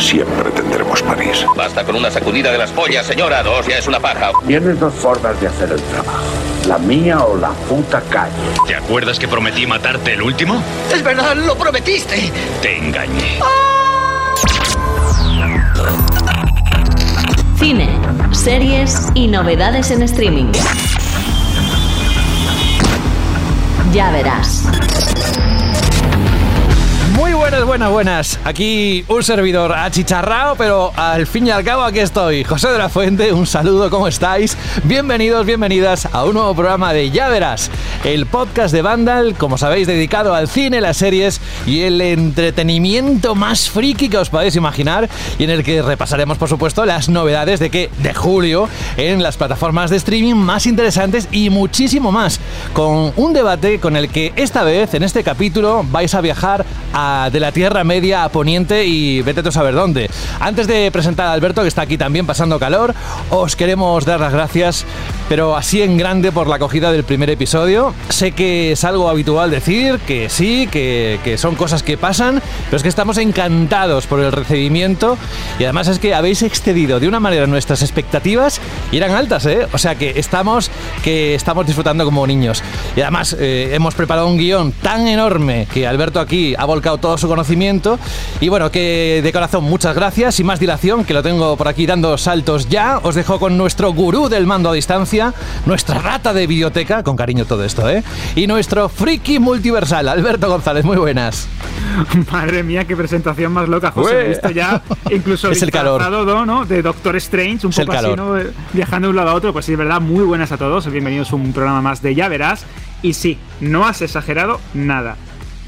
siempre tendremos París. Basta con una sacudida de las pollas, señora. Dos ya es una paja. Tienes dos formas de hacer el trabajo. La mía o la puta calle. ¿Te acuerdas que prometí matarte el último? Es verdad, lo prometiste. Te engañé. Cine, series y novedades en streaming. Ya verás. Buenas, buenas, buenas. Aquí un servidor achicharrao, pero al fin y al cabo aquí estoy. José de la Fuente, un saludo, ¿cómo estáis? Bienvenidos, bienvenidas a un nuevo programa de Ya Verás, el podcast de Vandal, como sabéis, dedicado al cine, las series y el entretenimiento más friki que os podéis imaginar y en el que repasaremos, por supuesto, las novedades de que de julio en las plataformas de streaming más interesantes y muchísimo más, con un debate con el que esta vez, en este capítulo, vais a viajar de la Tierra Media a Poniente y vete a saber dónde. Antes de presentar a Alberto, que está aquí también pasando calor, os queremos dar las gracias, pero así en grande por la acogida del primer episodio. Sé que es algo habitual decir, que sí, que, que son cosas que pasan, pero es que estamos encantados por el recibimiento y además es que habéis excedido de una manera nuestras expectativas y eran altas, ¿eh? O sea que estamos, que estamos disfrutando como niños. Y además eh, hemos preparado un guion tan enorme que Alberto aquí ha volcado todo su conocimiento. Y bueno, que de corazón muchas gracias. y más dilación, que lo tengo por aquí dando saltos ya, os dejo con nuestro gurú del mando a distancia, nuestra rata de biblioteca, con cariño todo esto, ¿eh? Y nuestro friki multiversal, Alberto González, muy buenas. Madre mía, qué presentación más loca, José. Esto ya incluso es el calor. ¿no? De Doctor Strange, un poco así, ¿no? Viajando de un lado a otro. Pues sí, es verdad, muy buenas a todos. Bienvenidos a un programa más de Ya Verás. Y sí, no has exagerado nada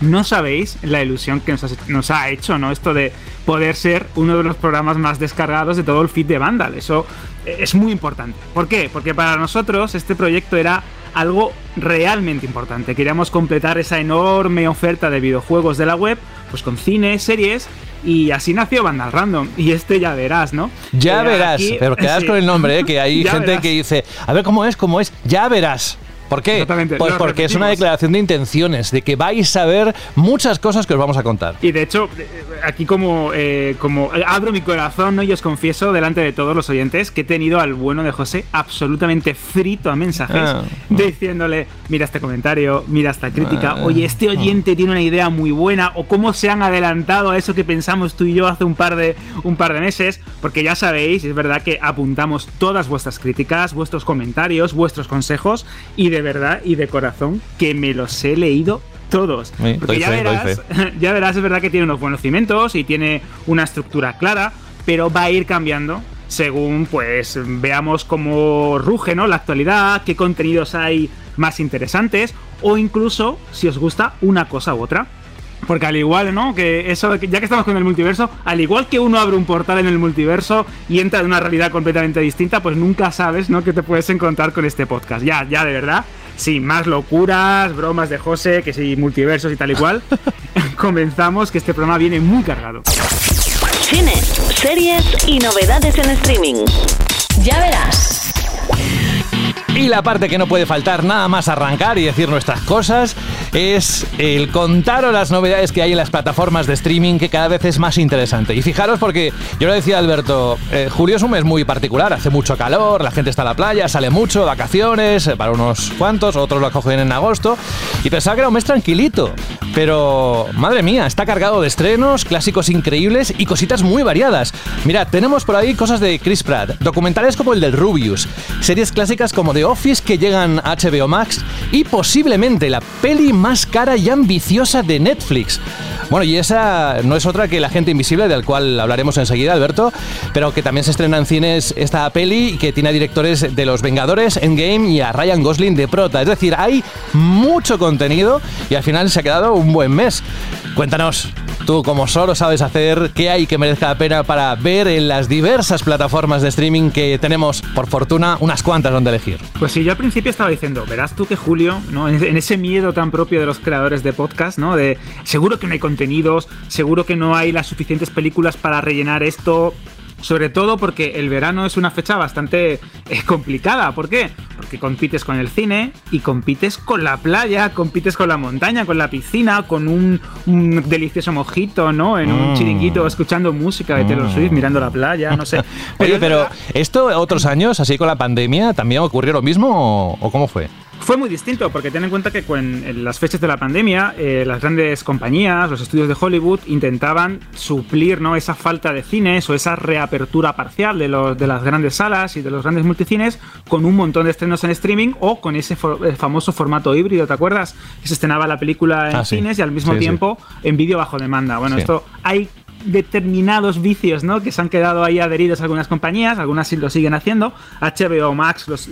no sabéis la ilusión que nos ha, hecho, ¿no? Esto de poder ser uno de los programas más descargados de todo el feed de Vandal. Eso es muy importante. ¿Por qué? Porque para nosotros este proyecto era algo realmente importante. Queríamos completar esa enorme oferta de videojuegos de la web, pues con cine, series y así nació Vandal Random. Y este ya verás, ¿no? Ya verás, pero quedas con el nombre, ¿eh? que hay gente que dice, a ver cómo es, cómo es, ya verás. ¿Por qué? Pues porque es una declaración de intenciones, de que vais a ver muchas cosas que os vamos a contar. Y de hecho, eh, aquí como, eh, como abro mi corazón ¿no? y os confieso delante de todos los oyentes que he tenido al bueno de José absolutamente frito a mensajes ah. diciéndole, mira este comentario, mira esta crítica, ah. oye, este oyente tiene una idea muy buena, o cómo se han adelantado a eso que pensamos tú y yo hace un par de, un par de meses, porque ya sabéis, es verdad que apuntamos todas vuestras críticas, vuestros comentarios, vuestros consejos, y de verdad y de corazón que me los he leído todos. Porque ya, verás, ya verás, es verdad que tiene unos buenos cimientos y tiene una estructura clara, pero va a ir cambiando según pues veamos cómo ruge ¿no? la actualidad, qué contenidos hay más interesantes o incluso si os gusta una cosa u otra. Porque al igual, ¿no? Que eso, ya que estamos con el multiverso, al igual que uno abre un portal en el multiverso y entra en una realidad completamente distinta, pues nunca sabes, ¿no? Que te puedes encontrar con este podcast. Ya, ya, de verdad. Sí, más locuras, bromas de José, que sí, multiversos y tal y cual. Comenzamos, que este programa viene muy cargado. Cine, series y novedades en streaming. Ya verás. Y la parte que no puede faltar nada más arrancar y decir nuestras cosas es el contaros las novedades que hay en las plataformas de streaming que cada vez es más interesante. Y fijaros porque yo lo decía Alberto, eh, julio es un mes muy particular, hace mucho calor, la gente está en la playa, sale mucho, vacaciones, eh, para unos cuantos, otros lo acogen en agosto. Y pensaba que era un mes tranquilito, pero madre mía, está cargado de estrenos, clásicos increíbles y cositas muy variadas. Mirad, tenemos por ahí cosas de Chris Pratt, documentales como el del Rubius, series clásicas como The Office que llegan a HBO Max y posiblemente la peli más cara y ambiciosa de Netflix. Bueno, y esa no es otra que La gente invisible, del cual hablaremos enseguida, Alberto, pero que también se estrena en cines esta peli que tiene a directores de Los Vengadores, Endgame y a Ryan Gosling de prota. Es decir, hay mucho contenido y al final se ha quedado un buen mes. Cuéntanos, tú como solo sabes hacer, qué hay que merezca la pena para ver en las diversas plataformas de streaming que tenemos, por fortuna, unas cuantas donde elegir. Pues sí, yo al principio estaba diciendo, verás tú que Julio, ¿no? en ese miedo tan propio de los creadores de podcast, ¿no? De seguro que no hay contenidos, seguro que no hay las suficientes películas para rellenar esto. Sobre todo porque el verano es una fecha bastante eh, complicada. ¿Por qué? que compites con el cine y compites con la playa, compites con la montaña, con la piscina, con un, delicioso mojito, ¿no? En un mm. chiringuito escuchando música de Taylor mm. Swift, mirando la playa, no sé. Oye, pero esto otros años, así con la pandemia, ¿también ocurrió lo mismo o cómo fue? Fue muy distinto, porque ten en cuenta que en las fechas de la pandemia, eh, las grandes compañías, los estudios de Hollywood, intentaban suplir ¿no? esa falta de cines o esa reapertura parcial de, los, de las grandes salas y de los grandes multicines con un montón de estrenos en streaming o con ese famoso formato híbrido, ¿te acuerdas? Que se estrenaba la película en ah, cines y al mismo tiempo en vídeo bajo demanda. Bueno, esto hay determinados vicios, ¿no? Que se han quedado ahí adheridos a algunas compañías, algunas sí lo siguen haciendo. HBO Max los,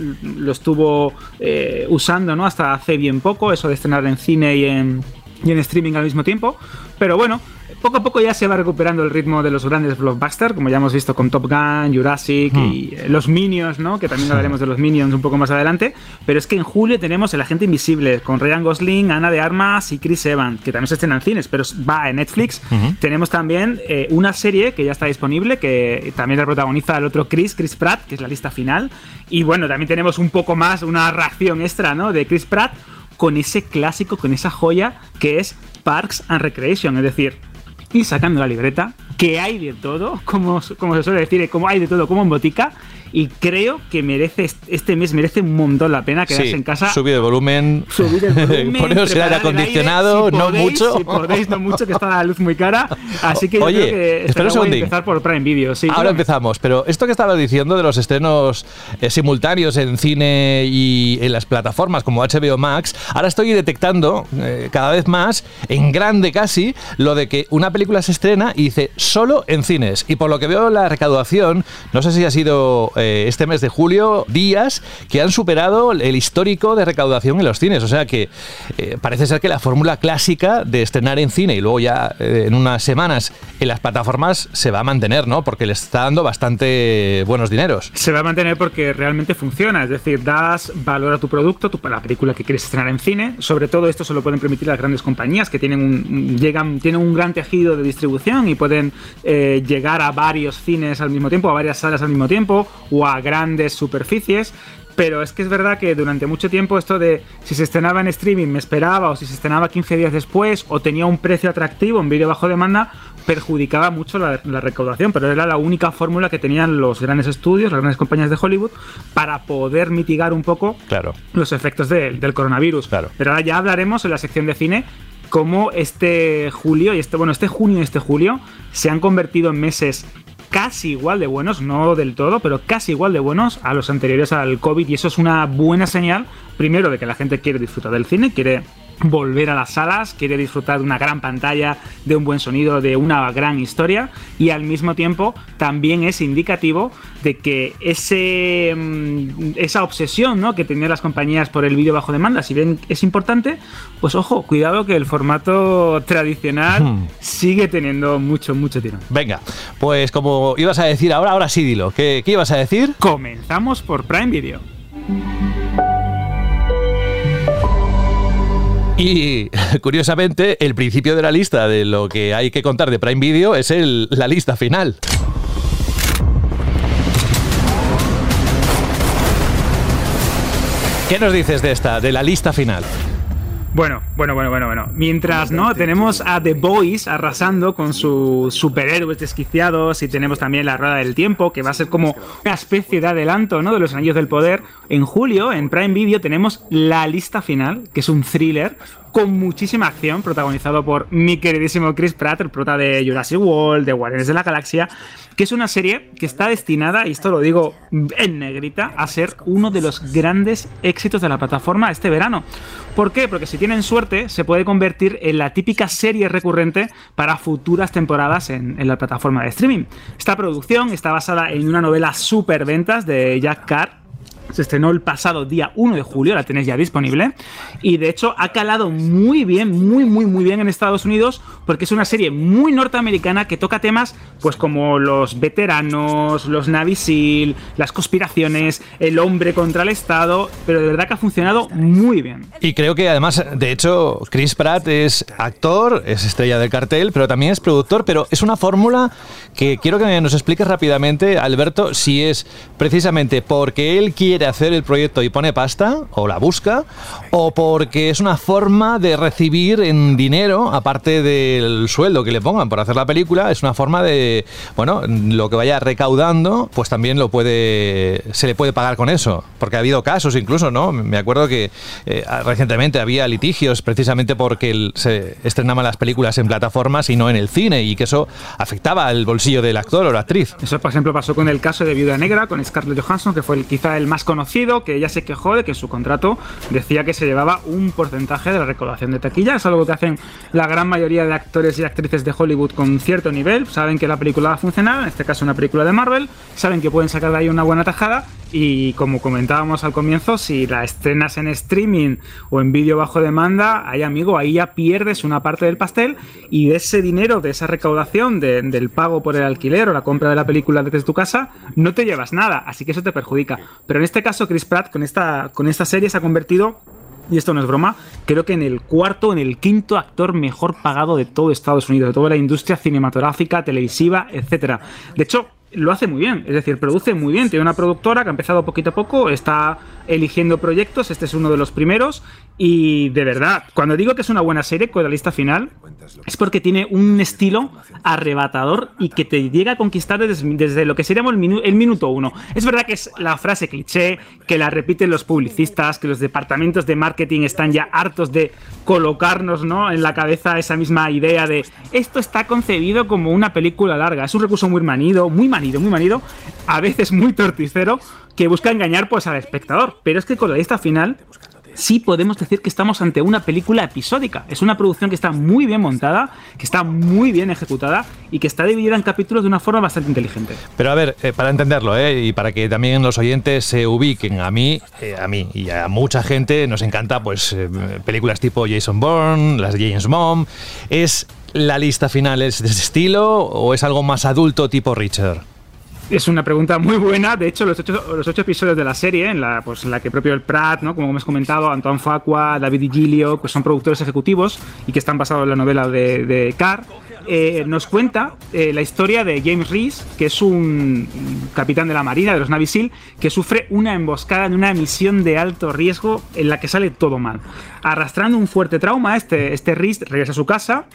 estuvo eh, usando, ¿no? Hasta hace bien poco, eso de estrenar en cine y en streaming al mismo tiempo. Pero bueno, poco a poco ya se va recuperando el ritmo de los grandes blockbusters, como ya hemos visto con Top Gun, Jurassic y hmm. los Minions, ¿no? Que también hablaremos de los Minions un poco más adelante. Pero es que en julio tenemos El Agente Invisible con Ryan Gosling, Ana de Armas y Chris Evans, que también se estrenan en cines, pero va en Netflix. Tenemos también eh, una serie que ya está disponible, que también la protagoniza el otro Chris, Chris Pratt, que es la lista final. Y bueno, también tenemos un poco más, una reacción extra, ¿no? De Chris Pratt con ese clásico, con esa joya que es Parks and Recreation, es decir, y sacando la libreta, que hay de todo, como, como se suele decir, como hay de todo, como en botica, y creo que merece este mes merece un montón la pena quedarse en casa. Subir el volumen, subir el volumen poneros el aire acondicionado, no mucho. Si podéis, no mucho, que está la luz muy cara. Así que Oye, yo creo que espera un empezar por Prime Video. Sí, Ahora empezamos, pero esto que estaba diciendo de los estrenos eh, simultáneos en cine y en las plataformas como HBO Max, ahora estoy detectando eh, cada vez más, en grande casi, lo de que una película se estrena y dice solo en cines. Y por lo que veo la recaudación, no sé si ha sido eh, este mes de julio días que han superado el histórico de recaudación en los cines. O sea que eh, parece ser que la fórmula clásica de estrenar en cine y luego ya eh, en unas semanas en las plataformas se va a mantener, ¿no? Porque le está dando bastante buenos dineros. Se va a mantener porque realmente funciona. Es decir, das valor a tu producto, tu, la película que quieres estrenar en cine. Sobre todo esto se lo pueden permitir las grandes compañías que tienen un, llegan, tienen un gran tejido de distribución y pueden llegar a varios cines al mismo tiempo, a varias salas al mismo tiempo o a grandes superficies. Pero es que es verdad que durante mucho tiempo esto de si se estrenaba en streaming me esperaba o si se estrenaba 15 días después o tenía un precio atractivo en vídeo bajo demanda perjudicaba mucho la, recaudación, pero era la única fórmula que tenían los grandes estudios, las grandes compañías de Hollywood para poder mitigar un poco claro. los efectos del coronavirus. Claro. Pero ahora ya hablaremos en la sección de cine cómo este julio y este bueno, este junio y este julio se han convertido en meses casi igual de buenos, no del todo, pero casi igual de buenos a los anteriores al COVID y eso es una buena señal, primero de que la gente quiere disfrutar del cine, quiere volver a las salas, quiere disfrutar de una gran pantalla, de un buen sonido, de una gran historia y al mismo tiempo también es indicativo de que ese, mm, esa obsesión ¿no? que tenían las compañías por el vídeo bajo demanda, si bien es importante, pues ojo, cuidado que el formato tradicional hmm. sigue teniendo mucho, mucho tiro. Venga, pues como ibas a decir ahora, ahora sí dilo, ¿qué, qué ibas a decir? Comenzamos por Prime Video. Y curiosamente, el principio de la lista de lo que hay que contar de Prime Video es el, la lista final. ¿Qué nos dices de esta, de la lista final? Bueno, bueno, bueno, bueno, bueno. Mientras, ¿no? Tenemos a The Boys arrasando con sus superhéroes desquiciados y tenemos también la Rueda del Tiempo, que va a ser como una especie de adelanto, ¿no? De los Anillos del Poder. En julio, en Prime Video, tenemos La Lista Final, que es un thriller con muchísima acción, protagonizado por mi queridísimo Chris Pratt, el prota de Jurassic World, de Guardianes de la Galaxia, que es una serie que está destinada, y esto lo digo en negrita, a ser uno de los grandes éxitos de la plataforma este verano. ¿Por qué? Porque si tienen suerte, se puede convertir en la típica serie recurrente para futuras temporadas en, la plataforma de streaming. Esta producción está basada en una novela super ventas de Jack Carr, se estrenó el pasado día 1 de julio, la tenéis ya disponible. Y de hecho ha calado muy bien, muy, muy, muy bien en Estados Unidos, porque es una serie muy norteamericana que toca temas pues como los veteranos, los Navy SEAL, las conspiraciones, el hombre contra el Estado, pero de verdad que ha funcionado muy bien. Y creo que además, de hecho, Chris Pratt es actor, es estrella del cartel, pero también es productor, pero es una fórmula que quiero que nos expliques rápidamente, Alberto, si es precisamente porque él quiere quiere hacer el proyecto y pone pasta, o la busca, o porque es una forma de recibir en dinero, aparte del sueldo que le pongan por hacer la película, es una forma de, bueno, lo que vaya recaudando, pues también lo puede, se le puede pagar con eso. Porque ha habido casos incluso, ¿no? Me acuerdo que eh, recientemente había litigios precisamente porque se estrenaban las películas en plataformas y no en el cine, y que eso afectaba al bolsillo del actor o la actriz. Eso, por ejemplo, pasó con el caso de Viuda Negra, con Scarlett Johansson, que fue el, quizá el más conocido, que ella se quejó de que su contrato decía que se llevaba un porcentaje de la recaudación de taquilla. Es algo que hacen la gran mayoría de actores y actrices de Hollywood con cierto nivel. Saben que la película va a funcionar, en este caso una película de Marvel, saben que pueden sacar de ahí una buena tajada y como comentábamos al comienzo, si la estrenas en streaming o en vídeo bajo demanda, ahí amigo, ahí ya pierdes una parte del pastel y de ese dinero, de esa recaudación del pago por el alquiler o la compra de la película desde tu casa, no te llevas nada, así que eso te perjudica. Pero en este caso, Chris Pratt con esta, con esta serie se ha convertido y esto no es broma, creo que en el cuarto, en el quinto actor mejor pagado de todo Estados Unidos, de toda la industria cinematográfica, televisiva, etc. De hecho, lo hace muy bien, es decir, produce muy bien. Tiene una productora que ha empezado poquito a poco, está eligiendo proyectos, este es uno de los primeros. Y de verdad, cuando digo que es una buena serie con la lista final, es porque tiene un estilo arrebatador y que te llega a conquistar desde, lo que seríamos el, el, minuto uno. Es verdad que es la frase cliché, que la repiten los publicistas, que los departamentos de marketing están ya hartos de colocarnos ¿no? en la cabeza esa misma idea de esto está concebido como una película larga. Es un recurso muy manido, muy manido, muy manido, a veces muy torticero, que busca engañar pues al espectador. Pero es que con la lista final sí podemos decir que estamos ante una película episódica. Es una producción que está muy bien montada, que está muy bien ejecutada y que está dividida en capítulos de una forma bastante inteligente. Pero a ver, eh, para entenderlo, eh, y para que también los oyentes se ubiquen, a mí, eh, a mí y a mucha gente nos encanta pues películas tipo Jason Bourne, las James Mom. ¿Es la lista final es de ese estilo o es algo más adulto tipo Richard? Es una pregunta muy buena. De hecho, los ocho, episodios de la serie, en la, pues, en la que propio el Pratt, ¿no? como hemos comentado, Antoine Facua, David Gilio, pues son productores ejecutivos y que están basados en la novela de, de Carr, eh, nos cuenta eh, la historia de James Reese, que es un capitán de la Marina, de los Navy SEAL, que sufre una emboscada en una misión de alto riesgo en la que sale todo mal. Arrastrando un fuerte trauma, este, este Reese regresa a su casa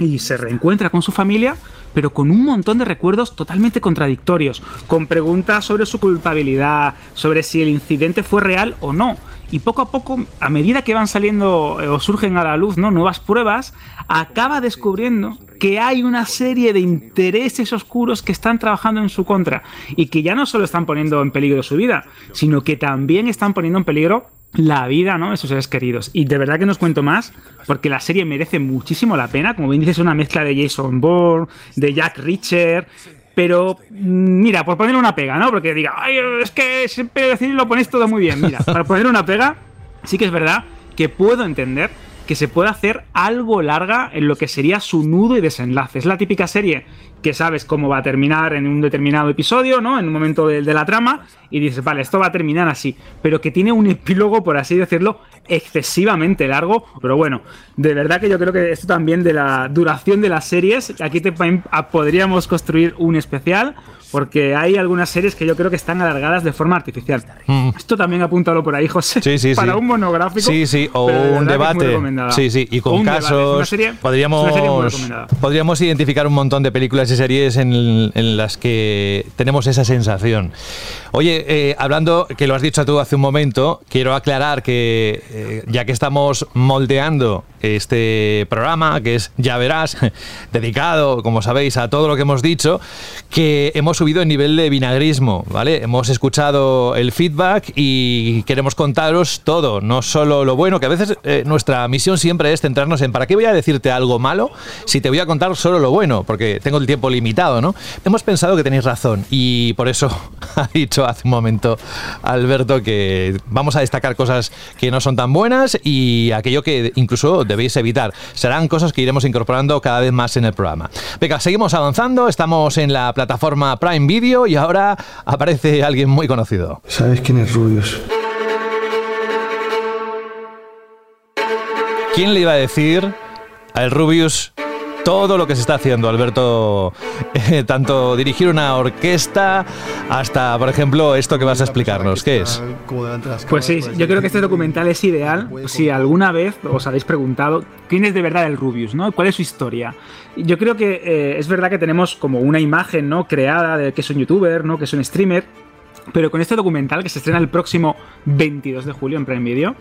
y se reencuentra con su familia pero con un montón de recuerdos totalmente contradictorios, con preguntas sobre su culpabilidad, sobre si el incidente fue real o no. Y poco a poco, a medida que van saliendo eh, o surgen a la luz ¿no? nuevas pruebas, acaba descubriendo que hay una serie de intereses oscuros que están trabajando en su contra y que ya no solo están poniendo en peligro su vida, sino que también están poniendo en peligro la vida, ¿no? De sus seres queridos. Y de verdad que nos cuento más, porque la serie merece muchísimo la pena. Como bien dices, es una mezcla de Jason Bourne, de Jack Reacher. Pero, mira, por poner una pega, ¿no? Porque diga, ay, es que siempre decir lo ponéis todo muy bien. Mira, para poner una pega, sí que es verdad que puedo entender que se puede hacer algo larga en lo que sería su nudo y desenlace. Es la típica serie que sabes cómo va a terminar en un determinado episodio, ¿no? En un momento de, la trama, y dices, vale, esto va a terminar así. Pero que tiene un epílogo, por así decirlo, excesivamente largo. Pero bueno, de verdad que yo creo que esto también de la duración de las series, aquí te podríamos construir un especial porque hay algunas series que yo creo que están alargadas de forma artificial. Mm. Esto también apúntalo por ahí, José. Sí, sí, para un monográfico. Sí, sí, o un debate. Sí, sí, y con casos. podríamos, podríamos identificar un montón de películas y series en, las que tenemos esa sensación. Oye, eh, hablando, que lo has dicho tú hace un momento, quiero aclarar que eh, ya que estamos moldeando este programa, que es Ya Verás, dedicado, como sabéis, a todo lo que hemos dicho, que hemos subido el nivel de vinagrismo, ¿vale? Hemos escuchado el feedback y queremos contaros todo, no solo lo bueno, que a veces eh, nuestra misión siempre es centrarnos en ¿para qué voy a decirte algo malo si te voy a contar solo lo bueno? Porque tengo el tiempo limitado, ¿no? Hemos pensado que tenéis razón y por eso ha dicho hace un momento Alberto que vamos a destacar cosas que no son tan buenas y aquello que incluso debéis evitar. Serán cosas que iremos incorporando cada vez más en el programa. Venga, seguimos avanzando, estamos en la plataforma Prime Video y ahora aparece alguien muy conocido. ¿Sabes quién es Rubius? ¿Quién le iba a decir al Rubius todo lo que se está haciendo, Alberto. Eh, tanto dirigir una orquesta hasta, por ejemplo, esto que vas a explicarnos. ¿Qué es? Pues sí, yo creo que este documental es ideal si alguna vez os habéis preguntado quién es de verdad el Rubius, ¿no? ¿Cuál es su historia? Yo creo que eh, es verdad que tenemos como una imagen, ¿no? Creada de que es un youtuber, ¿no? Que es un streamer. Pero con este documental que se estrena el próximo 22 de julio en Prime Video,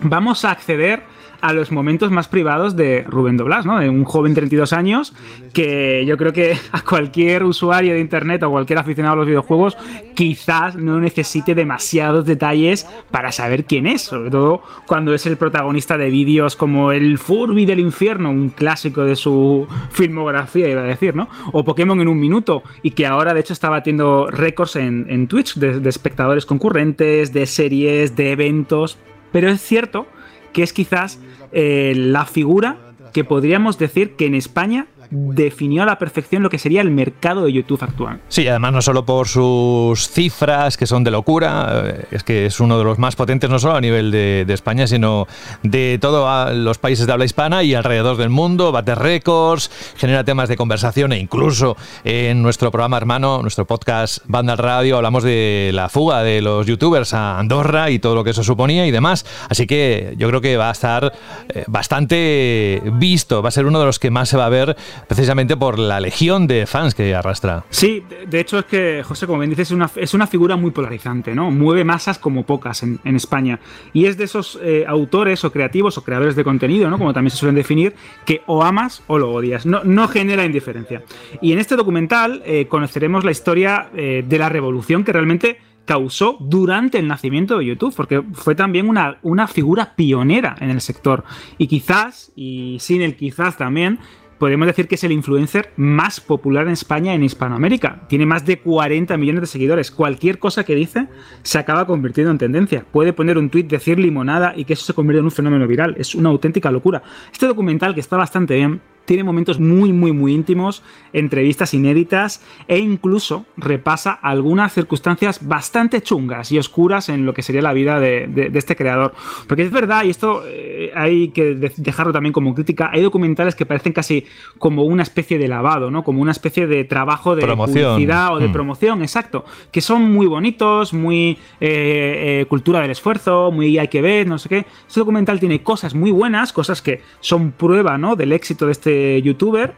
vamos a acceder a los momentos más privados de Rubén Doblas, ¿no? De un joven de 32 años que yo creo que a cualquier usuario de internet o cualquier aficionado a los videojuegos quizás no necesite demasiados detalles para saber quién es, sobre todo cuando es el protagonista de vídeos como el Furby del infierno, un clásico de su filmografía, iba a decir, ¿no? O Pokémon en un minuto y que ahora de hecho está batiendo récords en, Twitch de espectadores concurrentes, de series, de eventos. Pero es cierto que es quizás eh, la figura que podríamos decir que en España definió a la perfección lo que sería el mercado de YouTube actual. Sí, además no solo por sus cifras, que son de locura, eh, es que es uno de los más potentes no solo a nivel de, España, sino de todos los países de habla hispana y alrededor del mundo, bate récords, genera temas de conversación e incluso en nuestro programa hermano, nuestro podcast Banda Radio, hablamos de la fuga de los youtubers a Andorra y todo lo que eso suponía y demás. Así que yo creo que va a estar eh, bastante visto, va a ser uno de los que más se va a ver precisamente por la legión de fans que arrastra. Sí, de hecho es que, José, como bien dices, es una, es una figura muy polarizante, ¿no? Mueve masas como pocas en, España. Y es de esos eh, autores o creativos o creadores de contenido, ¿no? Como también se suelen definir, que o amas o lo odias. No, no genera indiferencia. Y en este documental eh, conoceremos la historia eh, de la revolución que realmente causó durante el nacimiento de YouTube, porque fue también una, una, figura pionera en el sector. Y quizás, y sin el quizás también, podemos decir que es el influencer más popular en España en Hispanoamérica. Tiene más de 40 millones de seguidores. Cualquier cosa que dice se acaba convirtiendo en tendencia. Puede poner un tweet, decir limonada y que eso se convierta en un fenómeno viral. Es una auténtica locura. Este documental, que está bastante bien, tiene momentos muy, muy, muy íntimos, entrevistas inéditas e incluso repasa algunas circunstancias bastante chungas y oscuras en lo que sería la vida de, este creador. Porque es verdad, y esto eh, hay que dejarlo también como crítica, hay documentales que parecen casi como una especie de lavado, ¿no? Como una especie de trabajo de publicidad o de mm. promoción, exacto, que son muy bonitos, muy eh, eh, cultura del esfuerzo, muy hay que ver, no sé qué. Este documental tiene cosas muy buenas, cosas que son prueba, ¿no? Del éxito de este youtuber,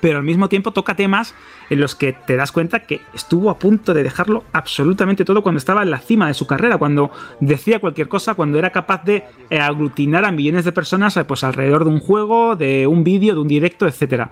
pero al mismo tiempo toca temas en los que te das cuenta que estuvo a punto de dejarlo absolutamente todo cuando estaba en la cima de su carrera, cuando decía cualquier cosa, cuando era capaz de eh, aglutinar a millones de personas eh, pues, alrededor de un juego, de un vídeo, de un directo, etc.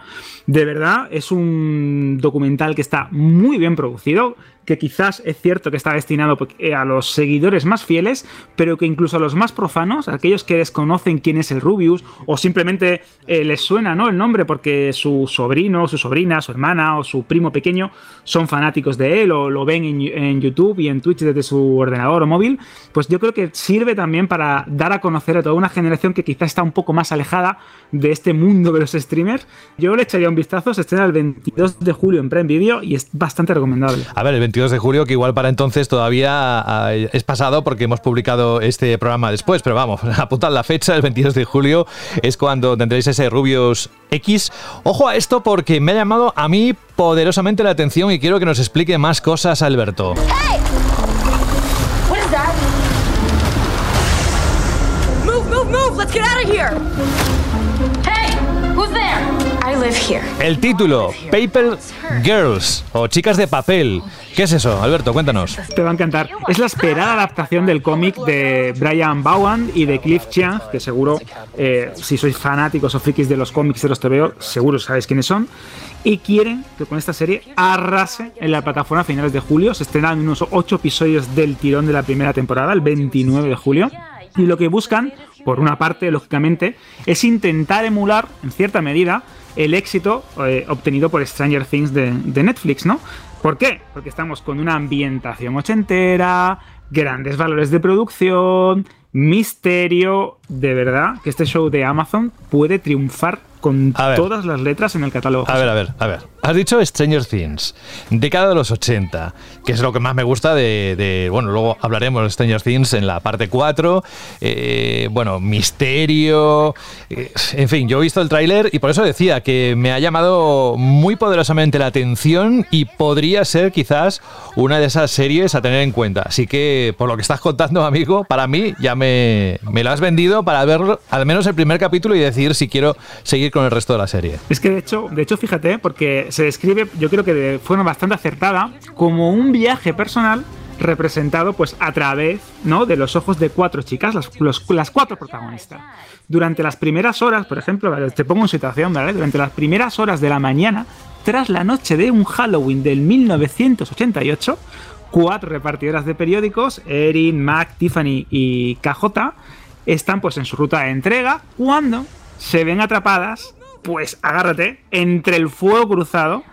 De verdad, es un documental que está muy bien producido, que quizás es cierto que está destinado eh, a los seguidores más fieles, pero que incluso a los más profanos, aquellos que desconocen quién es el Rubius o simplemente eh, les suena ¿no? el nombre porque su sobrino, su sobrina, su hermana o su primo pequeño son fanáticos de él o lo ven en, YouTube y en Twitch desde su ordenador o móvil, pues yo creo que sirve también para dar a conocer a toda una generación que quizás está un poco más alejada de este mundo de los streamers. Yo le echaría un vistazo, se estrena el 22 de julio en Prime Video y es bastante recomendable. A ver, el 22 de julio, que igual para entonces todavía ah, es pasado porque hemos publicado este programa después, pero vamos, apuntad la fecha, el 22 de julio es cuando tendréis ese Rubios X. Ojo a esto porque me ha llamado a mí poderosamente la atención y quiero que nos explique más cosas Alberto. Move, move, move, let's get out of here. El título, Paper Girls o Chicas de Papel. ¿Qué es eso, Alberto? Cuéntanos. Te va a encantar. Es la esperada adaptación del cómic de Brian Bowen y de Cliff Chiang, que seguro, eh, si sois fanáticos o frikis de los cómics de los TVO, seguro sabéis quiénes son. Y quieren que con esta serie arrase en la plataforma a finales de julio. Se estrenan unos 8 episodios del tirón de la primera temporada, el 29 de julio. Y lo que buscan, por una parte, lógicamente, es intentar emular, en cierta medida, el éxito eh, obtenido por Stranger Things de, Netflix, ¿no? ¿Por qué? Porque estamos con una ambientación ochentera, grandes valores de producción, misterio. De verdad que este show de Amazon puede triunfar con todas las letras en el catálogo. A ver, a ver, a ver. Has dicho Stranger Things, década de los 80, que es lo que más me gusta de, bueno, luego hablaremos de Stranger Things en la parte 4, eh, bueno, misterio, eh, en fin, yo he visto el tráiler y por eso decía que me ha llamado muy poderosamente la atención y podría ser quizás una de esas series a tener en cuenta. Así que, por lo que estás contando, amigo, para mí ya me, me lo has vendido para ver al menos el primer capítulo y decidir si quiero seguir con el resto de la serie. Es que de hecho, de hecho fíjate, porque se describe, yo creo que de forma bastante acertada, como un viaje personal representado pues a través ¿no? de los ojos de cuatro chicas, las, las cuatro protagonistas. Durante las primeras horas, por ejemplo, te pongo en situación, ¿vale? Durante las primeras horas de la mañana, tras la noche de un Halloween del 1988, cuatro repartidoras de periódicos, Erin, Mac, Tiffany y KJ, están pues en su ruta de entrega cuando se ven atrapadas, pues agárrate, entre el fuego cruzado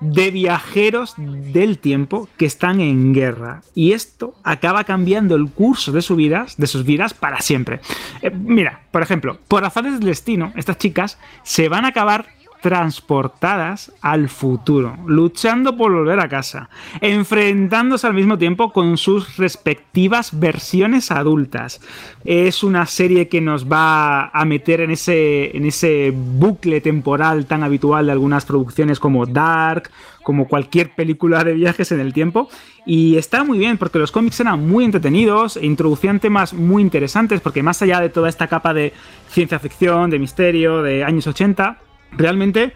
de viajeros del tiempo que están en guerra. Y esto acaba cambiando el curso de sus vidas, de sus vidas para siempre. Eh, mira, por ejemplo, por azares del destino, estas chicas se van a acabar transportadas al futuro, luchando por volver a casa, enfrentándose al mismo tiempo con sus respectivas versiones adultas. Es una serie que nos va a meter en ese, en ese bucle temporal tan habitual de algunas producciones como Dark, como cualquier película de viajes en el tiempo. Y está muy bien porque los cómics eran muy entretenidos e introducían temas muy interesantes porque más allá de toda esta capa de ciencia ficción, de misterio, de años 80, realmente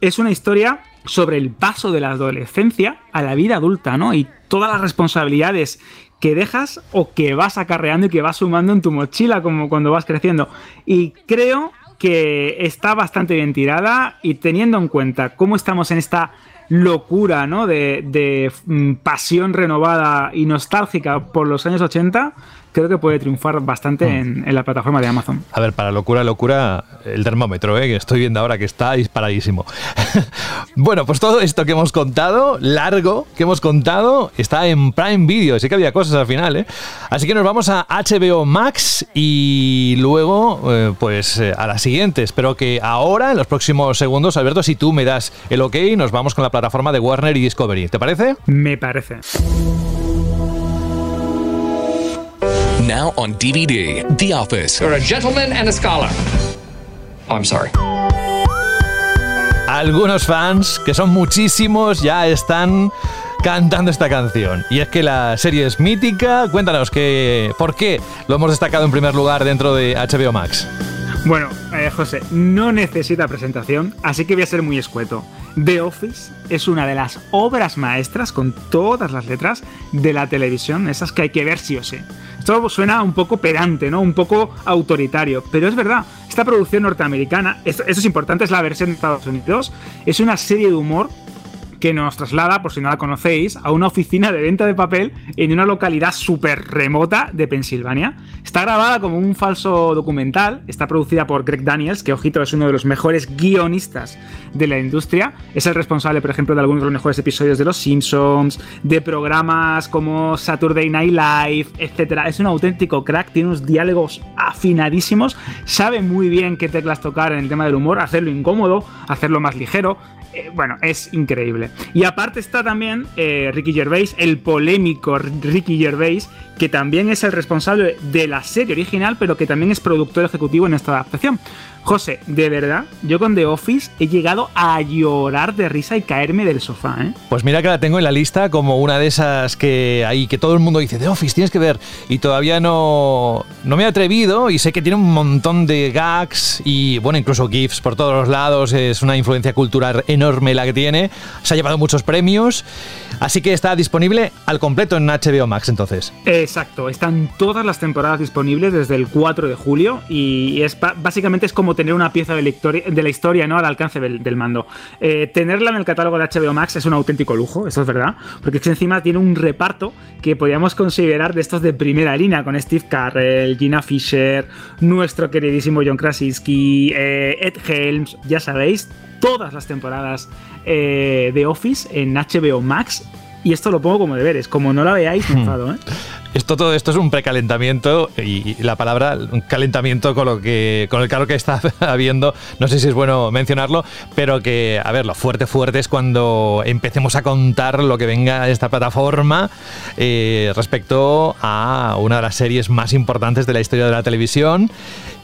es una historia sobre el paso de la adolescencia a la vida adulta, ¿no? Y todas las responsabilidades que dejas o que vas acarreando y que vas sumando en tu mochila como cuando vas creciendo. Y creo que está bastante bien tirada y teniendo en cuenta cómo estamos en esta locura, ¿no? De, de mm, pasión renovada y nostálgica por los años 80, creo que puede triunfar bastante mm. en, la plataforma de Amazon. A ver, para locura, locura, el termómetro, ¿eh? que estoy viendo ahora que está disparadísimo. bueno, pues todo esto que hemos contado, largo, que hemos contado, está en Prime Video. Sí que había cosas al final, ¿eh? Así que nos vamos a HBO Max y luego, eh, pues eh, a la siguiente. Espero que ahora, en los próximos segundos, Alberto, si tú me das el ok, nos vamos con la plataforma de Warner y Discovery. ¿Te parece? Me parece. Now on DVD, The Office. You're a gentleman and a scholar. Oh, I'm sorry. Algunos fans, que son muchísimos, ya están cantando esta canción. Y es que la serie es mítica. Cuéntanos que, por qué lo hemos destacado en primer lugar dentro de HBO Max. Bueno, eh, José, no necesita presentación, así que voy a ser muy escueto. The Office es una de las obras maestras, con todas las letras, de la televisión, esas que hay que ver sí o sí. Esto suena un poco pedante, ¿no? Un poco autoritario, pero es verdad. Esta producción norteamericana, eso es importante, es la versión de Estados Unidos, es una serie de humor que nos traslada, por si no la conocéis, a una oficina de venta de papel en una localidad súper remota de Pensilvania. Está grabada como un falso documental, está producida por Greg Daniels, que ojito es uno de los mejores guionistas de la industria. Es el responsable, por ejemplo, de algunos de los mejores episodios de Los Simpsons, de programas como Saturday Night Live, etc. Es un auténtico crack, tiene unos diálogos afinadísimos, sabe muy bien qué teclas tocar en el tema del humor, hacerlo incómodo, hacerlo más ligero. Eh, bueno, es increíble. Y aparte está también eh, Ricky Gervais, el polémico Ricky Gervais, que también es el responsable de la serie original, pero que también es productor ejecutivo en esta adaptación. José, de verdad, yo con The Office he llegado a llorar de risa y caerme del sofá, ¿eh? Pues mira que la tengo en la lista como una de esas que hay que todo el mundo dice, The Office, tienes que ver. Y todavía no, no me he atrevido y sé que tiene un montón de gags y, bueno, incluso GIFs por todos los lados. Es una influencia cultural enorme la que tiene. Se ha llevado muchos premios. Así que está disponible al completo en HBO Max entonces. Exacto, están todas las temporadas disponibles desde el 4 de julio y es básicamente es como tener una pieza de la historia, de la historia ¿no? al alcance del, mando. Eh, tenerla en el catálogo de HBO Max es un auténtico lujo, eso es verdad, porque es encima tiene un reparto que podríamos considerar de estos de primera línea, con Steve Carrell, Gina Fisher, nuestro queridísimo John Krasinski, eh, Ed Helms, ya sabéis, todas las temporadas eh, de Office en HBO Max. Y esto lo pongo como deberes. Como no la veáis, me hmm. enfado, ¿eh? Esto todo esto es un precalentamiento y la palabra un calentamiento con lo que con el calor que está habiendo, no sé si es bueno mencionarlo, pero que a ver, lo fuerte fuerte es cuando empecemos a contar lo que venga de esta plataforma eh, respecto a una de las series más importantes de la historia de la televisión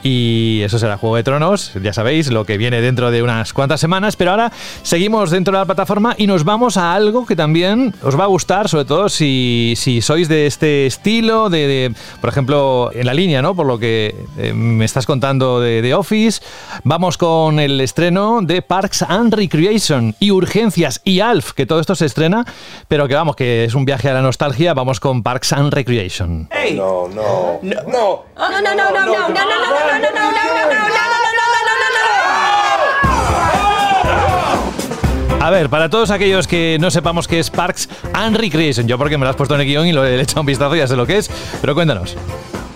y eso será Juego de Tronos, ya sabéis, lo que viene dentro de unas cuantas semanas, pero ahora seguimos dentro de la plataforma y nos vamos a algo que también os va a gustar, sobre todo si, si sois de este estilo, de, por ejemplo, en la línea, ¿no? Por lo que eh, me estás contando de, de, Office, vamos con el estreno de Parks and Recreation y Urgencias y Alf, que todo esto se estrena, pero que vamos, que es un viaje a la nostalgia, vamos con Parks and Recreation. Hey. No, no, no, no, no, no, no, no, no, no, no, no. A ver, para todos aquellos que no sepamos qué es Parks and Recreation, yo porque me lo has puesto en el guion y lo he echado un vistazo, ya sé lo que es, pero cuéntanos.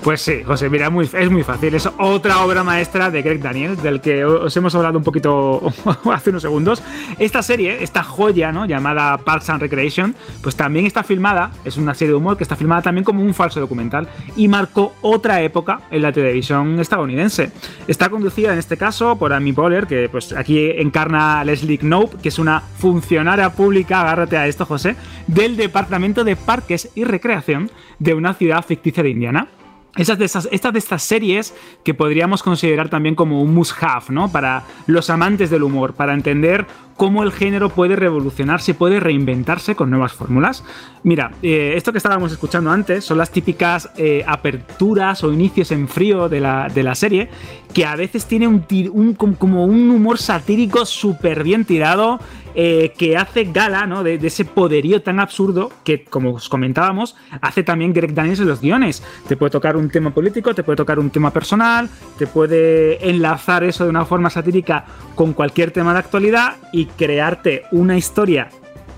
Pues sí, José, mira, es muy fácil. Es otra obra maestra de Greg Daniels, del que os hemos hablado un poquito hace unos segundos. Esta serie, esta joya, ¿no? Llamada Parks and Recreation, pues también está filmada, es una serie de humor que está filmada también como un falso documental y marcó otra época en la televisión estadounidense. Está conducida en este caso por Amy Poehler, que pues aquí encarna a Leslie Knope, que es una funcionaria pública, agárrate a esto, José, del Departamento de Parques y Recreación de una ciudad ficticia de Indiana. Estas de, estas de estas series que podríamos considerar también como un must-have, ¿no? Para los amantes del humor, para entender cómo el género puede revolucionarse, puede reinventarse con nuevas fórmulas. Mira, eh, esto que estábamos escuchando antes son las típicas eh, aperturas o inicios en frío de la, de la, serie, que a veces tiene un, como un humor satírico súper bien tirado, eh, que hace gala ¿no? de, de, ese poderío tan absurdo que, como os comentábamos, hace también Greg Daniels en los guiones. Te puede tocar un tema político, te puede tocar un tema personal, te puede enlazar eso de una forma satírica con cualquier tema de actualidad y crearte una historia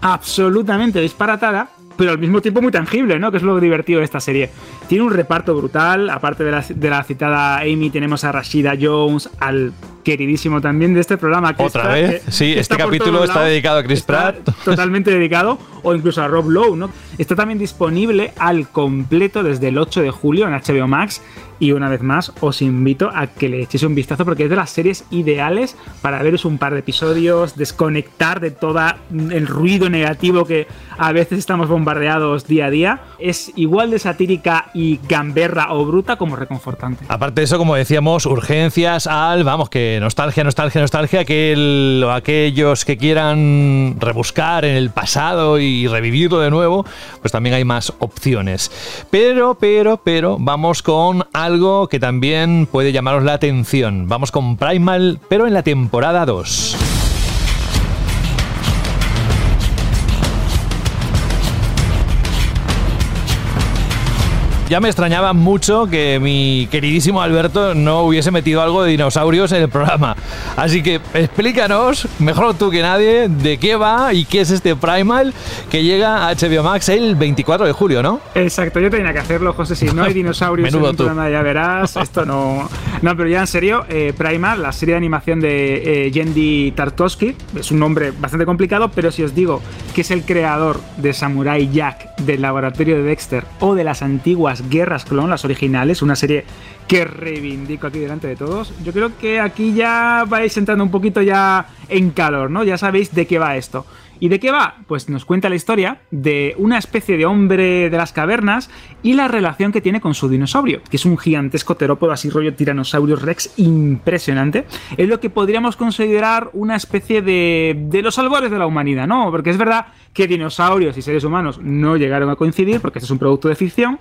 absolutamente disparatada, pero al mismo tiempo muy tangible, ¿no? Que es lo divertido de esta serie. Tiene un reparto brutal, aparte de la, de la citada Amy, tenemos a Rashida Jones, al queridísimo también de este programa. Chris Otra vez, sí, este capítulo está dedicado a Chris Pratt. Totalmente dedicado, o incluso a Rob Lowe, ¿no? Está también disponible al completo desde el 8 de julio en HBO Max. Y una vez más, os invito a que le echéis un vistazo porque es de las series ideales para veros un par de episodios, desconectar de todo el ruido negativo que a veces estamos bombardeados día a día. Es igual de satírica y gamberra o bruta como reconfortante. Aparte de eso, como decíamos, urgencias al, vamos, que nostalgia, nostalgia, nostalgia, que aquellos que quieran rebuscar en el pasado y revivirlo de nuevo, pues también hay más opciones. Pero, pero, pero, vamos con algo que también puede llamaros la atención. Vamos con Primal, pero en la temporada 2. Ya me extrañaba mucho que mi queridísimo Alberto no hubiese metido algo de dinosaurios en el programa. Así que explícanos, mejor tú que nadie, de qué va y qué es este Primal que llega a HBO Max el 24 de julio, ¿no? Exacto, yo tenía que hacerlo, José. Si no hay dinosaurios en el programa, ya verás. Esto no. No, pero ya en serio, eh, Primal, la serie de animación de eh, Yendi Tarkovsky, es un nombre bastante complicado, pero si os digo que es el creador de Samurai Jack, del laboratorio de Dexter o de las antiguas Guerras Clon, las originales, una serie que reivindico aquí delante de todos. Yo creo que aquí ya vais entrando un poquito ya en calor, ¿no? Ya sabéis de qué va esto. ¿Y de qué va? Pues nos cuenta la historia de una especie de hombre de las cavernas y la relación que tiene con su dinosaurio, que es un gigantesco terópodo así rollo Tyrannosaurus Rex impresionante. Es lo que podríamos considerar una especie de, de los albores de la humanidad, ¿no? Porque es verdad que dinosaurios y seres humanos no llegaron a coincidir, porque este es un producto de ficción,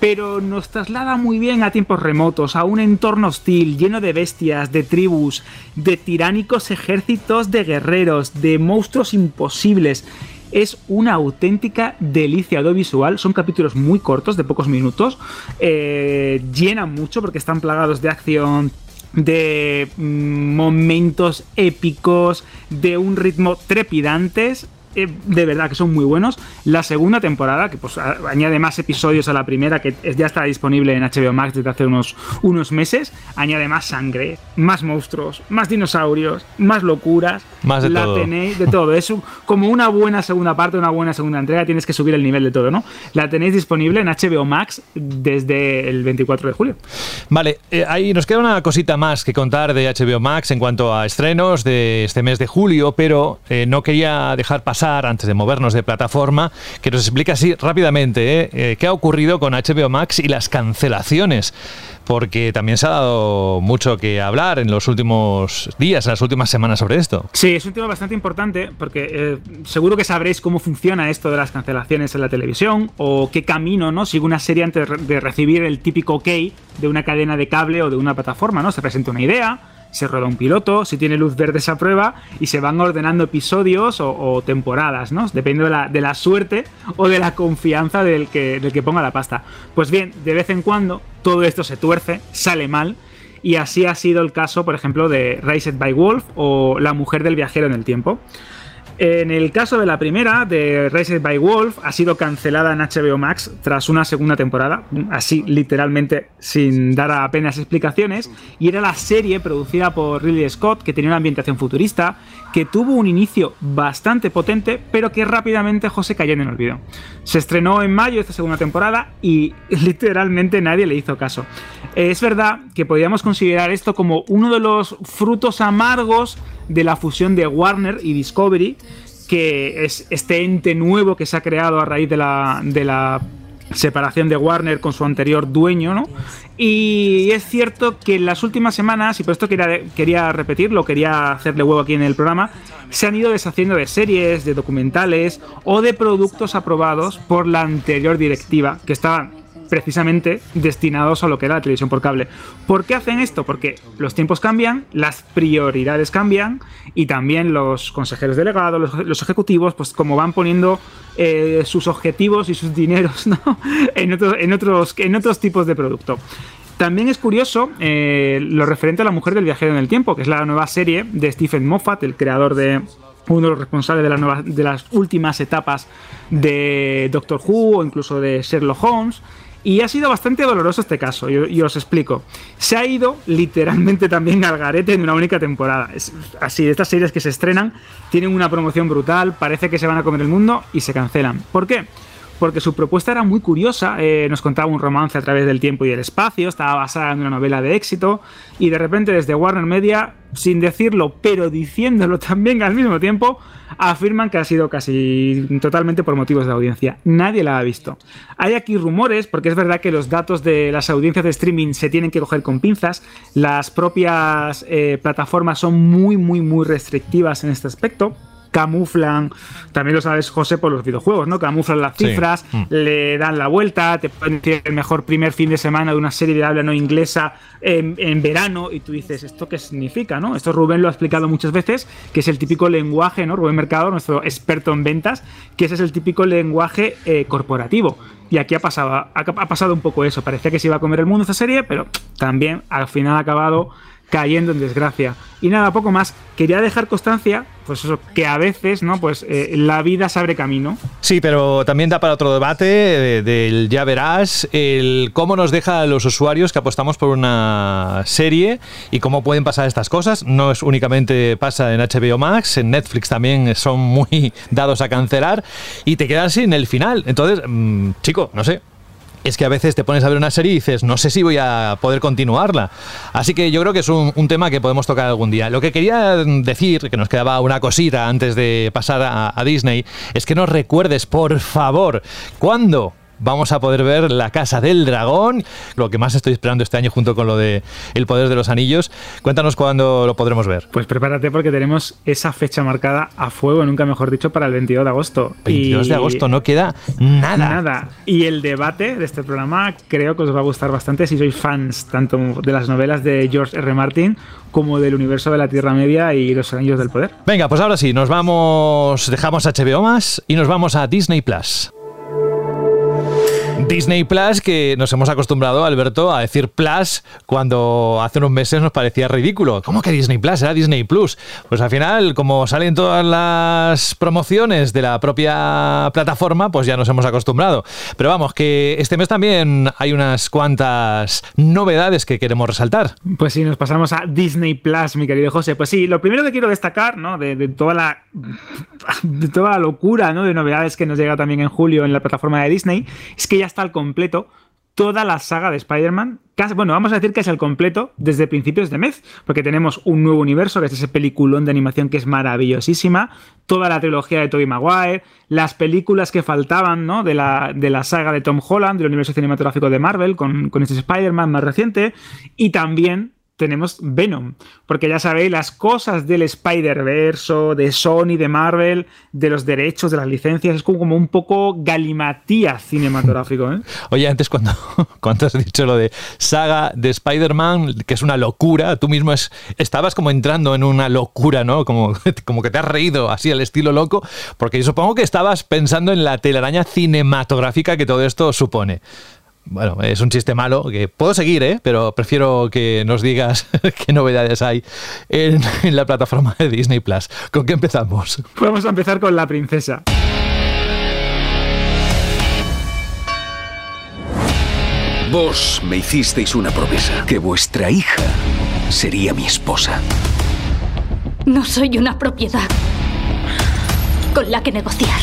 pero nos traslada muy bien a tiempos remotos, a un entorno hostil, lleno de bestias, de tribus, de tiránicos ejércitos de guerreros, de monstruos imposibles. Es una auténtica delicia audiovisual. Son capítulos muy cortos, de pocos minutos. Eh, llenan mucho porque están plagados de acción, de mm, momentos épicos, de un ritmo trepidantes eh, de verdad que son muy buenos. La segunda temporada, que pues añade más episodios a la primera, que ya está disponible en HBO Max desde hace unos, unos meses, añade más sangre, más monstruos, más dinosaurios, más locuras. Más de la todo. tenéis de todo. Es como una buena segunda parte, una buena segunda entrega, tienes que subir el nivel de todo, ¿no? La tenéis disponible en HBO Max desde el 24 de julio. Vale, eh, ahí nos queda una cosita más que contar de HBO Max en cuanto a estrenos de este mes de julio, pero eh, no quería dejar pasar, antes de movernos de plataforma, que nos explique así rápidamente eh, eh, qué ha ocurrido con HBO Max y las cancelaciones. Porque también se ha dado mucho que hablar en los últimos días, en las últimas semanas sobre esto. Sí, es un tema bastante importante porque eh, seguro que sabréis cómo funciona esto de las cancelaciones en la televisión o qué camino no sigue una serie antes de recibir el típico ok de una cadena de cable o de una plataforma. ¿no? Se presenta una idea, se roda un piloto, si tiene luz verde esa prueba y se van ordenando episodios o, o temporadas, ¿no? Dependiendo de la, de la, suerte o de la confianza del que, del que ponga la pasta. Pues bien, de vez en cuando todo esto se tuerce, sale mal. Y así ha sido el caso, por ejemplo, de Raised by Wolf o La mujer del viajero en el tiempo. En el caso de la primera, de Raised by Wolf, ha sido cancelada en HBO Max tras una segunda temporada, así literalmente sin dar apenas explicaciones, y era la serie producida por Ridley Scott, que tenía una ambientación futurista, que tuvo un inicio bastante potente, pero que rápidamente José cayó en el olvido. Se estrenó en mayo esta segunda temporada y literalmente nadie le hizo caso. Es verdad que podríamos considerar esto como uno de los frutos amargos de la fusión de Warner y Discovery, que es este ente nuevo que se ha creado a raíz de la, de la separación de Warner con su anterior dueño, ¿no? Y es cierto que en las últimas semanas, y por esto quería, quería repetirlo, quería hacerle huevo aquí en el programa, se han ido deshaciendo de series, de documentales o de productos aprobados por la anterior directiva, que estaban precisamente destinados a lo que era la televisión por cable. ¿Por qué hacen esto? Porque los tiempos cambian, las prioridades cambian y también los consejeros delegados, los, ejecutivos, pues como van poniendo eh, sus objetivos y sus dineros ¿no? en, otros, en, otros, en otros tipos de producto. También es curioso eh, lo referente a la mujer del viajero en el tiempo, que es la nueva serie de Stephen Moffat, el creador de uno de los responsables de, de las últimas etapas de Doctor Who o incluso de Sherlock Holmes. Y ha sido bastante doloroso este caso, y, os explico. Se ha ido literalmente también al garete en una única temporada. Es así, estas series que se estrenan tienen una promoción brutal, parece que se van a comer el mundo y se cancelan. ¿Por qué? Porque su propuesta era muy curiosa, eh, nos contaba un romance a través del tiempo y el espacio, estaba basada en una novela de éxito, y de repente desde Warner Media, sin decirlo, pero diciéndolo también al mismo tiempo, afirman que ha sido casi totalmente por motivos de audiencia. Nadie la ha visto. Hay aquí rumores, porque es verdad que los datos de las audiencias de streaming se tienen que coger con pinzas. Las propias eh, plataformas son muy, muy, muy restrictivas en este aspecto camuflan, también lo sabes José por los videojuegos, ¿no? Camuflan las cifras, sí. mm. le dan la vuelta, te pueden decir el mejor primer fin de semana de una serie de habla no inglesa en, en, verano y tú dices, ¿esto qué significa, no? Esto Rubén lo ha explicado muchas veces, que es el típico lenguaje, ¿no? Rubén Mercado, nuestro experto en ventas, que ese es el típico lenguaje eh, corporativo. Y aquí ha pasado, ha, ha pasado un poco eso. Parecía que se iba a comer el mundo esta serie, pero también al final ha acabado cayendo en desgracia. Y nada, poco más. Quería dejar constancia, pues eso, que a veces, ¿no? Pues eh, la vida se abre camino. Sí, pero también da para otro debate del de, ya verás, el cómo nos deja los usuarios que apostamos por una serie y cómo pueden pasar estas cosas. No es únicamente pasa en HBO Max, en Netflix también son muy dados a cancelar y te quedas sin el final. Entonces, mmm, chico, no sé, es que a veces te pones a ver una serie y dices, no sé si voy a poder continuarla. Así que yo creo que es un, tema que podemos tocar algún día. Lo que quería decir, que nos quedaba una cosita antes de pasar a Disney, es que nos recuerdes, por favor, cuándo vamos a poder ver La Casa del Dragón, lo que más estoy esperando este año junto con lo de El Poder de los Anillos. Cuéntanos cuándo lo podremos ver. Pues prepárate porque tenemos esa fecha marcada a fuego, nunca mejor dicho, para el 22 de agosto. 22 y de agosto, no queda nada. Nada. Y el debate de este programa creo que os va a gustar bastante si sois fans tanto de las novelas de George R. Martin como del universo de la Tierra Media y los Anillos del Poder. Venga, pues ahora sí, nos vamos, dejamos HBO más y nos vamos a Disney Plus. Disney Plus, que nos hemos acostumbrado, Alberto, a decir Plus cuando hace unos meses nos parecía ridículo. ¿Cómo que Disney Plus? Era Disney Plus. Pues al final, como salen todas las promociones de la propia plataforma, pues ya nos hemos acostumbrado. Pero vamos, que este mes también hay unas cuantas novedades que queremos resaltar. Pues sí, nos pasamos a Disney Plus, mi querido José. Pues sí, lo primero que quiero destacar, ¿no? De, toda la de toda la locura, ¿no? De novedades que nos llega también en julio en la plataforma de Disney, es que ya está al completo toda la saga de Spider-Man. Bueno, vamos a decir que es el completo desde principios de mes, porque tenemos un nuevo universo, que es ese peliculón de animación que es maravillosísima, toda la trilogía de Tobey Maguire, las películas que faltaban ¿no? de, la, de la saga de Tom Holland, del universo cinematográfico de Marvel, con, con este Spider-Man más reciente, y también tenemos Venom. Porque ya sabéis, las cosas del Spider-Verse, de Sony, de Marvel, de los derechos, de las licencias, es como, un poco galimatía cinematográfico. ¿eh? Oye, antes cuando, cuando has dicho lo de saga de Spider-Man, que es una locura, tú mismo es, estabas como entrando en una locura, ¿no? Como, como que te has reído así al estilo loco, porque yo supongo que estabas pensando en la telaraña cinematográfica que todo esto supone. Bueno, es un chiste malo que puedo seguir, ¿eh? pero prefiero que nos digas qué novedades hay en, en, la plataforma de Disney Plus. ¿Con qué empezamos? Vamos a empezar con la princesa. Vos me hicisteis una promesa, que vuestra hija sería mi esposa. No soy una propiedad con la que negociar.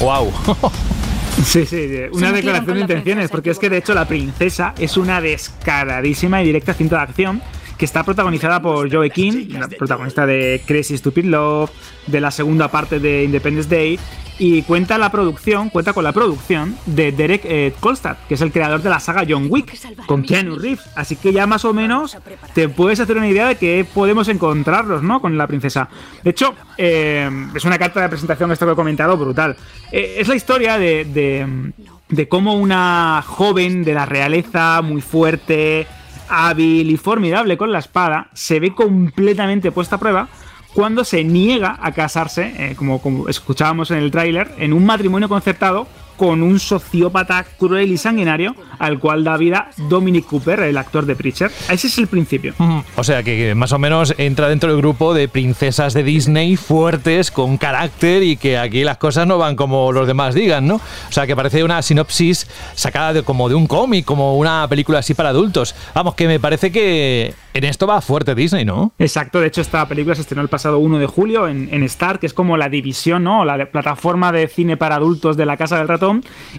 ¡Wow! Sí, sí, una declaración de intenciones, porque es que de hecho la princesa es una descaradísima y directa cinta de acción que está protagonizada por Joey King, protagonista de Crazy Stupid Love, de la segunda parte de Independence Day, y cuenta la producción, cuenta con la producción de Derek eh, Kolstad, que es el creador de la saga John Wick, con Keanu Reeves. Así que ya más o menos te puedes hacer una idea de que podemos encontrarlos, ¿no? Con la princesa. De hecho, eh, es una carta de presentación, esto que he comentado, brutal. Eh, es la historia de, de, de cómo una joven de la realeza, muy fuerte, hábil y formidable con la espada, se ve completamente puesta a prueba cuando se niega a casarse, eh, como, como, escuchábamos en el tráiler, en un matrimonio concertado con un sociópata cruel y sanguinario al cual da vida Dominic Cooper, el actor de Preacher. Ese es el principio. O sea que más o menos entra dentro del grupo de princesas de Disney fuertes, con carácter y que aquí las cosas no van como los demás digan, ¿no? O sea que parece una sinopsis sacada de, como de un cómic, como una película así para adultos. Vamos, que me parece que en esto va fuerte Disney, ¿no? Exacto, de hecho esta película se estrenó el pasado 1 de julio en, en Star, que es como la división, ¿no? La plataforma de cine para adultos de la Casa del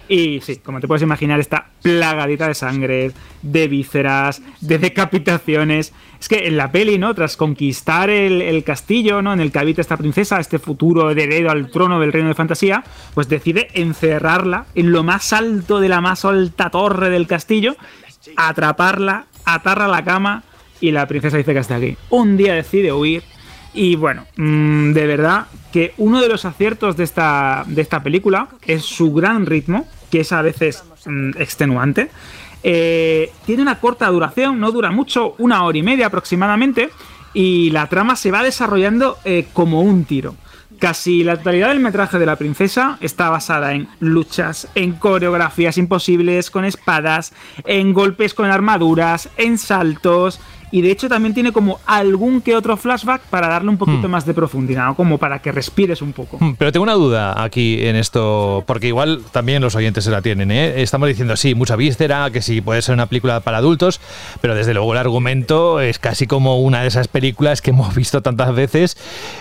Y sí, como te puedes imaginar, está plagadita de sangre, de vísceras, de decapitaciones. Es que en la peli, ¿no? Tras conquistar el, castillo, ¿no? En el que habita esta princesa, este futuro heredero al trono del reino de fantasía, pues decide encerrarla en lo más alto de la más alta torre del castillo, atraparla, atarla a la cama y la princesa dice que hasta aquí. Un día decide huir y bueno, mm, de verdad que uno de los aciertos de esta, de esta película es su gran ritmo, que es a veces mm, extenuante. Eh, tiene una corta duración, no dura mucho, una hora y media aproximadamente, y la trama se va desarrollando eh, como un tiro. Casi la totalidad del metraje de la princesa está basada en luchas, en coreografías imposibles con espadas, en golpes con armaduras, en saltos, y de hecho también tiene como algún que otro flashback para darle un poquito Hmm. más de profundidad, como para que respires un poco. Mm, Pero tengo una duda aquí en esto, porque igual también los oyentes se la tienen. ¿eh? Estamos diciendo, sí, mucha víscera, que sí, puede ser una película para adultos, pero desde luego el argumento es casi como una de esas películas que hemos visto tantas veces.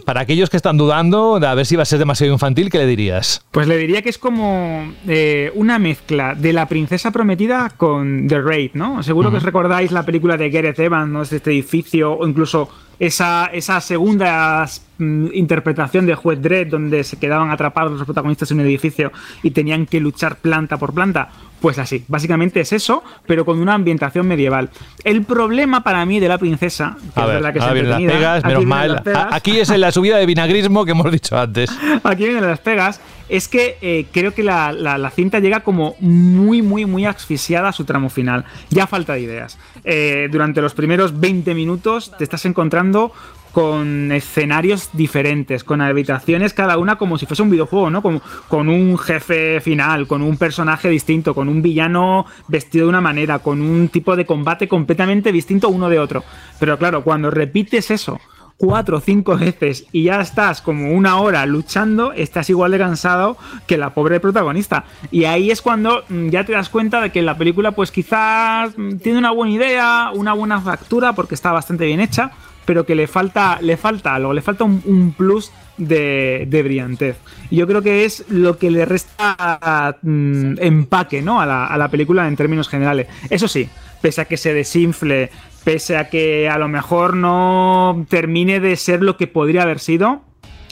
Para aquellos que están dudando de a ver si va a ser demasiado infantil, ¿qué le dirías? Pues le diría que es como eh, una mezcla de la princesa prometida con The Raid, ¿no? Seguro que os recordáis la película de Gareth Evans, ¿no? Este edificio, o incluso esa, esa segunda mm, interpretación de Juez Dredd, donde se quedaban atrapados los protagonistas en un edificio y tenían que luchar planta por planta. Pues así, básicamente es eso, pero con una ambientación medieval. El problema para mí de la princesa, que A es ver, verdad que vienen las pegas, aquí menos mal. las pegas. A- Aquí es en la subida de vinagrismo que hemos dicho antes. Aquí vienen las pegas. Es que eh, creo que la, la- la cinta llega como muy, muy, muy asfixiada a su tramo final. Ya falta de ideas. Eh, durante los primeros 20 minutos te estás encontrando con escenarios diferentes, con habitaciones cada una como si fuese un videojuego, ¿no? Con, con un jefe final, con un personaje distinto, con un villano vestido de una manera, con un tipo de combate completamente distinto uno de otro. Pero claro, cuando repites eso cuatro o cinco veces y ya estás como una hora luchando, estás igual de cansado que la pobre protagonista. Y ahí es cuando mm, ya te das cuenta de que la película pues quizás mm, tiene una buena idea, una buena factura porque está bastante bien hecha, pero que le falta, le falta algo, le falta un, plus de, brillantez. Y yo creo que es lo que le resta mm, empaque ¿no? a, la, a la película en términos generales. Eso sí, pese a que se desinfle, pese a que a lo mejor no termine de ser lo que podría haber sido.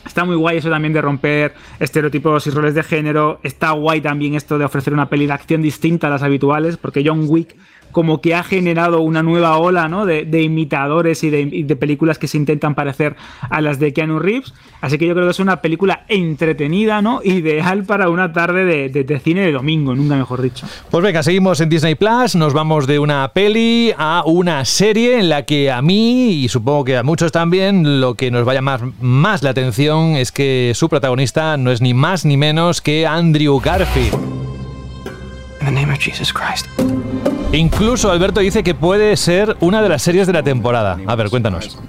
Está muy guay eso también de romper estereotipos y roles de género. Está guay también esto de ofrecer una peli de acción distinta a las habituales, porque John Wick como que ha generado una nueva ola ¿no? de, imitadores y de, películas que se intentan parecer a las de Keanu Reeves. Así que yo creo que es una película entretenida, ¿no? Ideal para una tarde de, cine de domingo, nunca mejor dicho. Pues venga, seguimos en Disney Plus, nos vamos de una peli a una serie en la que a mí, y supongo que a muchos también, lo que nos va a llamar más la atención es que su protagonista no es ni más ni menos que Andrew Garfield. In the name of Jesus Christ. Incluso Alberto dice que puede ser una de las series de la temporada. A ver, cuéntanos.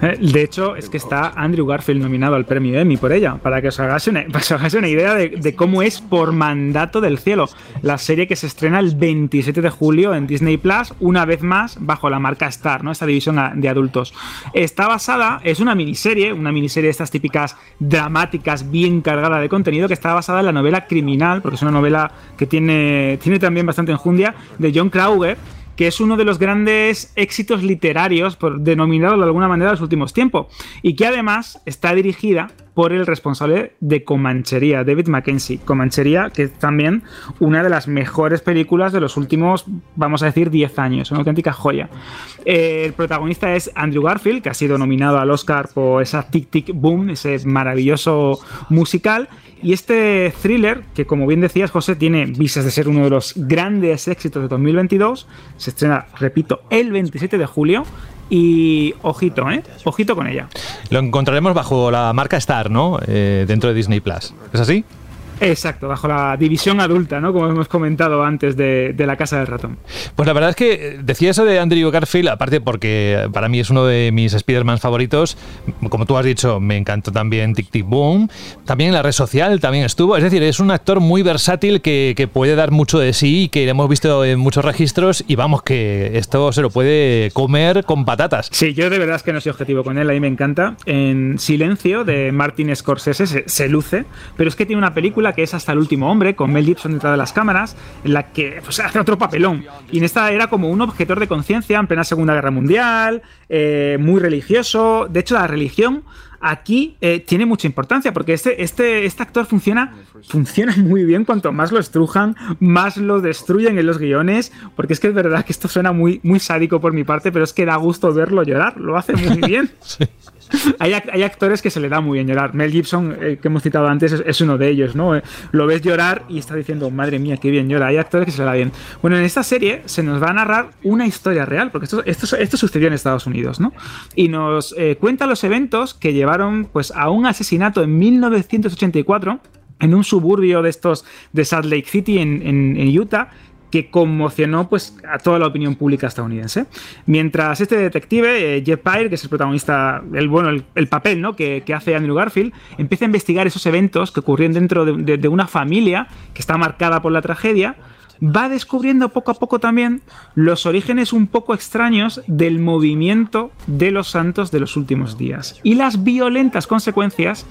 Eh, de hecho, es que está Andrew Garfield nominado al premio Emmy por ella, para que os hagáis una, idea de, cómo es por mandato del cielo. La serie que se estrena el 27 de julio en Disney Plus, una vez más bajo la marca Star, ¿no? esta división de adultos. Está basada, es una miniserie, una miniserie de estas típicas dramáticas, bien cargada de contenido, que está basada en la novela Criminal, porque es una novela que tiene, tiene también bastante enjundia, de John Crowder que es uno de los grandes éxitos literarios, por denominado de alguna manera, de los últimos tiempos, y que además está dirigida por el responsable de Comanchería, David Mackenzie. Comanchería, que es también una de las mejores películas de los últimos, vamos a decir, 10 años, una auténtica joya. El protagonista es Andrew Garfield, que ha sido nominado al Oscar por esa Tic Tic Boom, ese maravilloso musical, y este thriller, que como bien decías, José, tiene visas de ser uno de los grandes éxitos de 2022, se estrena, repito, el 27 de julio. Y ojito, ¿eh? Ojito con ella. Lo encontraremos bajo la marca Star, ¿no? Eh, dentro de Disney Plus. ¿Es así? Exacto, bajo la división adulta, ¿no? Como hemos comentado antes de, La Casa del Ratón. Pues la verdad es que decía eso de Andrew Garfield, aparte porque para mí es uno de mis Spider-Man favoritos. Como tú has dicho, me encantó también Tic Tic Boom. También en la red social también estuvo. Es decir, es un actor muy versátil que, puede dar mucho de sí y que lo hemos visto en muchos registros. Y vamos, que esto se lo puede comer con patatas. Sí, yo de verdad es que no soy objetivo con él, a mí me encanta. En Silencio de Martin Scorsese se, se luce, pero es que tiene una película que es Hasta el último hombre, con Mel Gibson detrás de las cámaras, en la que pues, hace otro papelón. Y en esta era como un objetor de conciencia en plena Segunda Guerra Mundial, eh, muy religioso. De hecho, la religión aquí eh, tiene mucha importancia porque este, este, este actor funciona, funciona muy bien. Cuanto más lo estrujan, más lo destruyen en los guiones. Porque es que es verdad que esto suena muy, muy sádico por mi parte, pero es que da gusto verlo llorar. Lo hace muy bien. hay, actores que se le da muy bien llorar. Mel Gibson, eh, que hemos citado antes, es, uno de ellos, ¿no? Eh, lo ves llorar y está diciendo, madre mía, qué bien llora. Hay actores que se le da bien. Bueno, en esta serie se nos va a narrar una historia real, porque esto, sucedió en Estados Unidos, ¿no? Y nos eh, cuenta los eventos que llevaron pues, a un asesinato en 1984 en un suburbio de estos de Salt Lake City en Utah que conmocionó pues, a toda la opinión pública estadounidense. Mientras este detective, eh, Jeff Pyre, que es el protagonista, el, bueno, el, papel ¿no? que, hace Andrew Garfield, empieza a investigar esos eventos que ocurrían dentro de, una familia que está marcada por la tragedia, va descubriendo poco a poco también los orígenes un poco extraños del movimiento de los santos de los últimos días y las violentas consecuencias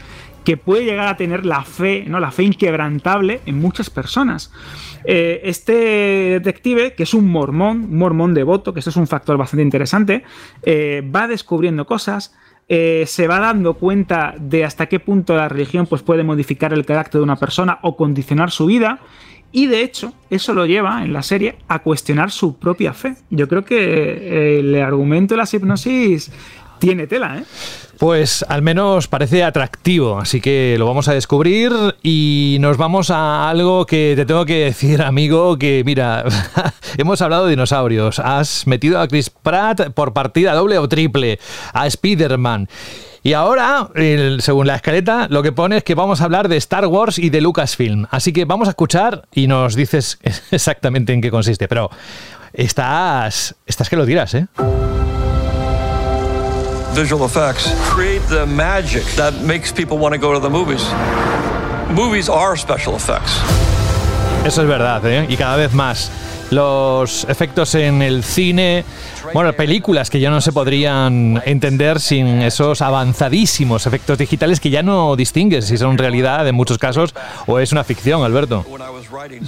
que puede llegar a tener la fe, ¿no? La fe inquebrantable en muchas personas. Eh, este detective, que es un mormón, un mormón devoto, que esto es un factor bastante interesante, eh, va descubriendo cosas. Eh, se va dando cuenta de hasta qué punto la religión pues, puede modificar el carácter de una persona o condicionar su vida. Y de hecho, eso lo lleva en la serie a cuestionar su propia fe. Yo creo que el argumento de la hipnosis tiene tela, ¿eh? Pues al menos parece atractivo, así que lo vamos a descubrir y nos vamos a algo que te tengo que decir, amigo, que mira, hemos hablado de dinosaurios, has metido a Chris Pratt por partida doble o triple, a Spider-Man. Y ahora, según la escaleta, lo que pone es que vamos a hablar de Star Wars y de Lucasfilm. Así que vamos a escuchar y nos dices exactamente en qué consiste. Pero estás, estás que lo tiras, ¿eh? Visual effects create the magic that makes people want to go to the movies. Movies are special effects. Eso es verdad, ¿eh? y cada vez más. Los efectos en el cine bueno, películas que ya no se podrían entender sin esos avanzadísimos efectos digitales que ya no distingues si son realidad en muchos casos o es una ficción, Alberto.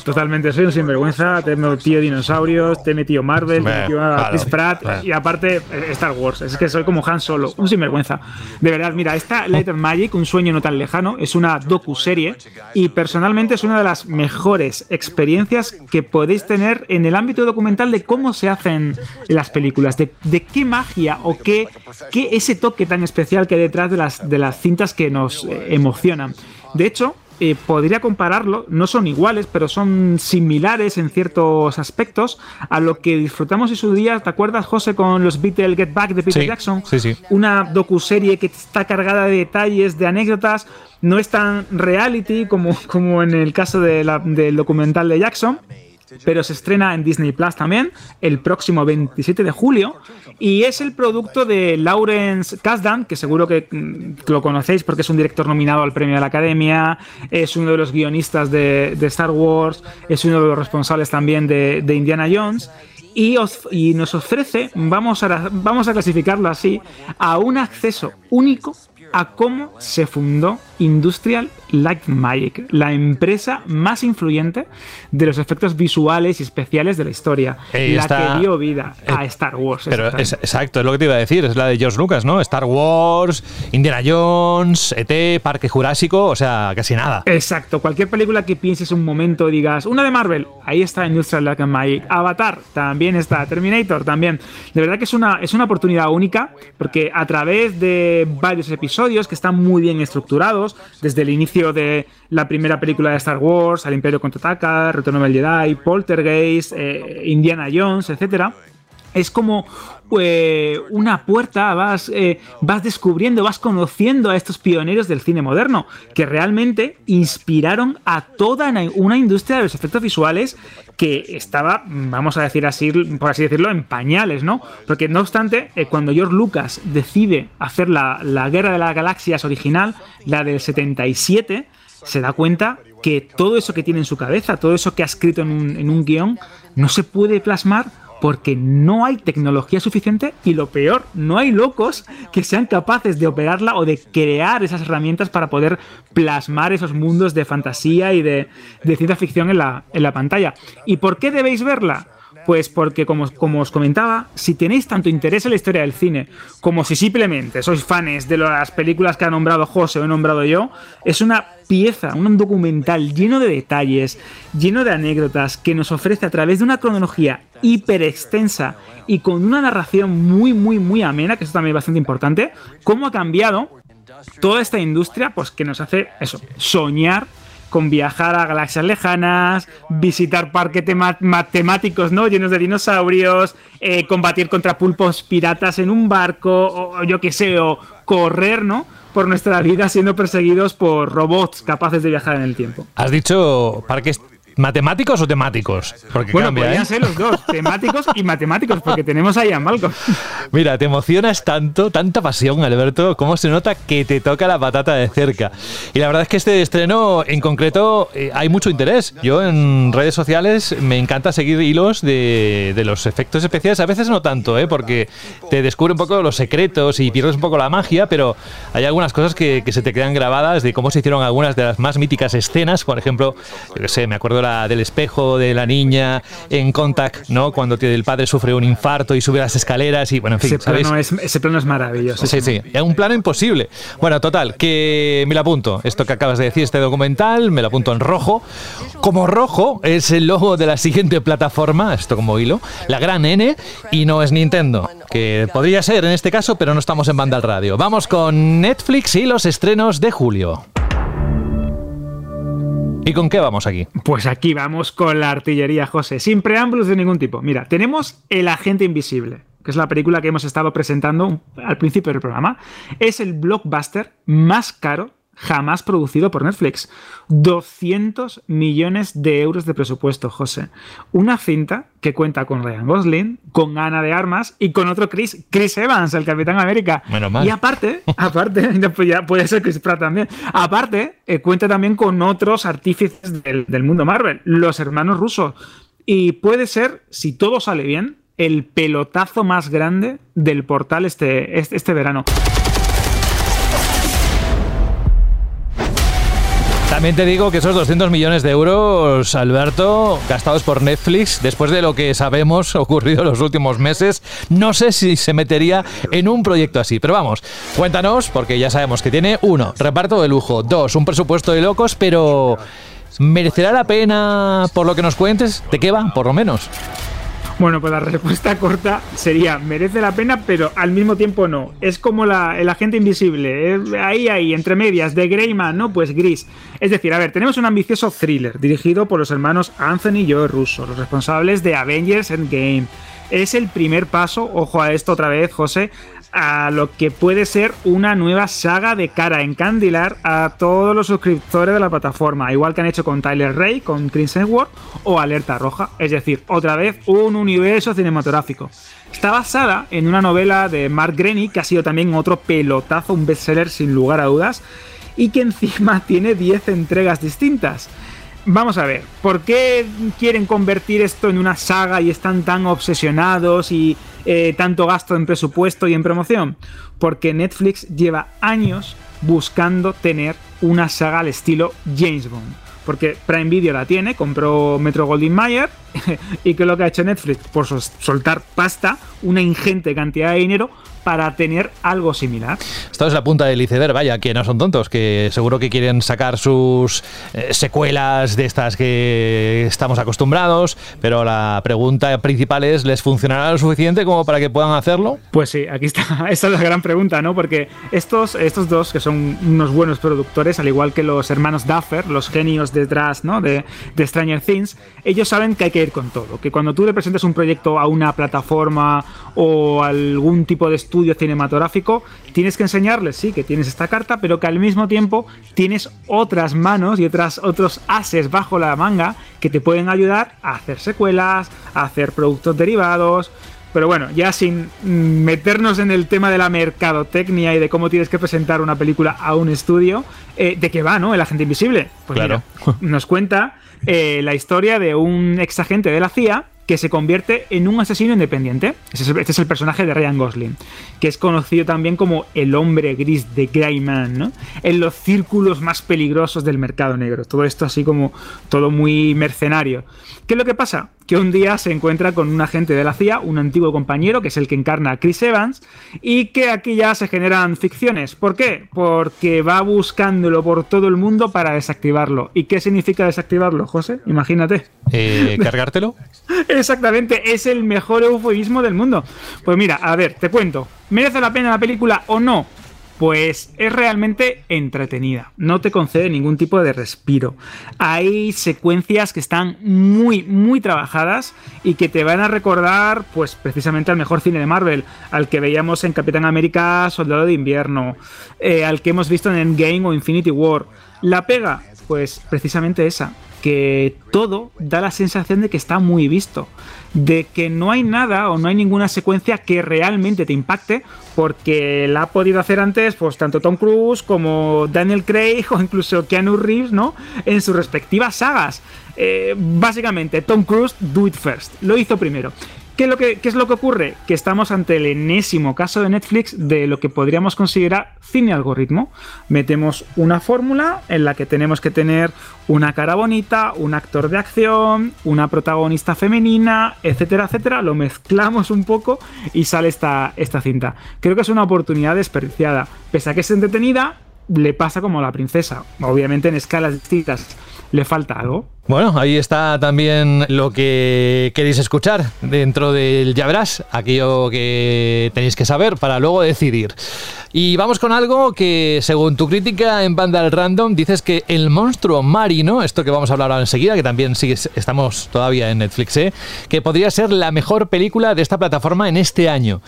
Totalmente, soy un sinvergüenza, te he metido dinosaurios, te he metido Marvel, te he metido a Chris Pratt y aparte eh, Star Wars. Es que soy como Han Solo, un sinvergüenza. De verdad, mira, esta Light of Magic, un sueño no tan lejano, es una docu-serie y personalmente es una de las mejores experiencias que podéis tener en el ámbito documental de cómo se hacen las películas de, qué magia o qué, qué, ese toque tan especial que hay detrás de las, de las cintas que nos eh, emocionan. De hecho, eh, podría compararlo, no son iguales, pero son similares en ciertos aspectos a lo que disfrutamos en su día. ¿Te acuerdas, José, con los Beatles Get Back de Peter Jackson? Sí, sí. Una docuserie que está cargada de detalles, de anécdotas. No es tan reality como, como en el caso de del documental de Jackson pero se estrena en Disney Plus también el próximo 27 de julio y es el producto de Lawrence Kasdan, que seguro que mm, lo conocéis porque es un director nominado al premio de la Academia, es uno de los guionistas de, Star Wars, es uno de los responsables también de, Indiana Jones. Y, y, nos ofrece, vamos a, vamos a clasificarlo así, a un acceso único a cómo se fundó Industrial Light Magic, la empresa más influyente de los efectos visuales y especiales de la historia, la que dio vida a Star Wars. Pero exacto, es lo que te iba a decir, es la de George Lucas, ¿no? Star Wars, Indiana Jones, ET, Parque Jurásico, o sea, casi nada. Exacto, cualquier película que pienses un momento digas, una de Marvel, ahí está Industrial Light Magic, Avatar, también está, Terminator, también. De verdad que es una, es una oportunidad única, porque a través de varios episodios que están muy bien estructurados, desde el inicio de la primera película de Star Wars, al Imperio contraataca, Retorno del Jedi, Poltergeist, eh, Indiana Jones, etcétera es como eh, una puerta, vas, eh, vas descubriendo, vas conociendo a estos pioneros del cine moderno, que realmente inspiraron a toda una industria de los efectos visuales que estaba, vamos a decir así, por así decirlo, en pañales, ¿no? Porque no obstante, eh, cuando George Lucas decide hacer la, la Guerra de las Galaxias original, la del 77, se da cuenta que todo eso que tiene en su cabeza, todo eso que ha escrito en un, en un guion, no se puede plasmar porque no hay tecnología suficiente y lo peor, no hay locos que sean capaces de operarla o de crear esas herramientas para poder plasmar esos mundos de fantasía y de, ciencia ficción en la, en la pantalla. ¿Y por qué debéis verla? Pues porque, como, como, os comentaba, si tenéis tanto interés en la historia del cine, como si simplemente sois fans de las películas que ha nombrado José o he nombrado yo, es una pieza, un documental lleno de detalles, lleno de anécdotas, que nos ofrece a través de una cronología hiper extensa y con una narración muy, muy, muy amena, que eso también es bastante importante, cómo ha cambiado toda esta industria, pues que nos hace eso, soñar con viajar a galaxias lejanas, visitar parques temáticos ¿no? llenos de dinosaurios, eh, combatir contra pulpos piratas en un barco, o, yo qué sé, o correr, ¿no? por nuestra vida siendo perseguidos por robots capaces de viajar en el tiempo. Has dicho parques ¿Matemáticos o temáticos? Porque bueno, podrían ¿eh? ser los dos, temáticos y matemáticos, porque tenemos ahí a Malcolm. Mira, te emocionas tanto, tanta pasión, Alberto, cómo se nota que te toca la patata de cerca. Y la verdad es que este estreno en concreto eh, hay mucho interés. Yo en redes sociales me encanta seguir hilos de, los efectos especiales, a veces no tanto, ¿eh? porque te descubre un poco los secretos y pierdes un poco la magia, pero hay algunas cosas que, se te quedan grabadas de cómo se hicieron algunas de las más míticas escenas. Por ejemplo, yo sé, me acuerdo la del espejo de la niña en Contact, ¿no? Cuando el padre sufre un infarto y sube las escaleras y bueno, en fin, ese Plano es, ese plano es maravilloso. Sí, sí, es un plano imposible. Bueno, total, que me lo apunto. Esto que acabas de decir, este documental, me lo apunto en rojo. Como rojo es el logo de la siguiente plataforma, esto como hilo, la gran N, y no es Nintendo, que podría ser en este caso, pero no estamos en banda al radio. Vamos con Netflix y los estrenos de julio. ¿Y con qué vamos aquí? Pues aquí vamos con la artillería, José, sin preámbulos de ningún tipo. Mira, tenemos El Agente Invisible, que es la película que hemos estado presentando al principio del programa. Es el blockbuster más caro jamás producido por Netflix. 200 millones de euros de presupuesto, José. Una cinta que cuenta con Ryan Gosling, con Ana de Armas y con otro Chris, Chris Evans, el Capitán América. Y aparte, aparte, pues ya puede ser Chris Pratt también. Aparte, eh, cuenta también con otros artífices del, del mundo Marvel, los hermanos rusos. Y puede ser, si todo sale bien, el pelotazo más grande del portal este, este, este verano. También te digo que esos 200 millones de euros, Alberto, gastados por Netflix, después de lo que sabemos ocurrido en los últimos meses, no sé si se metería en un proyecto así. Pero vamos, cuéntanos, porque ya sabemos que tiene, uno, reparto de lujo, dos, un presupuesto de locos, pero ¿merecerá la pena por lo que nos cuentes? ¿De qué va, por lo menos? Bueno, pues la respuesta corta sería merece la pena, pero al mismo tiempo no. Es como la, el agente invisible, ahí, ahí, entre medias, de Greyman, ¿no? Pues gris. Es decir, a ver, tenemos un ambicioso thriller dirigido por los hermanos Anthony y Joe Russo, los responsables de Avengers Endgame. Es el primer paso, ojo a esto otra vez, José, a lo que puede ser una nueva saga de cara en Candilar a todos los suscriptores de la plataforma, igual que han hecho con Tyler Ray, con Crimson World o Alerta Roja, es decir, otra vez un universo cinematográfico. Está basada en una novela de Mark Greaney, que ha sido también otro pelotazo, un bestseller sin lugar a dudas, y que encima tiene 10 entregas distintas. Vamos a ver, ¿por qué quieren convertir esto en una saga y están tan obsesionados y eh, tanto gasto en presupuesto y en promoción? Porque Netflix lleva años buscando tener una saga al estilo James Bond. Porque Prime Video la tiene, compró Metro Goldwyn Mayer y que lo que ha hecho Netflix, por soltar pasta, una ingente cantidad de dinero para tener algo similar. Esto es la punta del iceberg, vaya, que no son tontos, que seguro que quieren sacar sus eh, secuelas de estas que estamos acostumbrados, pero la pregunta principal es, ¿les funcionará lo suficiente como para que puedan hacerlo? Pues sí, aquí está, esa es la gran pregunta, ¿no? Porque estos, estos dos, que son unos buenos productores, al igual que los hermanos Duffer, los genios detrás ¿no? de, Stranger Things, ellos saben que hay que ir con todo, que cuando tú le presentes un proyecto a una plataforma o algún tipo de estudio cinematográfico, tienes que enseñarles, sí, que tienes esta carta, pero que al mismo tiempo tienes otras manos y otras, otros ases bajo la manga que te pueden ayudar a hacer secuelas, a hacer productos derivados. Pero bueno, ya sin meternos en el tema de la mercadotecnia y de cómo tienes que presentar una película a un estudio, eh, ¿de qué va, no? El agente invisible. Pues claro. nos cuenta eh, la historia de un ex agente de la CIA que se convierte en un asesino independiente. Este es el personaje de Ryan Gosling, que es conocido también como el hombre gris de Greyman, ¿no? En los círculos más peligrosos del mercado negro. Todo esto así como todo muy mercenario. ¿Qué es lo que pasa? Que un día se encuentra con un agente de la CIA, un antiguo compañero, que es el que encarna a Chris Evans, y que aquí ya se generan ficciones. ¿Por qué? Porque va buscándolo por todo el mundo para desactivarlo. ¿Y qué significa desactivarlo, José? Imagínate. Eh, ¿Cargártelo? Exactamente, es el mejor eufemismo del mundo. Pues mira, a ver, te cuento. ¿Merece la pena la película o no? Pues es realmente entretenida, no te concede ningún tipo de respiro. Hay secuencias que están muy, muy trabajadas y que te van a recordar, pues precisamente al mejor cine de Marvel, al que veíamos en Capitán América, Soldado de Invierno, eh, al que hemos visto en Endgame o Infinity War. La pega, pues precisamente esa, que todo da la sensación de que está muy visto, de que no hay nada o no hay ninguna secuencia que realmente te impacte, porque la ha podido hacer antes, pues tanto Tom Cruise como Daniel Craig o incluso Keanu Reeves, ¿no? En sus respectivas sagas. Eh, básicamente, Tom Cruise, do it first, lo hizo primero. ¿Qué es, lo que, ¿Qué es lo que ocurre? Que estamos ante el enésimo caso de Netflix de lo que podríamos considerar cine algoritmo. Metemos una fórmula en la que tenemos que tener una cara bonita, un actor de acción, una protagonista femenina, etcétera, etcétera. Lo mezclamos un poco y sale esta, esta cinta. Creo que es una oportunidad desperdiciada. Pese a que es entretenida, le pasa como a la princesa. Obviamente en escalas distintas le falta algo. Bueno, ahí está también lo que queréis escuchar dentro del ya verás, aquello que tenéis que saber para luego decidir. Y vamos con algo que, según tu crítica en Vandal Random, dices que el monstruo marino, esto que vamos a hablar ahora enseguida, que también sigue, estamos todavía en Netflix, ¿eh? que podría ser la mejor película de esta plataforma en este año.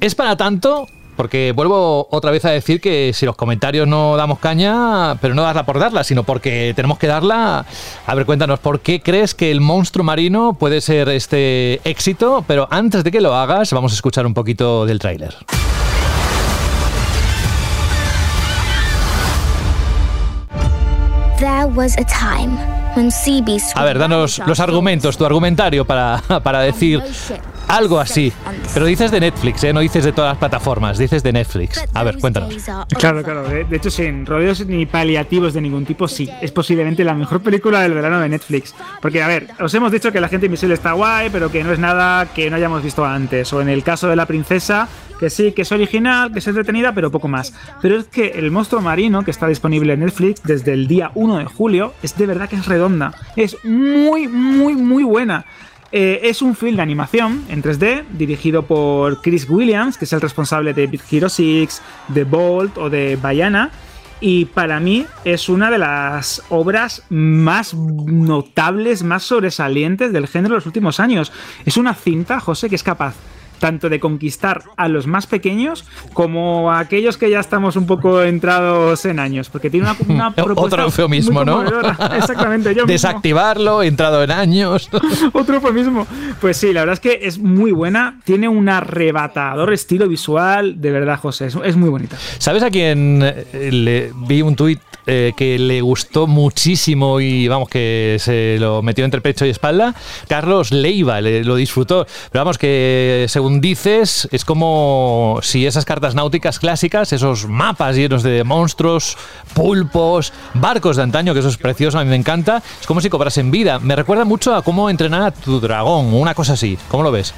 ¿Es para tanto? Porque vuelvo otra vez a decir que si los comentarios no damos caña, pero no darla por darla, sino porque tenemos que darla. A ver, cuéntanos, ¿por qué crees que el monstruo marino puede ser este éxito? Pero antes de que lo hagas, vamos a escuchar un poquito del tráiler. A ver, danos los argumentos, tu argumentario para, para decir algo así. Pero dices de Netflix, ¿eh? no dices de todas las plataformas, dices de Netflix. A ver, cuéntanos. Claro, claro. De, hecho, sin rodeos ni paliativos de ningún tipo, sí. Es posiblemente la mejor película del verano de Netflix. Porque, a ver, os hemos dicho que la gente invisible está guay, pero que no es nada que no hayamos visto antes. O en el caso de la princesa, que sí, que es original, que es entretenida, pero poco más. Pero es que El monstruo marino, que está disponible en Netflix desde el día 1 de julio, es de verdad que es redonda. Es muy, muy, muy buena. Eh, es un film de animación en 3D dirigido por Chris Williams, que es el responsable de Big Hero 6, de Bolt o de Bayana. Y para mí es una de las obras más notables, más sobresalientes del género de los últimos años. Es una cinta, José, que es capaz tanto de conquistar a los más pequeños como a aquellos que ya estamos un poco entrados en años, porque tiene una, propuesta Otro eufemismo, ¿no? Exactamente, yo Desactivarlo, entrado en años. Otro eufemismo. Pues sí, la verdad es que es muy buena, tiene un arrebatador estilo visual, de verdad, José, es, muy bonita. ¿Sabes a quién eh, le vi un tuit eh, que le gustó muchísimo y vamos, que se lo metió entre pecho y espalda? Carlos Leiva, lo disfrutó. Pero vamos, que según dices, es como si esas cartas náuticas clásicas, esos mapas llenos de monstruos, pulpos, barcos de antaño, que eso es precioso, a mí me encanta, es como si cobrasen vida. Me recuerda mucho a cómo entrenar a tu dragón, una cosa así. ¿Cómo lo ves?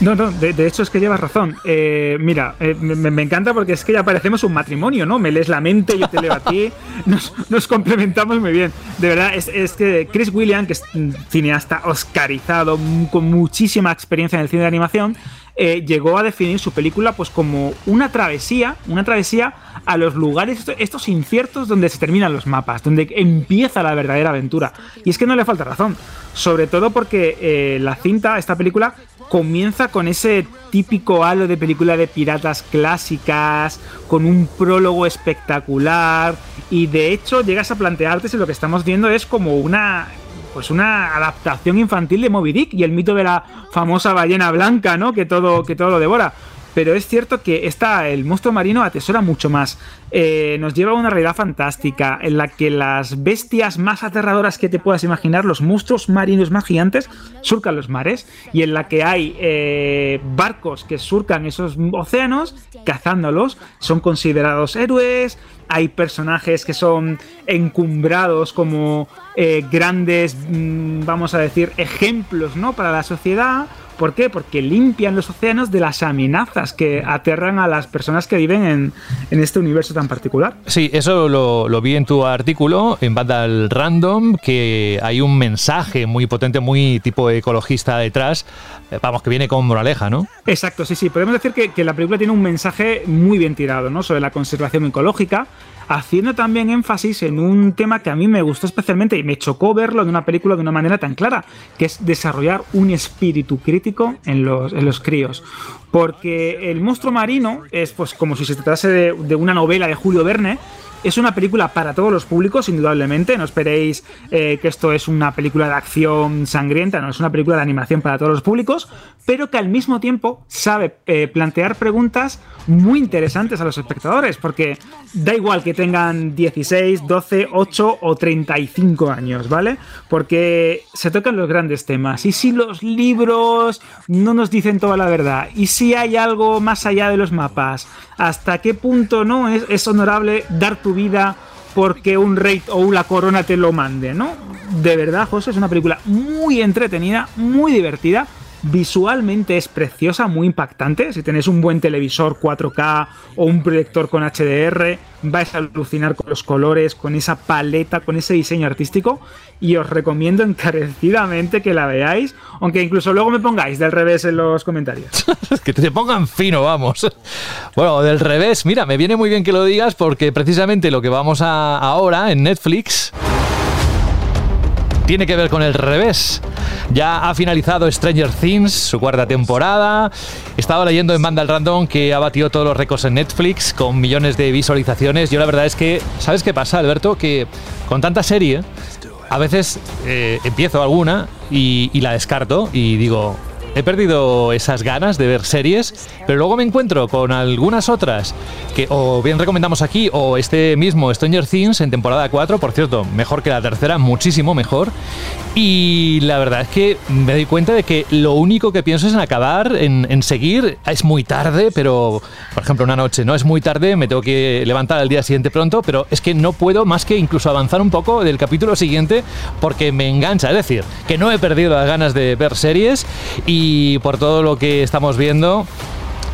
No, no, de, hecho es que llevas razón. Eh, mira, eh, me, encanta porque es que ya parecemos un matrimonio, ¿no? Me lees la mente, yo te leo a ti, nos, complementamos muy bien. De verdad, es, es, que Chris William, que es cineasta oscarizado, con muchísima experiencia en el cine de animación, eh, llegó a definir su película pues como una travesía, una travesía a los lugares estos inciertos donde se terminan los mapas, donde empieza la verdadera aventura. Y es que no le falta razón, sobre todo porque la cinta, esta película, comienza con ese típico halo de película de piratas clásicas, con un prólogo espectacular, y de hecho llegas a plantearte si lo que estamos viendo es como una pues una adaptación infantil de Moby Dick y el mito de la famosa ballena blanca, ¿no? Que todo, que todo lo devora. Pero es cierto que está el monstruo marino atesora mucho más. Eh, nos lleva a una realidad fantástica en la que las bestias más aterradoras que te puedas imaginar, los monstruos marinos más gigantes, surcan los mares y en la que hay eh, barcos que surcan esos océanos cazándolos, son considerados héroes, hay personajes que son encumbrados como eh, grandes, mm, vamos a decir, ejemplos ¿no? para la sociedad. ¿Por qué? Porque limpian los océanos de las amenazas que aterran a las personas que viven en, este universo tan particular. Sí, eso lo, vi en tu artículo en Vandal Random, que hay un mensaje muy potente, muy tipo ecologista detrás, eh, vamos, que viene con moraleja, ¿no? Exacto, sí, sí. Podemos decir que, que la película tiene un mensaje muy bien tirado, ¿no? Sobre la conservación ecológica, haciendo también énfasis en un tema que a mí me gustó especialmente y me chocó verlo en una película de una manera tan clara, que es desarrollar un espíritu crítico en los, en los críos. Porque el monstruo marino es pues como si se tratase de, una novela de Julio Verne, Es una película para todos los públicos, indudablemente. No esperéis eh, que esto es una película de acción sangrienta, no, es una película de animación para todos los públicos, pero que al mismo tiempo sabe eh, plantear preguntas muy interesantes a los espectadores, porque da igual que tengan 16, 12, 8 o 35 años, ¿vale? Porque se tocan los grandes temas. Y si los libros no nos dicen toda la verdad, y si hay algo más allá de los mapas, hasta qué punto no es, es honorable dar tu vida porque un rey o una corona te lo mande, ¿no? De verdad, José, es una película muy entretenida, muy divertida Visualmente es preciosa, muy impactante. Si tenéis un buen televisor 4K o un proyector con HDR, vais a alucinar con los colores, con esa paleta, con ese diseño artístico. Y os recomiendo encarecidamente que la veáis, aunque incluso luego me pongáis del revés en los comentarios. que te pongan fino, vamos. Bueno, del revés, mira, me viene muy bien que lo digas porque precisamente lo que vamos a ahora en Netflix tiene que ver con el revés. Ya ha finalizado Stranger Things, su cuarta temporada. Estaba leyendo en Banda Random que ha batido todos los récords en Netflix con millones de visualizaciones. Yo la verdad es que, ¿sabes qué pasa, Alberto? Que con tanta serie, a veces eh, empiezo alguna y la descarto y digo, he perdido esas ganas de ver series, pero luego me encuentro con algunas otras que o bien recomendamos aquí o este mismo Stranger Things en temporada 4, por cierto, mejor que la tercera, muchísimo mejor. Y la verdad es que me doy cuenta de que lo único que pienso es en acabar, en, seguir. Es muy tarde, pero, por ejemplo, una noche, ¿no? Es muy tarde, me tengo que levantar al día siguiente pronto, pero es que no puedo más que incluso avanzar un poco del capítulo siguiente porque me engancha. Es decir, que no he perdido las ganas de ver series y por todo lo que estamos viendo,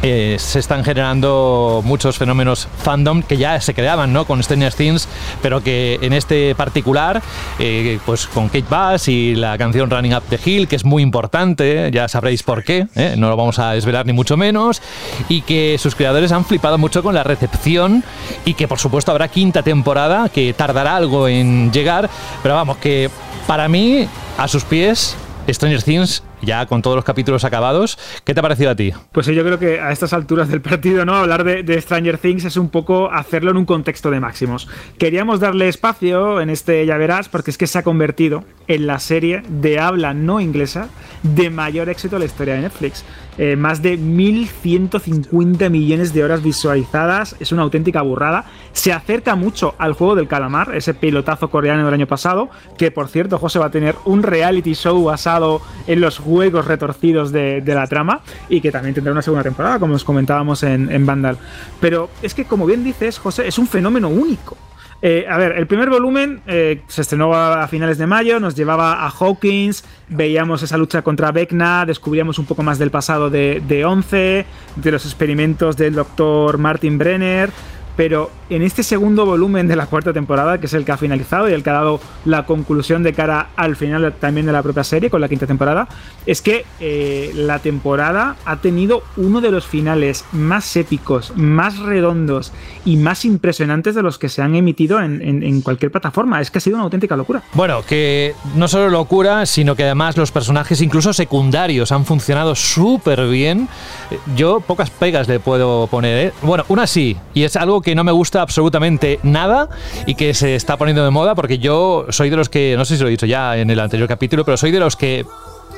eh, se están generando muchos fenómenos fandom que ya se creaban ¿no? con Stranger Things, pero que en este particular, eh, pues con Kate Bass y la canción Running Up the Hill, que es muy importante, ya sabréis por qué, ¿eh? no lo vamos a desvelar ni mucho menos, y que sus creadores han flipado mucho con la recepción y que por supuesto habrá quinta temporada, que tardará algo en llegar, pero vamos, que para mí, a sus pies, Stranger Things ya con todos los capítulos acabados. ¿Qué te ha parecido a ti? Pues yo creo que a estas alturas del partido, ¿no? Hablar de, Stranger Things es un poco hacerlo en un contexto de máximos. Queríamos darle espacio en este Ya Verás, porque es que se ha convertido en la serie de habla no inglesa de mayor éxito en la historia de Netflix. Eh, más de 1.150 millones de horas visualizadas, es una auténtica burrada. Se acerca mucho al juego del calamar, ese pilotazo coreano del año pasado, que por cierto, José va a tener un reality show basado en los juegos retorcidos de, la trama y que también tendrá una segunda temporada, como os comentábamos en, en Vandal. Pero es que, como bien dices, José, es un fenómeno único. Eh, a ver, el primer volumen eh, se estrenó a finales de mayo, nos llevaba a Hawkins, veíamos esa lucha contra Vecna, descubríamos un poco más del pasado de, de Once, de los experimentos del doctor Martin Brenner, pero en este segundo volumen de la cuarta temporada, que es el que ha finalizado y el que ha dado la conclusión de cara al final también de la propia serie, con la quinta temporada, es que eh, la temporada ha tenido uno de los finales más épicos, más redondos y más impresionantes de los que se han emitido en, en cualquier plataforma. Es que ha sido una auténtica locura. Bueno, que no solo locura, sino que además los personajes, incluso secundarios, han funcionado súper bien. Yo pocas pegas le puedo poner. ¿eh? Bueno, una sí, y es algo que no me gusta absolutamente nada y que se está poniendo de moda porque yo soy de los que, no sé si lo he dicho ya en el anterior capítulo, pero soy de los que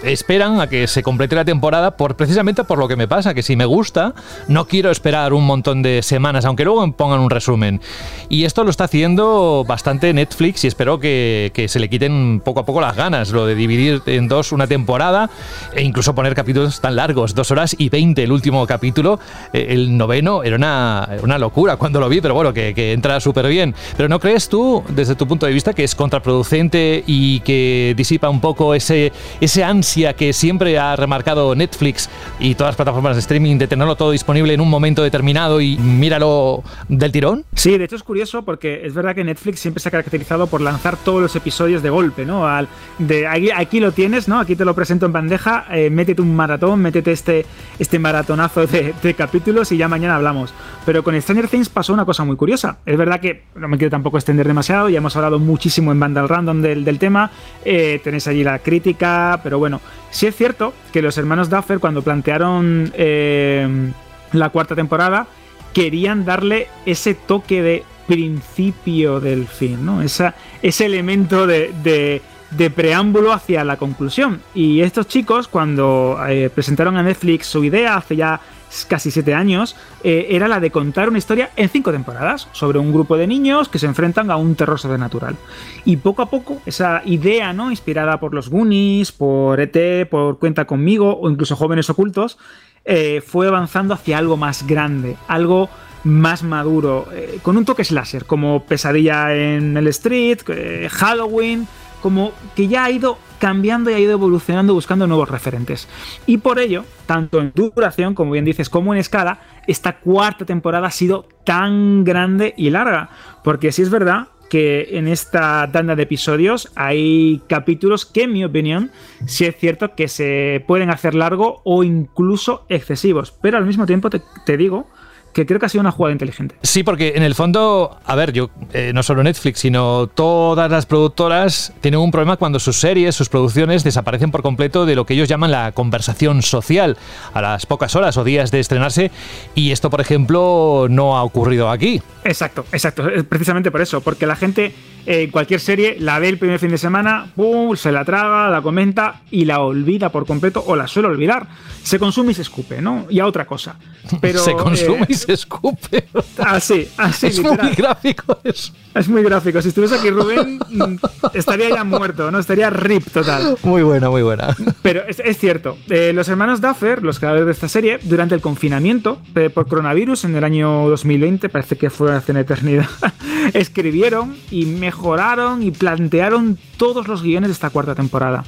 esperan a que se complete la temporada por precisamente por lo que me pasa, que si me gusta, no quiero esperar un montón de semanas, aunque luego me pongan un resumen. Y esto lo está haciendo bastante Netflix y espero que, se le quiten poco a poco las ganas, lo de dividir en dos una temporada e incluso poner capítulos tan largos, dos horas y veinte el último capítulo, eh, el noveno era una, una locura cuando lo vi, pero bueno, que, que entra súper bien. Pero ¿no crees tú, desde tu punto de vista, que es contraproducente y que disipa un poco ese, ese ansia que siempre ha remarcado Netflix y todas las plataformas de streaming de tenerlo todo disponible en un momento determinado y míralo del tirón? Sí, de hecho es curioso porque es verdad que Netflix siempre se ha caracterizado por lanzar todos los episodios de golpe, ¿no? Al, de aquí, lo tienes, ¿no? Aquí te lo presento en bandeja, eh, métete un maratón, métete este, este maratonazo de, capítulos y ya mañana hablamos. Pero con Stranger Things pasó una cosa muy curiosa. Es verdad que no me quiero tampoco extender demasiado, ya hemos hablado muchísimo en Vandal Random del, del tema, eh, tenéis allí la crítica, pero bueno, Sí es cierto que los hermanos Duffer, cuando plantearon eh, la cuarta temporada, querían darle ese toque de principio del fin, ¿no? Ese elemento de, de, preámbulo hacia la conclusión. Y estos chicos, cuando eh, presentaron a Netflix su idea hace ya casi siete años, eh, era la de contar una historia en cinco temporadas sobre un grupo de niños que se enfrentan a un terror sobrenatural. Y poco a poco, esa idea, ¿no? Inspirada por los Goonies, por ET, por Cuenta conmigo, o incluso Jóvenes Ocultos, eh, fue avanzando hacia algo más grande, algo más maduro, eh, con un toque slasher, como Pesadilla en el Street, Halloween, como que ya ha ido cambiando y ha ido evolucionando buscando nuevos referentes. Y por ello, tanto en duración, como bien dices, como en escala, esta cuarta temporada ha sido tan grande y larga. Porque si es verdad que en esta tanda de episodios hay capítulos que, en mi opinión, sí es cierto que se pueden hacer largo o incluso excesivos. Pero al mismo tiempo te digo que creo que ha sido una jugada inteligente. Sí, porque en el fondo, a ver, yo eh, no solo Netflix, sino todas las productoras tienen un problema cuando sus series, sus producciones desaparecen por completo de lo que ellos llaman la conversación social a las pocas horas o días de estrenarse y esto, por ejemplo, no ha ocurrido aquí. Exacto, exacto, precisamente por eso, porque la gente en cualquier serie la ve el primer fin de semana, ¡pum! se la traga, la comenta y la olvida por completo o la suele olvidar. Se consume y se escupe, ¿no? Y a otra cosa. Pero, se consume y eh, se escupe. Así, así. Es muy gráfico eso. Es muy gráfico. Si estuviese aquí Rubén, mm, estaría ya muerto, ¿no? Estaría rip total. Muy buena, muy buena. Pero es, cierto, eh, los hermanos Duffer, los creadores de esta serie, durante el confinamiento por coronavirus en el año 2020, parece que fue hace una eternidad, escribieron y mejoraron y plantearon todos los guiones de esta cuarta temporada.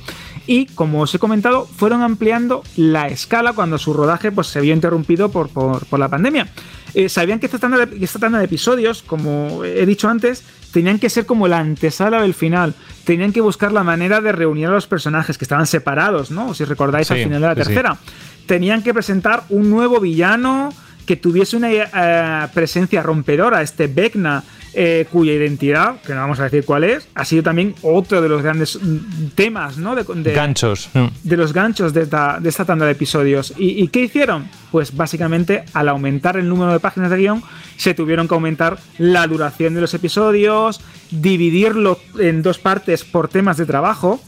Y como os he comentado, fueron ampliando la escala cuando su rodaje pues, se vio interrumpido por, por, la pandemia. Eh, sabían que esta, tanda de, esta tanda de episodios, como he dicho antes, tenían que ser como la antesala del final. Tenían que buscar la manera de reunir a los personajes que estaban separados, ¿no? Si recordáis al final de la tercera. Tenían que presentar un nuevo villano que tuviese una eh, presencia rompedora, este Vecna, eh, cuya identidad, que no vamos a decir cuál es, ha sido también otro de los grandes mm, temas, ¿no? De, ganchos. De los ganchos de esta, de esta tanda de episodios. ¿Y, qué hicieron? Pues básicamente, al aumentar el número de páginas de guion, se tuvieron que aumentar la duración de los episodios, dividirlo en dos partes por temas de trabajo.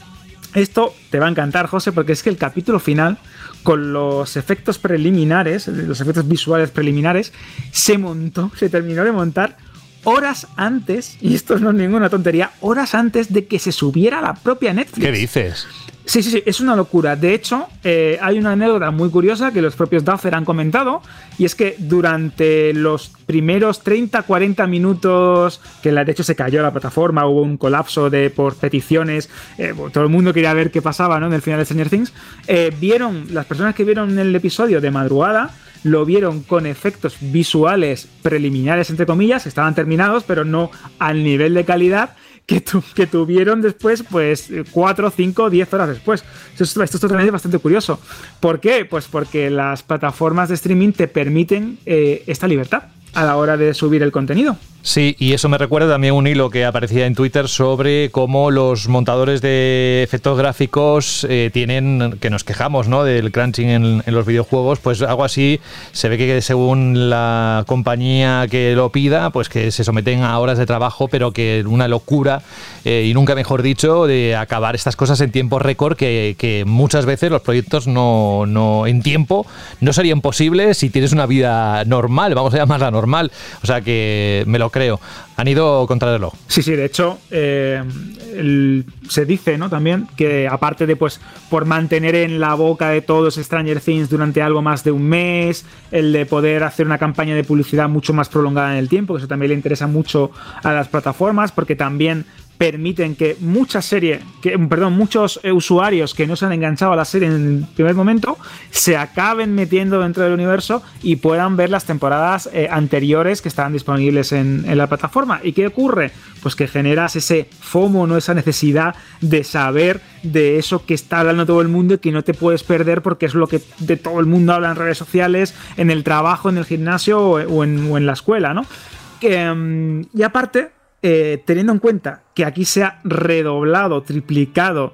Esto te va a encantar, José, porque es que el capítulo final, con los efectos preliminares, los efectos visuales preliminares, se montó, se terminó de montar horas antes, y esto no es ninguna tontería, horas antes de que se subiera a la propia Netflix. ¿Qué dices? Sí, sí, sí, es una locura. De hecho, eh, hay una anécdota muy curiosa que los propios Duffer han comentado, y es que durante los primeros 30-40 minutos, que de hecho se cayó la plataforma, hubo un colapso de por peticiones, eh, todo el mundo quería ver qué pasaba ¿no? en el final de Stranger Things, eh, vieron, las personas que vieron el episodio de madrugada, lo vieron con efectos visuales preliminares, entre comillas, estaban terminados, pero no al nivel de calidad que, que tuvieron después, pues 4, 5, 10 horas después. Esto, esto, es bastante curioso. ¿Por qué? Pues porque las plataformas de streaming te permiten eh, esta libertad a la hora de subir el contenido. Sí, y eso me recuerda también un hilo que aparecía en Twitter sobre cómo los montadores de efectos gráficos eh, tienen, que nos quejamos ¿no? del crunching en, los videojuegos, pues algo así se ve que según la compañía que lo pida, pues que se someten a horas de trabajo, pero que una locura, eh, y nunca mejor dicho, de acabar estas cosas en tiempo récord, que, que, muchas veces los proyectos no, no en tiempo no serían posibles si tienes una vida normal, vamos a llamarla normal. O sea que me lo creo. Han ido contra reloj. Sí, sí, de hecho, eh, se dice ¿no? también que aparte de pues por mantener en la boca de todos Stranger Things durante algo más de un mes, el de poder hacer una campaña de publicidad mucho más prolongada en el tiempo, que eso también le interesa mucho a las plataformas, porque también permiten que muchas series, que, perdón, muchos usuarios que no se han enganchado a la serie en el primer momento, se acaben metiendo dentro del universo y puedan ver las temporadas eh, anteriores que estaban disponibles en, la plataforma. ¿Y qué ocurre? Pues que generas ese FOMO, ¿no? esa necesidad de saber de eso que está hablando todo el mundo y que no te puedes perder porque es lo que de todo el mundo habla en redes sociales, en el trabajo, en el gimnasio o, en, la escuela, ¿no? Mm, y aparte, eh, teniendo en cuenta que aquí se ha redoblado, triplicado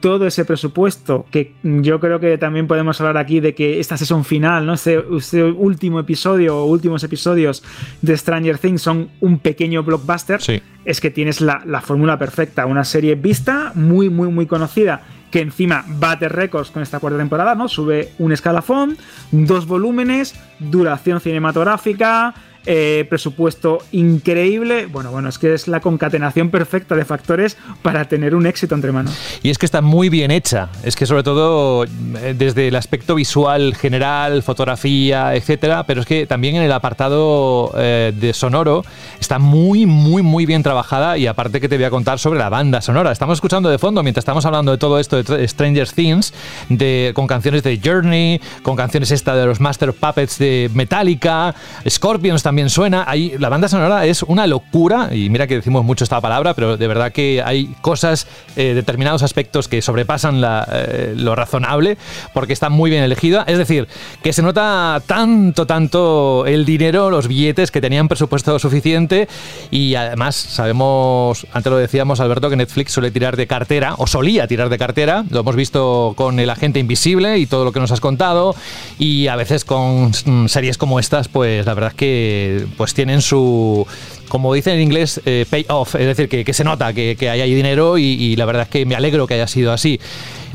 todo ese presupuesto, que yo creo que también podemos hablar aquí de que esta sesión final, ¿no? Este, este último episodio o últimos episodios de Stranger Things son un pequeño blockbuster, es que tienes la, la fórmula perfecta, una serie vista, muy, muy, muy conocida que encima bate récords con esta cuarta temporada, ¿no? Sube un escalafón, dos volúmenes, duración cinematográfica, eh, presupuesto increíble. Bueno, bueno, es que es la concatenación perfecta de factores para tener un éxito entre manos. Y es que está muy bien hecha. Es que sobre todo eh, desde el aspecto visual general, fotografía, etcétera, pero es que también en el apartado eh, de sonoro está muy, muy, muy bien trabajada. Y aparte que te voy a contar sobre la banda sonora. Estamos escuchando de fondo mientras estamos hablando de todo esto de Stranger Things, de, con canciones de Journey, con canciones esta de los Master Puppets de Metallica, Scorpions también suena. Ahí, la banda sonora es una locura, y mira que decimos mucho esta palabra, pero de verdad que hay cosas, eh, determinados aspectos que sobrepasan eh, lo razonable, porque está muy bien elegida. Es decir, que se nota tanto, tanto el dinero, los billetes que tenían presupuesto suficiente, y además sabemos, antes lo decíamos, Alberto, que Netflix suele tirar de cartera, o solía tirar de cartera, lo hemos visto con El Agente Invisible y todo lo que nos has contado, y a veces con mm, series como estas, pues la verdad es que pues tienen su, como dicen en inglés, eh, pay off, es decir, que, se nota que, que hay dinero y, la verdad es que me alegro que haya sido así.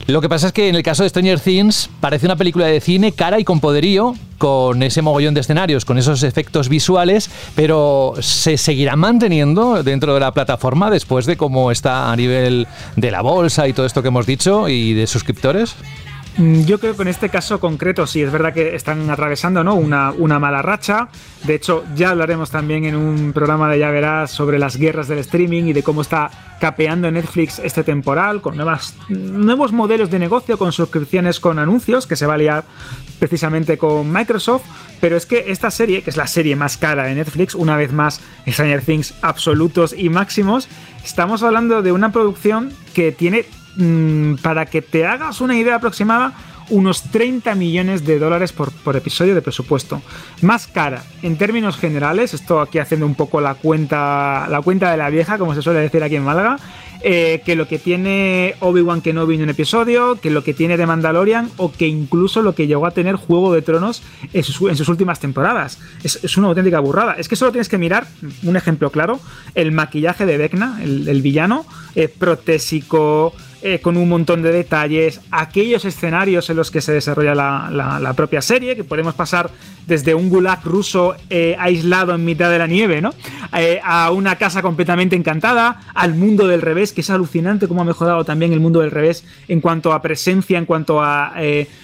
Lo que pasa es que en el caso de Stranger Things parece una película de cine cara y con poderío, con ese mogollón de escenarios, con esos efectos visuales, pero se seguirá manteniendo dentro de la plataforma después de cómo está a nivel de la bolsa y todo esto que hemos dicho y de suscriptores. Mm, yo creo que en este caso concreto sí, es verdad que están atravesando ¿no? una, una mala racha. De hecho, ya hablaremos también en un programa de Ya Verás sobre las guerras del streaming y de cómo está capeando Netflix este temporal con nuevos modelos de negocio, con suscripciones con anuncios, que se va a liar precisamente con Microsoft. Pero es que esta serie, que es la serie más cara de Netflix, una vez más Stranger Things absolutos y máximos, estamos hablando de una producción que tiene Mm, para que te hagas una idea aproximada, unos 30 millones de dólares por, episodio de presupuesto. Más cara, en términos generales, esto aquí haciendo un poco la cuenta, la cuenta de la vieja, como se suele decir aquí en Málaga, eh, que lo que tiene Obi-Wan Kenobi en un episodio, que lo que tiene de Mandalorian o que incluso lo que llegó a tener Juego de Tronos en sus, últimas temporadas. Es, una auténtica burrada. Es que solo tienes que mirar, un ejemplo claro, el maquillaje de Vecna, el, villano, eh, protésico, eh, con un montón de detalles, aquellos escenarios en los que se desarrolla la, propia serie, que podemos pasar desde un gulag ruso eh, aislado en mitad de la nieve, ¿no? Eh, a una casa completamente encantada, al mundo del revés, que es alucinante cómo ha mejorado también el mundo del revés en cuanto a presencia, en cuanto a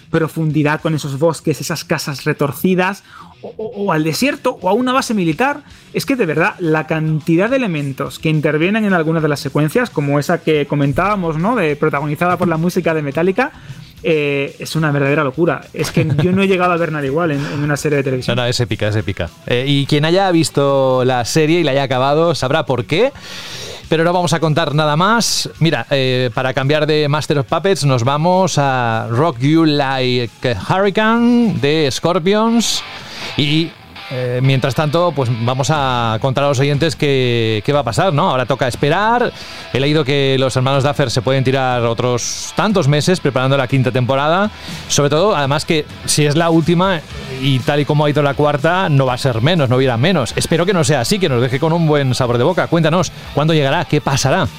profundidad con esos bosques, esas casas retorcidas, o, al desierto o a una base militar. Es que de verdad, la cantidad de elementos que intervienen en algunas de las secuencias, como esa que comentábamos, ¿no? De, protagonizada por la música de Metallica, eh, es una verdadera locura. Es que yo no he llegado a ver nada igual en, una serie de televisión. No, no, es épica, es épica. Eh, y quien haya visto la serie y la haya acabado sabrá por qué. Pero no vamos a contar nada más. Mira, eh, para cambiar de Master of Puppets nos vamos a Rock You Like Hurricane de Scorpions. Y eh, mientras tanto, pues vamos a contar a los oyentes qué, va a pasar, ¿no? Ahora toca esperar. He leído que los hermanos Duffer se pueden tirar otros tantos meses preparando la quinta temporada. Sobre todo, además que si es la última y tal y como ha ido la cuarta, no va a ser menos, no hubiera menos. Espero que no sea así, que nos deje con un buen sabor de boca. Cuéntanos, ¿cuándo llegará? ¿Qué pasará?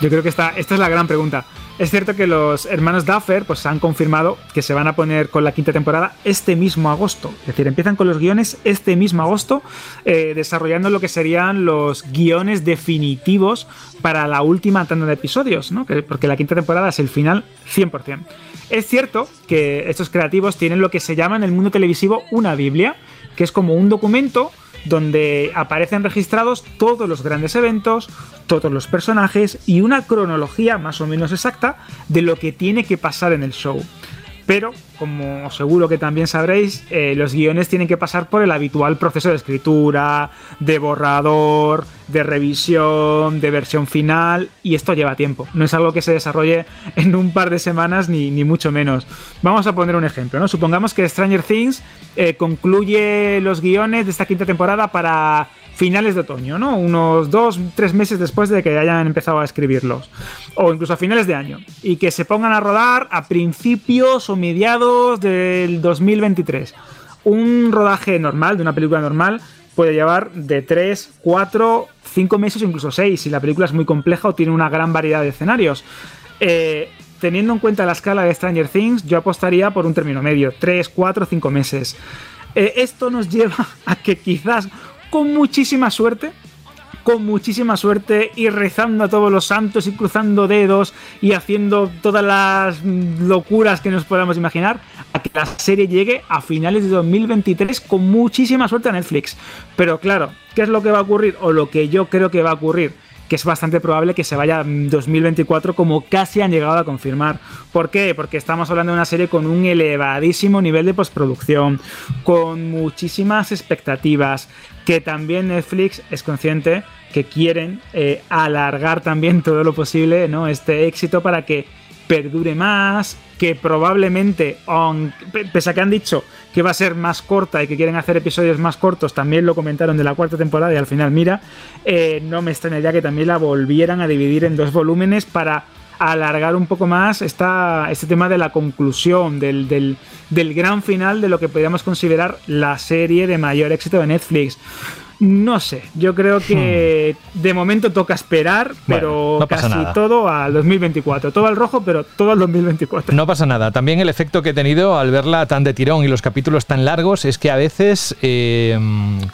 Yo creo que esta, esta es la gran pregunta. Es cierto que los hermanos Duffer pues, han confirmado que se van a poner con la quinta temporada este mismo agosto. Es decir, empiezan con los guiones este mismo agosto, eh, desarrollando lo que serían los guiones definitivos para la última tanda de episodios, ¿no? porque la quinta temporada es el final 100%. Es cierto que estos creativos tienen lo que se llama en el mundo televisivo una Biblia, que es como un documento donde aparecen registrados todos los grandes eventos, todos los personajes y una cronología más o menos exacta de lo que tiene que pasar en el show. Pero, como seguro que también sabréis, eh, los guiones tienen que pasar por el habitual proceso de escritura, de borrador, de revisión, de versión final, y esto lleva tiempo. No es algo que se desarrolle en un par de semanas, ni, mucho menos. Vamos a poner un ejemplo, ¿no? Supongamos que Stranger Things eh, concluye los guiones de esta quinta temporada para finales de otoño, ¿no? Unos dos, tres meses después de que hayan empezado a escribirlos. O incluso a finales de año. Y que se pongan a rodar a principios o mediados del 2023. Un rodaje normal, de una película normal, puede llevar de 3, 4, 5 meses incluso 6 si la película es muy compleja o tiene una gran variedad de escenarios. Eh, teniendo en cuenta la escala de Stranger Things, yo apostaría por un término medio, 3, 4, 5 meses. Eh, esto nos lleva a que quizás con muchísima suerte, con muchísima suerte y rezando a todos los santos y cruzando dedos y haciendo todas las locuras que nos podamos imaginar, a que la serie llegue a finales de 2023 con muchísima suerte a Netflix. Pero claro, ¿qué es lo que va a ocurrir? O lo que yo creo que va a ocurrir que es bastante probable que se vaya en 2024 como casi han llegado a confirmar. ¿Por qué? Porque estamos hablando de una serie con un elevadísimo nivel de postproducción, con muchísimas expectativas, que también Netflix es consciente que quieren eh, alargar también todo lo posible ¿no? este éxito para que perdure más, que probablemente, pese a que han dicho que va a ser más corta y que quieren hacer episodios más cortos, también lo comentaron de la cuarta temporada y al final, mira, eh, no me extrañaría que también la volvieran a dividir en dos volúmenes para alargar un poco más esta, este tema de la conclusión, del, del, del gran final de lo que podríamos considerar la serie de mayor éxito de Netflix. No sé, yo creo que hmm. de momento toca esperar, pero casi todo al 2024. Todo al rojo, pero todo al 2024. No pasa nada. También el efecto que he tenido al verla tan de tirón y los capítulos tan largos es que a veces eh,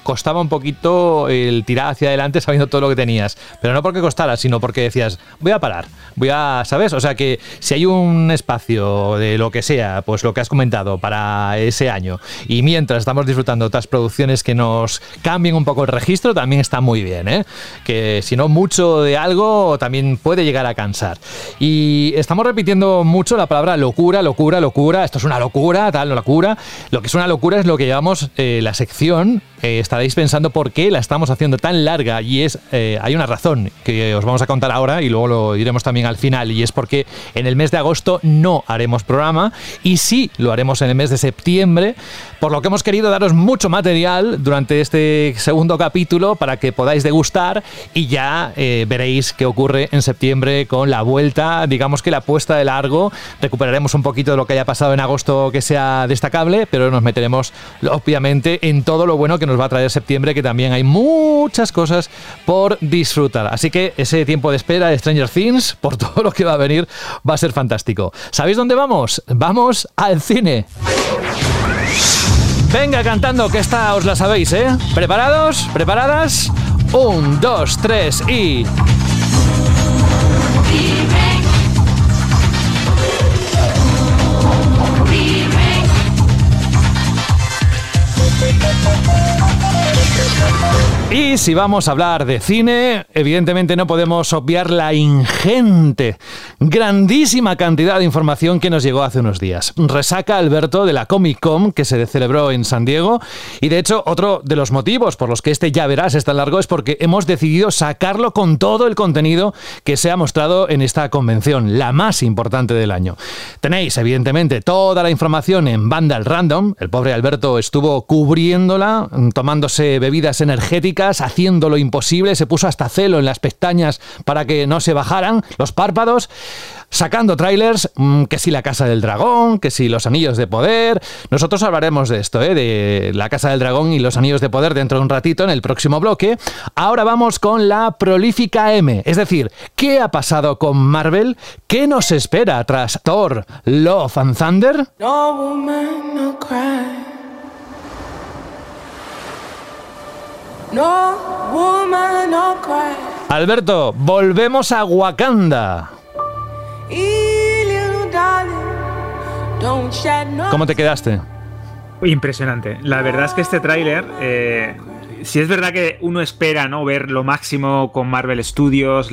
costaba un poquito el tirar hacia adelante sabiendo todo lo que tenías. Pero no porque costara, sino porque decías, voy a parar, voy a, ¿sabes? O sea que si hay un espacio de lo que sea, pues lo que has comentado para ese año, y mientras estamos disfrutando otras producciones que nos cambien un poco con el registro también está muy bien, ¿eh? que si no mucho de algo también puede llegar a cansar. Y estamos repitiendo mucho la palabra locura, locura, locura, esto es una locura, tal, locura. Lo que es una locura es lo que llamamos eh, la sección. Eh, estaréis pensando por qué la estamos haciendo tan larga y es, hay una razón que os vamos a contar ahora y luego lo diremos también al final y es porque en el mes de agosto no haremos programa y sí lo haremos en el mes de septiembre, por lo que hemos querido daros mucho material durante este segundo capítulo para que podáis degustar y ya eh, veréis qué ocurre en septiembre con la vuelta, digamos que la puesta de largo. Recuperaremos un poquito de lo que haya pasado en agosto que sea destacable, pero nos meteremos obviamente en todo lo bueno que nos va a traer septiembre, que también hay muchas cosas por disfrutar. Así que ese tiempo de espera de Stranger Things, por todo lo que va a venir, va a ser fantástico. ¿Sabéis dónde vamos? Vamos al cine. Venga cantando, que esta os la sabéis, ¿eh? ¿Preparados? ¿Preparadas? Un, dos, tres y... Y si vamos a hablar de cine, evidentemente no podemos obviar la ingente, grandísima cantidad de información que nos llegó hace unos días. Resaca Alberto de la Comic Con que se celebró en San Diego y de hecho otro de los motivos por los que este ya verás es tan largo es porque hemos decidido sacarlo con todo el contenido que se ha mostrado en esta convención, la más importante del año. Tenéis evidentemente toda la información en Vandal Random, el pobre Alberto estuvo cubriéndola, tomándose bebidas energéticas, haciendo lo imposible, se puso hasta celo en las pestañas para que no se bajaran los párpados, sacando trailers, mm, que si la Casa del Dragón, que si los Anillos de Poder. Nosotros hablaremos de esto, ¿eh? de la Casa del Dragón y los Anillos de Poder dentro de un ratito en el próximo bloque. Ahora vamos con la prolífica M, es decir, ¿qué ha pasado con Marvel? ¿Qué nos espera tras Thor, Love and Thunder? Alberto, volvemos a Wakanda. ¿Cómo te quedaste? Impresionante. La verdad es que este tráiler eh, si es verdad que uno espera ¿no? ver lo máximo con Marvel Studios,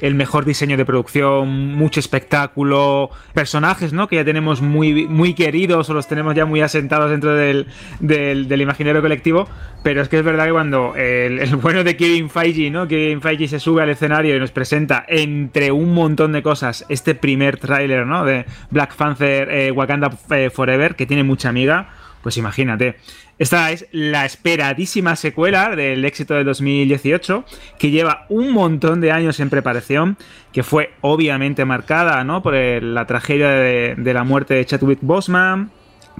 el mejor diseño de producción, mucho espectáculo, personajes ¿no? que ya tenemos muy, muy queridos o los tenemos ya muy asentados dentro del, del, imaginario colectivo, pero es que es verdad que cuando el, bueno de Kevin Feige, ¿no? Kevin Feige se sube al escenario y nos presenta entre un montón de cosas este primer tráiler ¿no? de Black Panther eh, Wakanda eh, Forever, que tiene mucha amiga, Pues imagínate. Esta es la esperadísima secuela del éxito de 2018, que lleva un montón de años en preparación, que fue obviamente marcada ¿no? por la tragedia de, la muerte de Chadwick Boseman,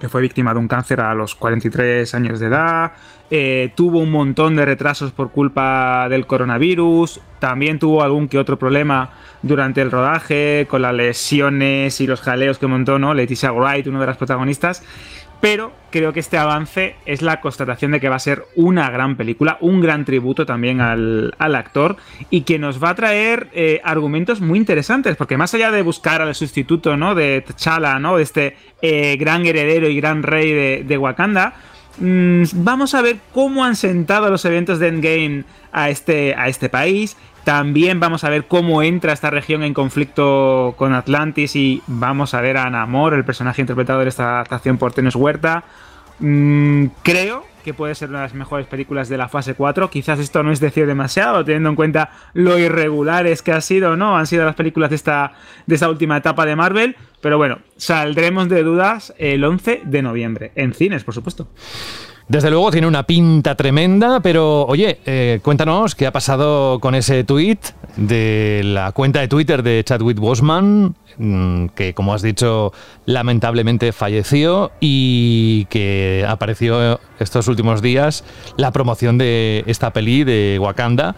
que fue víctima de un cáncer a los 43 años de edad, eh, tuvo un montón de retrasos por culpa del coronavirus, también tuvo algún que otro problema durante el rodaje, con las lesiones y los jaleos que montó, ¿no? Leticia Wright, una de las protagonistas. Pero creo que este avance es la constatación de que va a ser una gran película, un gran tributo también al, actor y que nos va a traer eh, argumentos muy interesantes, porque más allá de buscar al sustituto ¿no? de T'Challa, ¿no? de este eh, gran heredero y gran rey de, Wakanda, Mm, vamos a ver cómo han sentado los eventos de Endgame a este, a este país. También vamos a ver cómo entra esta región en conflicto con Atlantis y vamos a ver a Namor, el personaje interpretado en esta adaptación por Tenes Huerta. Mm, creo que puede ser una de las mejores películas de la fase 4. Quizás esto no es decir demasiado, teniendo en cuenta lo irregulares que ha sido, ¿no? Han sido las películas de esta, de esta última etapa de Marvel. Pero bueno, saldremos de dudas el 11 de noviembre, en cines, por supuesto. Desde luego tiene una pinta tremenda, pero oye, eh, cuéntanos qué ha pasado con ese tweet de la cuenta de Twitter de Chadwick Boseman, mm, que como has dicho, lamentablemente falleció y que apareció estos últimos días la promoción de esta peli de Wakanda.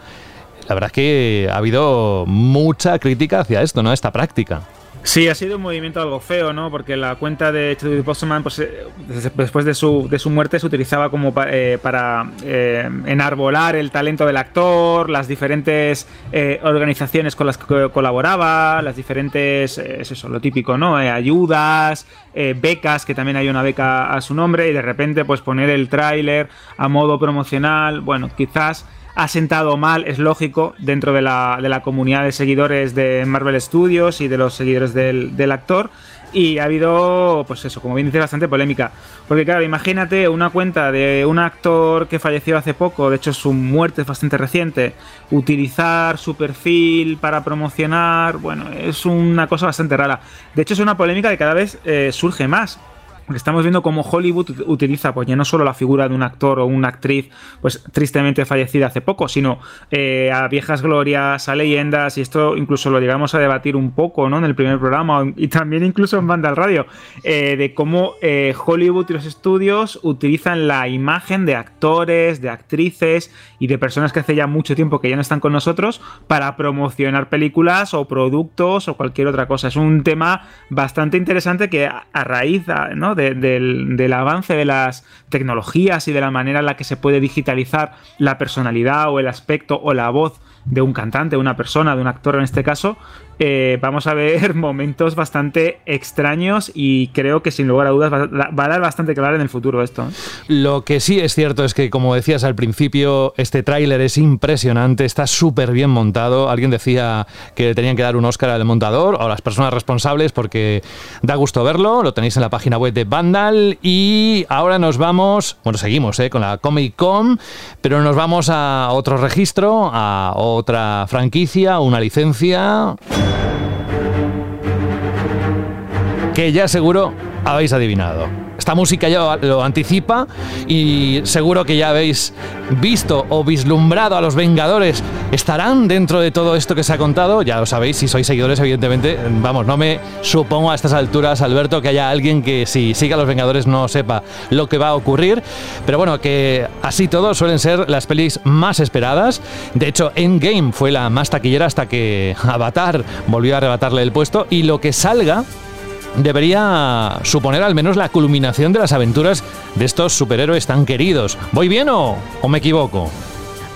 La verdad es que ha habido mucha crítica hacia esto, ¿no? Esta práctica. Sí, ha sido un movimiento algo feo, ¿no? Porque la cuenta de Chadwick Boseman, pues, eh, después de su, de su muerte, se utilizaba como eh, para eh, enarbolar el talento del actor, las diferentes organizaciones con las que colaboraba, las diferentes, es eso, lo típico, ¿no? ayudas, becas, que también hay una beca a su nombre, y de repente, pues poner el tráiler a modo promocional, bueno, quizás ha sentado mal, es lógico, dentro de la, de la comunidad de seguidores de Marvel Studios y de los seguidores del, del actor. Y ha habido, pues eso, como bien dice, bastante polémica. Porque claro, imagínate una cuenta de un actor que falleció hace poco, de hecho su muerte es bastante reciente, utilizar su perfil para promocionar, bueno, es una cosa bastante rara. De hecho es una polémica que cada vez eh, surge más estamos viendo cómo Hollywood utiliza pues ya no solo la figura de un actor o una actriz pues tristemente fallecida hace poco, sino eh, a viejas glorias, a leyendas, y esto incluso lo llegamos a debatir un poco ¿no? en el primer programa y también incluso en Banda al Radio, eh, de cómo eh, Hollywood y los estudios utilizan la imagen de actores, de actrices y de personas que hace ya mucho tiempo que ya no están con nosotros para promocionar películas o productos o cualquier otra cosa. Es un tema bastante interesante que a, raíz ¿no? Del, avance de las tecnologías y de la manera en la que se puede digitalizar la personalidad o el aspecto o la voz de un cantante, de una persona, de un actor en este caso, eh, vamos a ver momentos bastante extraños y creo que sin lugar a dudas va, a dar bastante claro en el futuro esto. ¿eh? Lo que sí es cierto es que, como decías al principio, este tráiler es impresionante, está súper bien montado. Alguien decía que tenían que dar un Oscar al montador o a las personas responsables porque da gusto verlo, lo tenéis en la página web de Vandal y ahora nos vamos, bueno, seguimos ¿eh? con la Comic Con, pero nos vamos a otro registro, a otra franquicia, una licencia ya seguro habéis adivinado. Esta música ya lo anticipa y seguro que ya habéis visto o vislumbrado a los Vengadores. ¿Estarán dentro de todo esto que se ha contado? Ya lo sabéis, si sois seguidores, evidentemente. Vamos, no me supongo a estas alturas, Alberto, que haya alguien que si siga a los Vengadores no sepa lo que va a ocurrir. Pero bueno, que así todo suelen ser las pelis más esperadas. De hecho, Endgame fue la más taquillera hasta que Avatar volvió a arrebatarle el puesto. Y lo que salga debería suponer al menos la culminación de las aventuras de estos superhéroes tan queridos. ¿Voy bien o, me equivoco?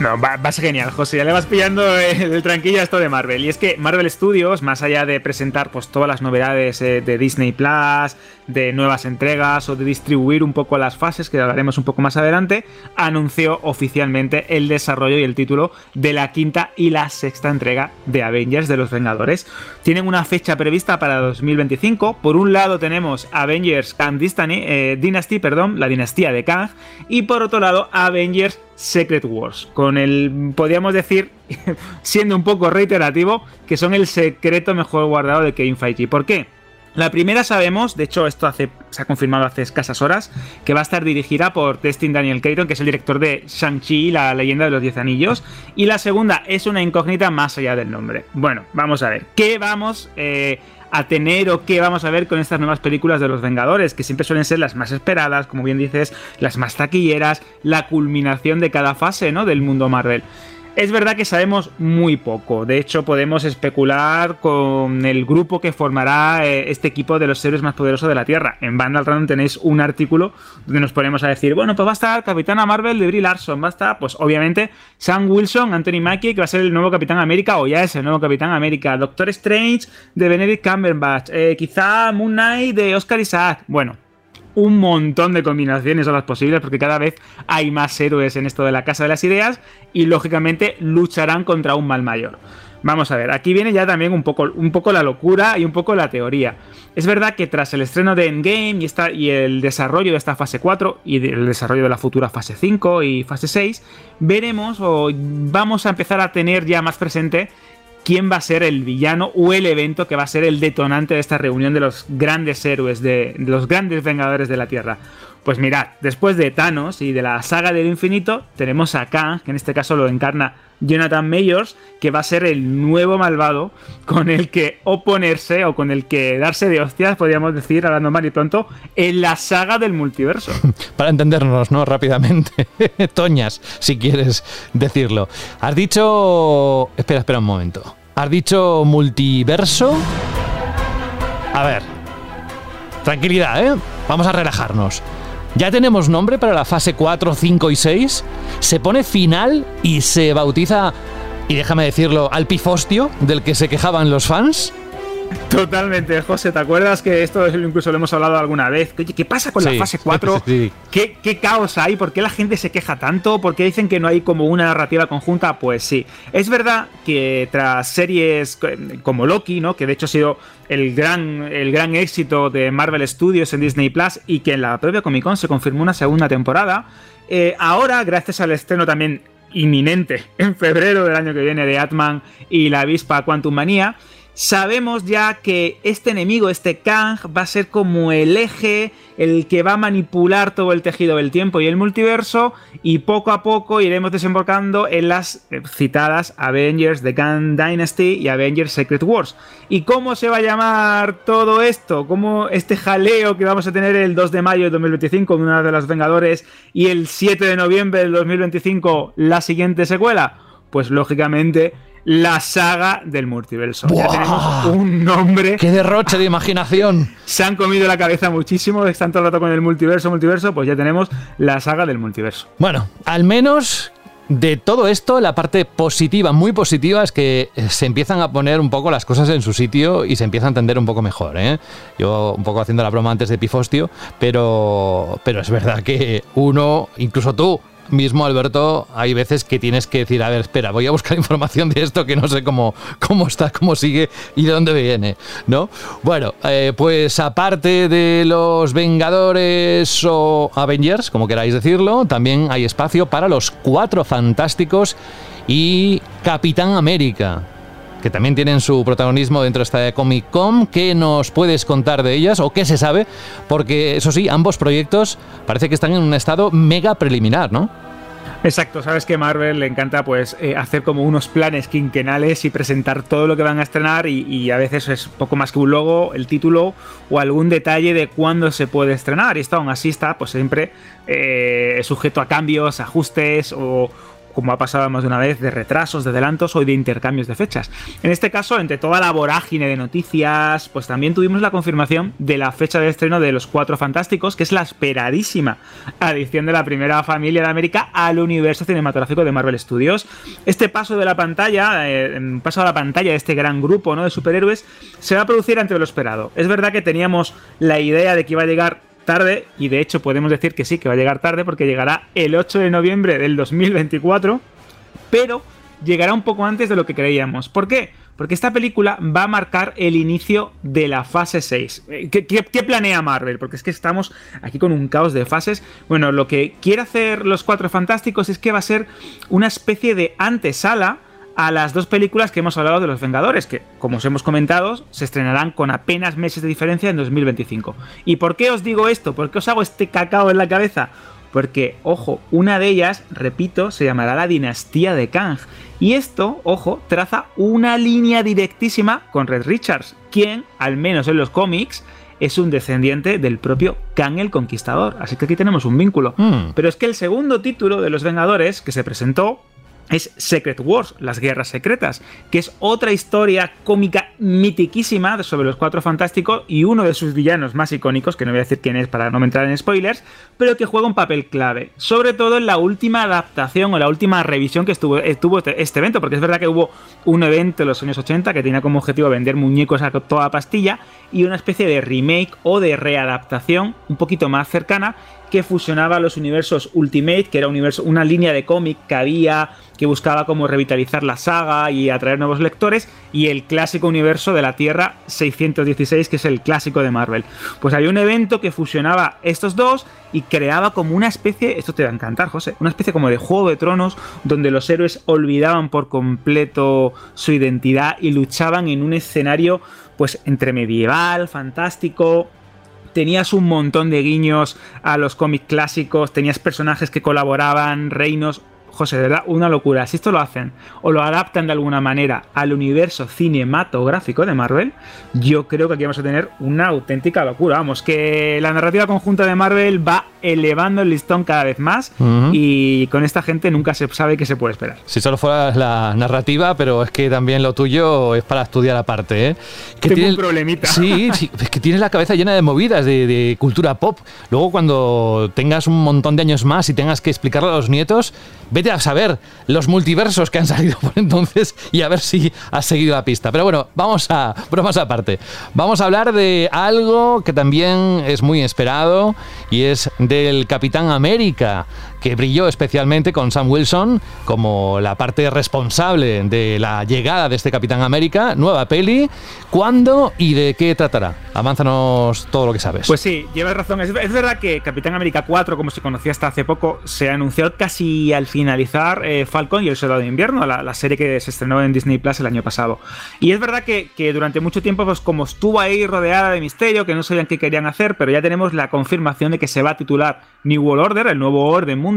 No, va, vas genial, José. Ya le vas pillando el, tranquilo a esto de Marvel. Y es que Marvel Studios, más allá de presentar pues, todas las novedades eh, de Disney Plus, de nuevas entregas o de distribuir un poco las fases, que hablaremos un poco más adelante, anunció oficialmente el desarrollo y el título de la quinta y la sexta entrega de Avengers de los Vengadores. Tienen una fecha prevista para 2025. Por un lado tenemos Avengers Kang eh, Dynasty, perdón, la dinastía de Kang, y por otro lado Avengers Secret Wars, con el, podríamos decir, siendo un poco reiterativo, que son el secreto mejor guardado de Kevin Feige. ¿Por qué? La primera sabemos, de hecho esto se ha confirmado hace escasas horas, que va a estar dirigida por Destin Daniel Clayton, que es el director de Shang-Chi, la leyenda de los Diez Anillos. Y la segunda es una incógnita más allá del nombre. Bueno, vamos a ver. ¿Qué vamos eh, a tener o qué vamos a ver con estas nuevas películas de los Vengadores? Que siempre suelen ser las más esperadas, como bien dices, las más taquilleras, la culminación de cada fase ¿no? del mundo Marvel. Es verdad que sabemos muy poco, de hecho podemos especular con el grupo que formará eh, este equipo de los héroes más poderosos de la Tierra. En Vandal Random tenéis un artículo donde nos ponemos a decir, bueno, pues va a estar Capitana Marvel de Brie Larson, va a estar, pues obviamente, Sam Wilson, Anthony Mackie, que va a ser el nuevo Capitán América, o ya es el nuevo Capitán América, Doctor Strange de Benedict Cumberbatch, eh, quizá Moon Knight de Oscar Isaac, bueno, un montón de combinaciones son las posibles porque cada vez hay más héroes en esto de la Casa de las Ideas y lógicamente lucharán contra un mal mayor. Vamos a ver, aquí viene ya también un poco, un poco la locura y un poco la teoría. Es verdad que tras el estreno de Endgame y, esta, y el desarrollo de esta fase 4 y el desarrollo de la futura fase 5 y fase 6, veremos o vamos a empezar a tener ya más presente quién va a ser el villano o el evento que va a ser el detonante de esta reunión de los grandes héroes, de, los grandes vengadores de la Tierra. Pues mirad, después de Thanos y de la saga del infinito, tenemos a que en este caso lo encarna Jonathan Mayors, que va a ser el nuevo malvado con el que oponerse o con el que darse de hostias, podríamos decir, hablando mal y pronto, en la saga del multiverso. Para entendernos, ¿no? Rápidamente. Toñas, si quieres decirlo. Has dicho... Espera, espera un momento. Has dicho multiverso. A ver. Tranquilidad, ¿eh? Vamos a relajarnos. Ya tenemos nombre para la fase 4, 5 y 6. Se pone final y se bautiza, y déjame decirlo, al pifostio del que se quejaban los fans. Totalmente, José. ¿Te acuerdas que esto incluso lo hemos hablado alguna vez? ¿qué pasa con la fase 4? ¿Qué, caos hay? ¿Por qué la gente se queja tanto? ¿Por qué dicen que no hay como una narrativa conjunta? Pues sí. Es verdad que tras series como Loki, ¿no? Que de hecho ha sido el gran, el gran éxito de Marvel Studios en Disney Plus y que en la propia Comic Con se confirmó una segunda temporada. Eh, ahora, gracias al estreno también inminente en febrero del año que viene de Atman y la avispa Quantum Manía, sabemos ya que este enemigo, este Kang, va a ser como el eje, el que va a manipular todo el tejido del tiempo y el multiverso, y poco a poco iremos desembocando en las eh, citadas Avengers The Kang Dynasty y Avengers Secret Wars. ¿Y cómo se va a llamar todo esto? ¿Cómo este jaleo que vamos a tener el 2 de mayo de 2025 de una de los Vengadores y el 7 de noviembre del 2025 la siguiente secuela? Pues lógicamente la saga del multiverso. Ya tenemos un nombre. ¡Qué derroche de imaginación! Se han comido la cabeza muchísimo, están todo el rato con el multiverso, multiverso, pues ya tenemos la saga del multiverso. Bueno, al menos de todo esto, la parte positiva, muy positiva, es que se empiezan a poner un poco las cosas en su sitio y se empieza a entender un poco mejor. ¿eh? Yo un poco haciendo la broma antes de Pifostio, pero, pero es verdad que uno, incluso tú, mismo, Alberto, hay veces que tienes que decir, a ver, espera, voy a buscar información de esto que no sé cómo, cómo está, cómo sigue y de dónde viene, ¿no? Bueno, eh, pues aparte de los Vengadores o Avengers, como queráis decirlo, también hay espacio para los Cuatro Fantásticos y Capitán América que también tienen su protagonismo dentro de esta Comic Con. ¿Qué nos puedes contar de ellas o qué se sabe? Porque eso sí, ambos proyectos parece que están en un estado mega preliminar, ¿no? Exacto, sabes que Marvel le encanta pues eh, hacer como unos planes quinquenales y presentar todo lo que van a estrenar y, a veces es poco más que un logo, el título o algún detalle de cuándo se puede estrenar y esto aún así está pues siempre eh, sujeto a cambios, ajustes o, como ha pasado más de una vez, de retrasos, de adelantos o de intercambios de fechas. En este caso, entre toda la vorágine de noticias, pues también tuvimos la confirmación de la fecha de estreno de Los Cuatro Fantásticos, que es la esperadísima adición de la primera familia de América al universo cinematográfico de Marvel Studios. Este paso de la pantalla, eh, paso a la pantalla de este gran grupo ¿no? de superhéroes, se va a producir ante lo esperado. Es verdad que teníamos la idea de que iba a llegar tarde y de hecho podemos decir que sí, que va a llegar tarde porque llegará el 8 de noviembre del 2024, pero llegará un poco antes de lo que creíamos. ¿Por qué? Porque esta película va a marcar el inicio de la fase 6. Eh, ¿Qué, planea Marvel? Porque es que estamos aquí con un caos de fases. Bueno, lo que quiere hacer los Cuatro Fantásticos es que va a ser una especie de antesala a las dos películas que hemos hablado de los Vengadores, que, como os hemos comentado, se estrenarán con apenas meses de diferencia en 2025. ¿Y por qué os digo esto? ¿Por qué os hago este cacao en la cabeza? Porque, ojo, una de ellas, repito, se llamará la dinastía de Kang. Y esto, ojo, traza una línea directísima con Red Richards, quien, al menos en los cómics, es un descendiente del propio Kang el Conquistador. Así que aquí tenemos un vínculo. Hmm. Pero es que el segundo título de los Vengadores que se presentó es Secret Wars, las guerras secretas, que es otra historia cómica mitiquísima sobre los cuatro fantásticos y uno de sus villanos más icónicos, que no voy a decir quién es para no entrar en spoilers, pero que juega un papel clave, sobre todo en la última adaptación o la última revisión que estuvo, tuvo este, este, evento, porque es verdad que hubo un evento en los años 80 que tenía como objetivo vender muñecos a toda pastilla y una especie de remake o de readaptación un poquito más cercana que fusionaba los universos Ultimate, que era universo, una línea de cómic que había, que buscaba como revitalizar la saga y atraer nuevos lectores, y el clásico universo de la Tierra 616, que es el clásico de Marvel. Pues había un evento que fusionaba estos dos y creaba como una especie, esto te va a encantar, José, una especie como de Juego de Tronos, donde los héroes olvidaban por completo su identidad y luchaban en un escenario pues entre medieval, fantástico, tenías un montón de guiños a los cómics clásicos, tenías personajes que colaboraban, reinos. José, de verdad, una locura. Si esto lo hacen o lo adaptan de alguna manera al universo cinematográfico de Marvel, yo creo que aquí vamos a tener una auténtica locura. Vamos, que la narrativa conjunta de Marvel va elevando el listón cada vez más y con esta gente nunca se sabe qué se puede esperar. Si solo fuera la narrativa, pero es que también lo tuyo es para estudiar aparte. ¿eh? Que Tengo un problemita. Sí, sí, es que tienes la cabeza llena de movidas, de, de, cultura pop. Luego cuando tengas un montón de años más y tengas que explicarlo a los nietos, vete a saber los multiversos que han salido por entonces y a ver si has seguido la pista. Pero bueno, vamos a bromas aparte. Vamos a hablar de algo que también es muy esperado y es del Capitán América, que brilló especialmente con Sam Wilson como la parte responsable de la llegada de este Capitán América. Nueva peli. ¿Cuándo y de qué tratará? Avánzanos todo lo que sabes. Pues sí, llevas razón. Es, es verdad que Capitán América 4, como se conocía hasta hace poco, se anunció casi al finalizar eh, Falcon y el Soldado de Invierno, la, la, serie que se estrenó en Disney Plus el año pasado. Y es verdad que, que, durante mucho tiempo, pues como estuvo ahí rodeada de misterio, que no sabían qué querían hacer, pero ya tenemos la confirmación de que se va a titular New World Order, el nuevo orden mundial.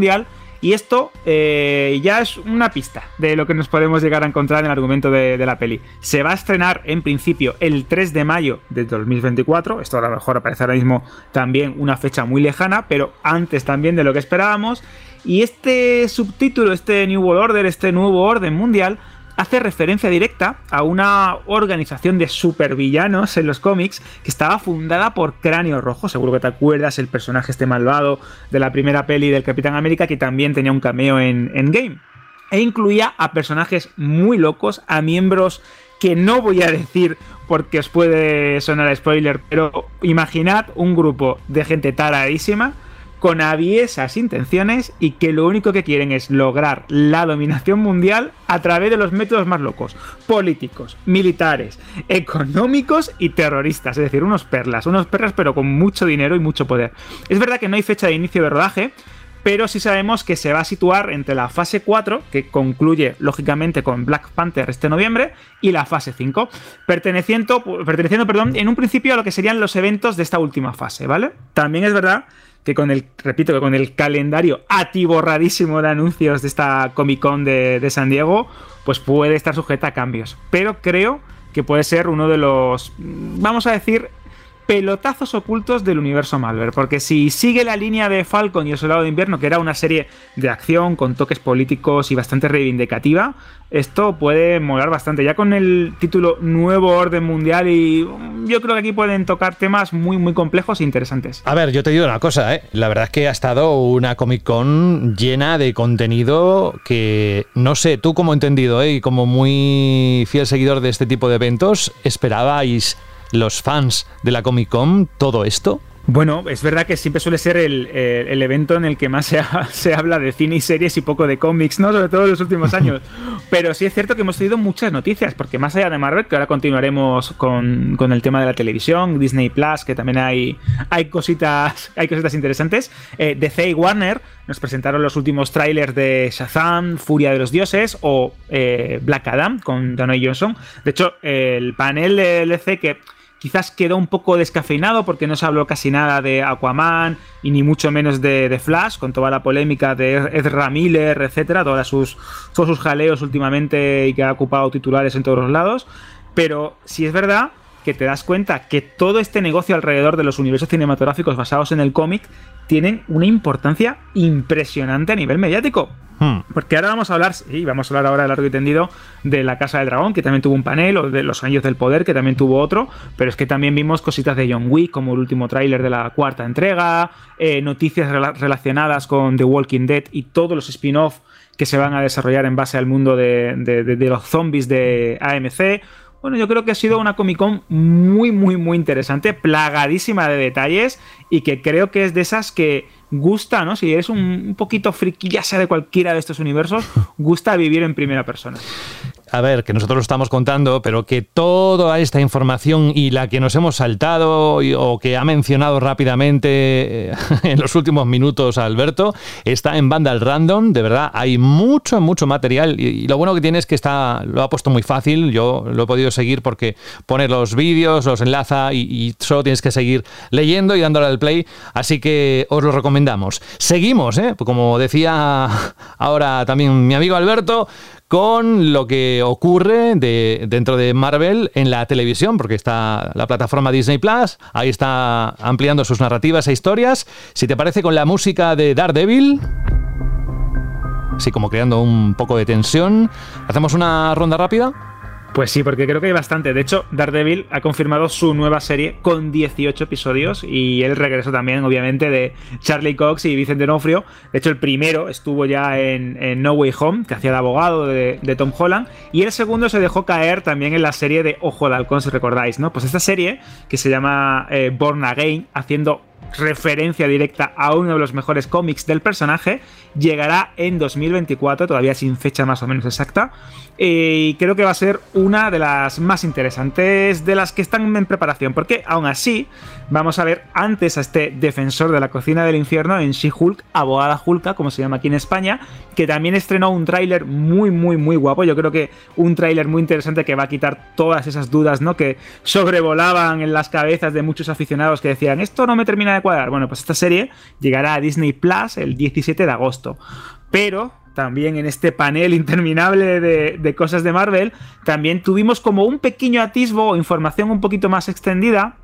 Y esto eh, ya es una pista de lo que nos podemos llegar a encontrar en el argumento de, de, la peli. Se va a estrenar en principio el 3 de mayo de 2024. Esto a lo mejor aparece ahora mismo también una fecha muy lejana, pero antes también de lo que esperábamos. Y este subtítulo, este New World Order, este nuevo orden mundial, hace referencia directa a una organización de supervillanos en los cómics que estaba fundada por Cráneo Rojo. Seguro que te acuerdas el personaje este malvado de la primera peli del Capitán América que también tenía un cameo en Endgame. E incluía a personajes muy locos, a miembros que no voy a decir porque os puede sonar spoiler, pero imaginad un grupo de gente taradísima con aviesas intenciones y que lo único que quieren es lograr la dominación mundial a través de los métodos más locos, políticos, militares, económicos y terroristas, es decir, unos perlas, unos perlas pero con mucho dinero y mucho poder. Es verdad que no hay fecha de inicio de rodaje, pero sí sabemos que se va a situar entre la fase 4, que concluye lógicamente con Black Panther este noviembre, y la fase 5, perteneciendo, perteneciendo perdón, en un principio a lo que serían los eventos de esta última fase, ¿vale? También es verdad que con el, repito, que con el calendario atiborradísimo de anuncios de esta Comic Con de, de San Diego, pues puede estar sujeta a cambios. Pero creo que puede ser uno de los, vamos a decir, pelotazos ocultos del universo Malver. Porque si sigue la línea de Falcon y el Soldado de Invierno, que era una serie de acción con toques políticos y bastante reivindicativa, esto puede molar bastante. Ya con el título Nuevo Orden Mundial y yo creo que aquí pueden tocar temas muy, muy complejos e interesantes. A ver, yo te digo una cosa, ¿eh? la verdad es que ha estado una Comic Con llena de contenido que, no sé, tú como entendido ¿eh? y como muy fiel seguidor de este tipo de eventos, ¿esperabais los fans de la Comic Con todo esto? Bueno, es verdad que siempre suele ser el, evento en el que más se, habla de cine y series y poco de cómics, ¿no? Sobre todo en los últimos años. Pero sí es cierto que hemos tenido muchas noticias, porque más allá de Marvel, que ahora continuaremos con, el tema de la televisión, Disney Plus, que también hay, hay cositas, hay cositas interesantes. Eh, DC y Warner nos presentaron los últimos trailers de Shazam, Furia de los Dioses o eh, Black Adam con Danny Johnson. De hecho, el panel de DC que quizás quedó un poco descafeinado porque no se habló casi nada de Aquaman y ni mucho menos de, Flash, con toda la polémica de Ezra Miller, etcétera, todas sus, todos sus jaleos últimamente y que ha ocupado titulares en todos los lados. Pero si es verdad que te das cuenta que todo este negocio alrededor de los universos cinematográficos basados en el cómic tienen una importancia impresionante a nivel mediático. Hmm. Porque ahora vamos a hablar, sí, vamos a hablar ahora largo y tendido de La Casa del Dragón, que también tuvo un panel, o de Los Años del Poder, que también tuvo otro, pero es que también vimos cositas de John Wick, como el último tráiler de la cuarta entrega, eh, noticias relacionadas con The Walking Dead y todos los spin-off que se van a desarrollar en base al mundo de los zombies de AMC. Bueno, yo creo que ha sido una Comic Con muy, muy, muy interesante, plagadísima de detalles y que creo que es de esas que gusta, ¿no? Si eres un, un poquito friki, ya sea de cualquiera de estos universos, gusta vivir en primera persona a ver, que nosotros lo estamos contando, pero que toda esta información y la que nos hemos saltado o que ha mencionado rápidamente eh, en los últimos minutos Alberto, está en Vandal Random, de verdad, hay mucho, mucho material y, lo bueno que tiene es que está, lo ha puesto muy fácil, yo lo he podido seguir porque pone los vídeos, los enlaza y, y solo tienes que seguir leyendo y dándole al play, así que os lo recomendamos. Seguimos, ¿eh? como decía ahora también mi amigo Alberto, con lo que ocurre de, dentro de Marvel en la televisión, porque está la plataforma Disney Plus, ahí está ampliando sus narrativas e historias. Si te parece con la música de Daredevil, así como creando un poco de tensión, ¿hacemos una ronda rápida? Pues sí, porque creo que hay bastante. De hecho, Daredevil ha confirmado su nueva serie con 18 episodios y el regreso también, obviamente, de Charlie Cox y Vicente Nofrio. De hecho, el primero estuvo ya en, No Way Home, que hacía el abogado de, Tom Holland, y el segundo se dejó caer también en la serie de Ojo de Halcón, si recordáis, ¿no? Pues esta serie, que se llama eh, Born Again, haciendo referencia directa a uno de los mejores cómics del personaje, llegará en 2024, todavía sin fecha más o menos exacta, y creo que va a ser una de las más interesantes de las que están en preparación, porque aún así vamos a ver antes a este defensor de la cocina del infierno en She-Hulk, abogada Hulka, como se llama aquí en España, que también estrenó un tráiler muy, muy, muy guapo, yo creo que un tráiler muy interesante que va a quitar todas esas dudas, ¿no? Que sobrevolaban en las cabezas de muchos aficionados que decían, esto no me termina de cuadrar. Bueno, pues esta serie llegará a Disney Plus el 17 de agosto. Pero también en este panel interminable de, cosas de Marvel, también tuvimos como un pequeño atisbo o información un poquito más extendida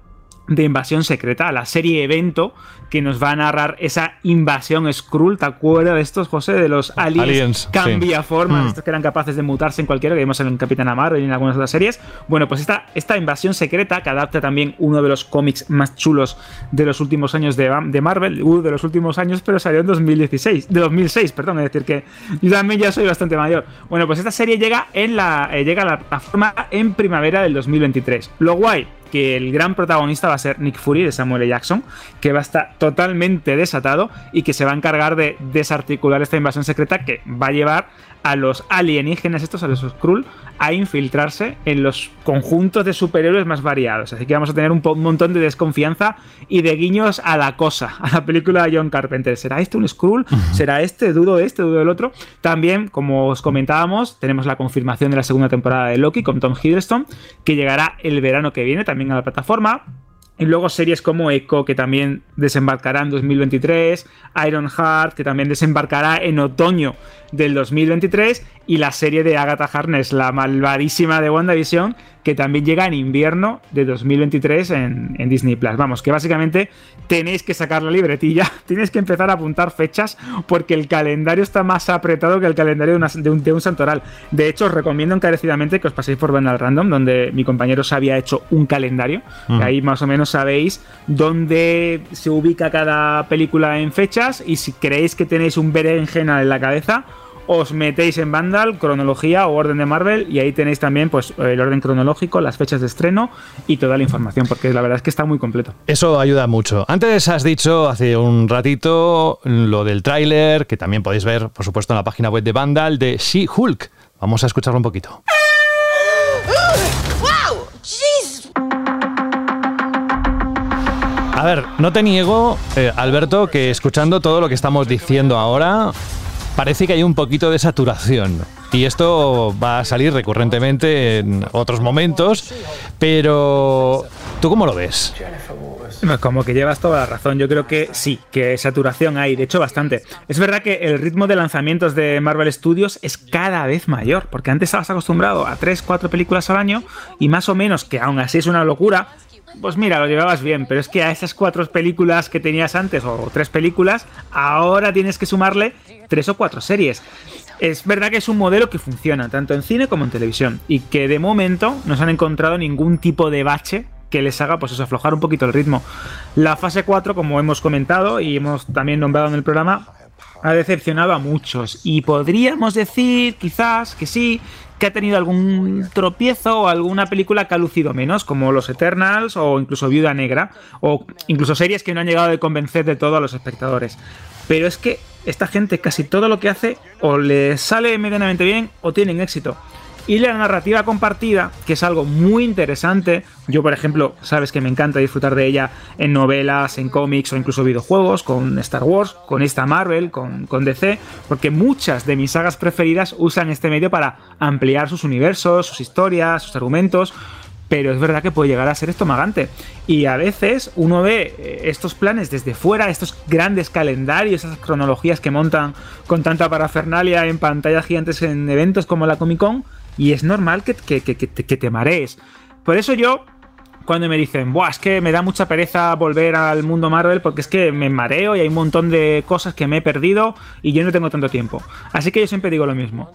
de Invasión Secreta, la serie evento que nos va a narrar esa invasión Skrull. ¿Te acuerdas de estos, José? De los aliens, cambia forma, mm. estos que eran capaces de mutarse en cualquiera, que vimos en Capitán Amaro y en algunas otras series. Bueno, pues esta, esta invasión secreta que adapta también uno de los cómics más chulos de los últimos años de, de Marvel, uh, de los últimos años, pero salió en 2016, de 2006, perdón, es decir que yo también ya soy bastante mayor. Bueno, pues esta serie llega, en la, eh, llega a la plataforma en primavera del 2023. Lo guay que el gran protagonista va a ser Nick Fury de Samuel L. Jackson, que va a estar totalmente desatado y que se va a encargar de desarticular esta invasión secreta que va a llevar a los alienígenas, estos a los Skrull, a infiltrarse en los conjuntos de superhéroes más variados. Así que vamos a tener un, montón de desconfianza y de guiños a la cosa, a la película de John Carpenter. ¿Será este un Skrull? ¿Será este? Dudo este, dudo el otro. También, como os comentábamos, tenemos la confirmación de la segunda temporada de Loki con Tom Hiddleston, que llegará el verano que viene también a la plataforma. Y luego series como Echo, que también desembarcará en 2023, Iron Heart, que también desembarcará en otoño del 2023 y la serie de Agatha Harness, la malvadísima de WandaVision, que también llega en invierno de 2023 en, Disney Plus. Vamos, que básicamente tenéis que sacar la libretilla, tienes que empezar a apuntar fechas porque el calendario está más apretado que el calendario de, un, santoral. De hecho, os recomiendo encarecidamente que os paséis por Vandal Random, donde mi compañero se había hecho un calendario, mm. ahí más o menos sabéis dónde se ubica cada película en fechas y si creéis que tenéis un berenjena en la cabeza, os metéis en Vandal, cronología o orden de Marvel y ahí tenéis también pues el orden cronológico, las fechas de estreno y toda la información, porque la verdad es que está muy completo. Eso ayuda mucho. Antes has dicho hace un ratito lo del tráiler, que también podéis ver, por supuesto, en la página web de Vandal, de She-Hulk. Vamos a escucharlo un poquito. A ver, no te niego, eh, Alberto, que escuchando todo lo que estamos diciendo ahora, parece que hay un poquito de saturación. Y esto va a salir recurrentemente en otros momentos, pero ¿tú cómo lo ves? Como que llevas toda la razón. Yo creo que sí, que saturación hay, de hecho bastante. Es verdad que el ritmo de lanzamientos de Marvel Studios es cada vez mayor, porque antes estabas acostumbrado a 3, 4 películas al año y más o menos, que aún así es una locura, pues mira, lo llevabas bien, pero es que a esas cuatro películas que tenías antes, o tres películas, ahora tienes que sumarle tres o cuatro series. Es verdad que es un modelo que funciona tanto en cine como en televisión y que de momento no se han encontrado ningún tipo de bache que les haga pues aflojar un poquito el ritmo. La fase 4, como hemos comentado y hemos también nombrado en el programa, ha decepcionado a muchos y podríamos decir quizás que sí, que ha tenido algún tropiezo o alguna película que ha lucido menos, como Los Eternals o incluso Viuda Negra, o incluso series que no han llegado a convencer de todo a los espectadores. Pero es que esta gente casi todo lo que hace o le sale medianamente bien o tienen éxito. Y la narrativa compartida, que es algo muy interesante. Yo, por ejemplo, sabes que me encanta disfrutar de ella en novelas, en cómics o incluso videojuegos, con Star Wars, con esta Marvel, con, con DC, porque muchas de mis sagas preferidas usan este medio para ampliar sus universos, sus historias, sus argumentos pero es verdad que puede llegar a ser estomagante. Y a veces uno ve eh, estos planes desde fuera, estos grandes calendarios, esas cronologías que montan con tanta parafernalia en pantallas gigantes en eventos como la Comic Con, y es normal que, que, que, que te marees. Por eso yo cuando me dicen, Buah, es que me da mucha pereza volver al mundo Marvel porque es que me mareo y hay un montón de cosas que me he perdido y yo no tengo tanto tiempo. Así que yo siempre digo lo mismo.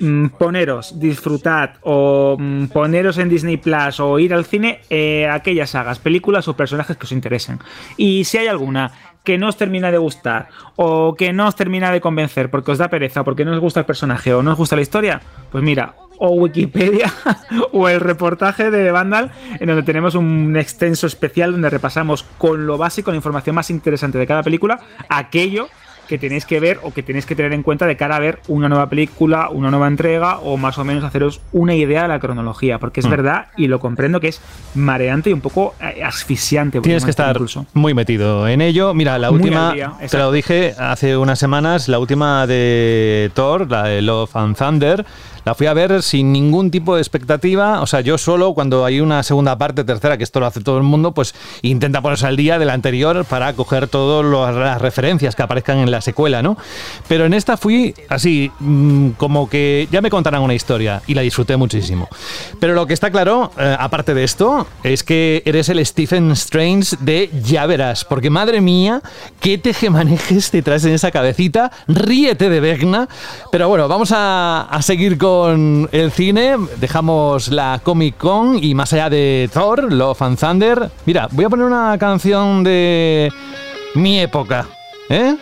Mm, poneros, disfrutad o mm, poneros en Disney Plus o ir al cine eh, aquellas sagas, películas o personajes que os interesen. Y si hay alguna que no os termina de gustar o que no os termina de convencer porque os da pereza, porque no os gusta el personaje o no os gusta la historia, pues mira, o Wikipedia o el reportaje de Vandal, en donde tenemos un extenso especial donde repasamos con lo básico, la información más interesante de cada película, aquello que tenéis que ver o que tenéis que tener en cuenta de cara a ver una nueva película, una nueva entrega o más o menos haceros una idea de la cronología, porque es mm. verdad y lo comprendo que es mareante y un poco eh, asfixiante. Tienes que estar muy metido en ello. Mira, la última, te lo dije hace unas semanas, la última de Thor, la de Love and Thunder, la fui a ver sin ningún tipo de expectativa. O sea, yo solo cuando hay una segunda parte, tercera, que esto lo hace todo el mundo, pues intenta ponerse al día de la anterior para coger todas las referencias que aparezcan en la secuela, ¿no? Pero en esta fui así, mm, como que ya me contarán una historia y la disfruté muchísimo. Pero lo que está claro, eh, aparte de esto, es que eres el Stephen Strange de ya verás, porque madre mía, qué tejemanejes te traes en esa cabecita, ríete de Vegna. Pero bueno, vamos a, a seguir con el cine, dejamos la Comic Con y más allá de Thor, Love and Thunder. Mira, voy a poner una canción de mi época, ¿eh?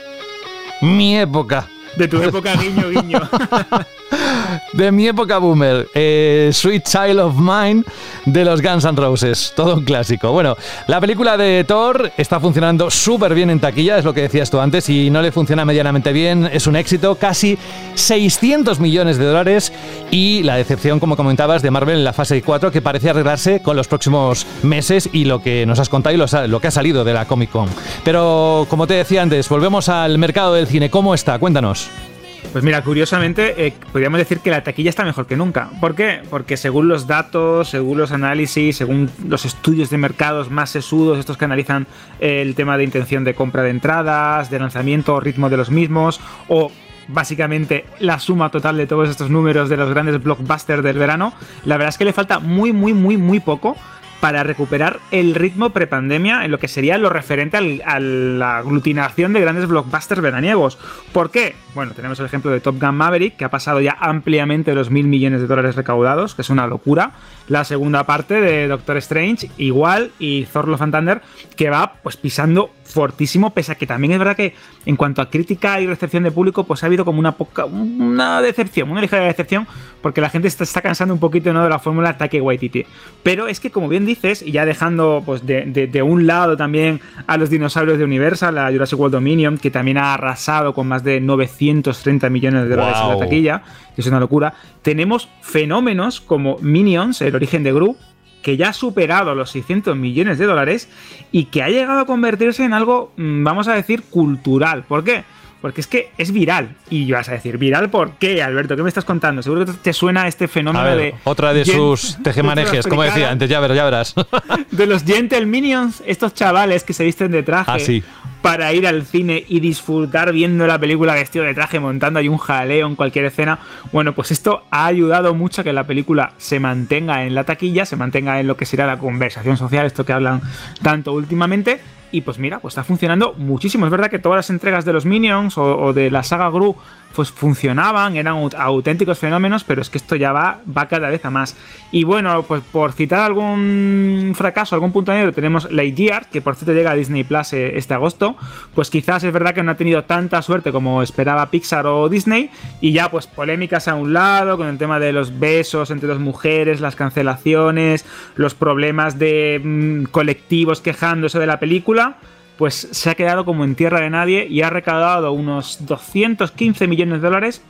Mi época. De tu época, guiño, guiño. de mi época boomer, eh, Sweet Child of Mine de los Guns N' Roses, todo un clásico. Bueno, la película de Thor está funcionando súper bien en taquilla, es lo que decías tú antes, y no le funciona medianamente bien, es un éxito, casi 600 millones de dólares y la decepción, como comentabas, de Marvel en la fase 4 que parece arreglarse con los próximos meses y lo que nos has contado y lo que ha salido de la Comic Con. Pero como te decía antes, volvemos al mercado del cine, ¿cómo está? Cuéntanos. Pues mira, curiosamente, eh, podríamos decir que la taquilla está mejor que nunca. ¿Por qué? Porque según los datos, según los análisis, según los estudios de mercados más sesudos, estos que analizan el tema de intención de compra de entradas, de lanzamiento, ritmo de los mismos, o básicamente la suma total de todos estos números de los grandes blockbusters del verano, la verdad es que le falta muy, muy, muy, muy poco para recuperar el ritmo prepandemia en lo que sería lo referente a la aglutinación de grandes blockbusters veraniegos. ¿Por qué? Bueno, tenemos el ejemplo de Top Gun Maverick, que ha pasado ya ampliamente los mil millones de dólares recaudados, que es una locura. La segunda parte de Doctor Strange, igual, y Thor Love and que va pues pisando fortísimo, pese a que también es verdad que en cuanto a crítica y recepción de público, pues ha habido como una poca, una decepción, una ligera decepción, porque la gente está, está cansando un poquito ¿no? de la fórmula Take Waititi. Pero es que, como bien dices, y ya dejando pues de, un lado también a los dinosaurios de Universal, a Jurassic World Dominion, que también ha arrasado con más de 930 millones de dólares en la taquilla, es una locura, tenemos fenómenos como Minions, el origen de Gru, que ya ha superado los 600 millones de dólares y que ha llegado a convertirse en algo, mm, vamos a decir, cultural. ¿Por qué? Porque es que es viral. Y vas a decir, ¿viral por qué, Alberto? ¿Qué me estás contando? Seguro que te suena este fenómeno de. Otra de sus tejemanejes, como decía antes, ya verás, ya verás. De los Gentle Minions, estos chavales que se visten de traje. Ah, para ir al cine y disfrutar viendo la película vestido de traje, montando ahí un jaleo en cualquier escena. Bueno, pues esto ha ayudado mucho a que la película se mantenga en la taquilla, se mantenga en lo que será la conversación social, esto que hablan tanto últimamente. Y pues mira, pues está funcionando muchísimo. Es verdad que todas las entregas de los Minions o, de la saga Gru pues funcionaban, eran auténticos fenómenos, pero es que esto ya va, va cada vez a más. Y bueno, pues por citar algún fracaso, algún punto negro, tenemos Lightyear, que por cierto llega a Disney Plus eh, este agosto, pues quizás es verdad que no ha tenido tanta suerte como esperaba Pixar o Disney, y ya pues polémicas a un lado, con el tema de los besos entre dos mujeres, las cancelaciones, los problemas de mm, colectivos quejándose de la película, pues se ha quedado como en tierra de nadie y ha recaudado unos 215 millones de dólares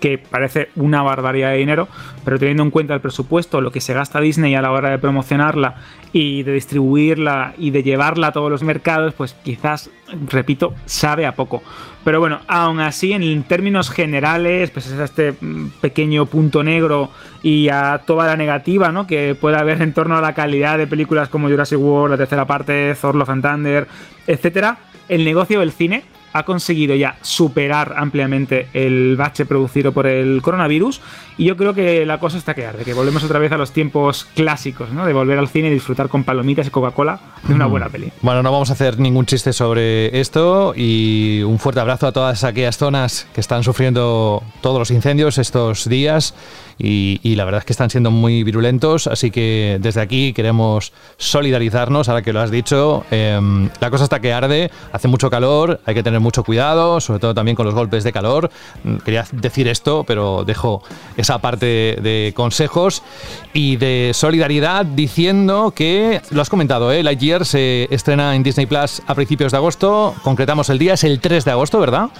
que parece una barbaridad de dinero, pero teniendo en cuenta el presupuesto, lo que se gasta Disney a la hora de promocionarla y de distribuirla y de llevarla a todos los mercados, pues quizás, repito, sabe a poco. Pero bueno, aún así, en términos generales, pues es este pequeño punto negro y a toda la negativa ¿no? que puede haber en torno a la calidad de películas como Jurassic World, la tercera parte, Thor, Love and Thunder, etc., el negocio del cine ha conseguido ya superar ampliamente el bache producido por el coronavirus y yo creo que la cosa está que arde, que volvemos otra vez a los tiempos clásicos, ¿no? De volver al cine y disfrutar con palomitas y Coca-Cola de una buena peli. Bueno, no vamos a hacer ningún chiste sobre esto y un fuerte abrazo a todas aquellas zonas que están sufriendo todos los incendios estos días y, la verdad es que están siendo muy virulentos, así que desde aquí queremos solidarizarnos, ahora que lo has dicho, em, la cosa está que arde, hace mucho calor, hay que tener mucho cuidado, sobre todo también con los golpes de calor. Mm, quería decir esto, pero dejo esa parte de consejos y de solidaridad diciendo que, lo has comentado, ¿eh? Lightyear se estrena en Disney Plus a principios de agosto, concretamos el día, es el 3 de agosto, ¿verdad?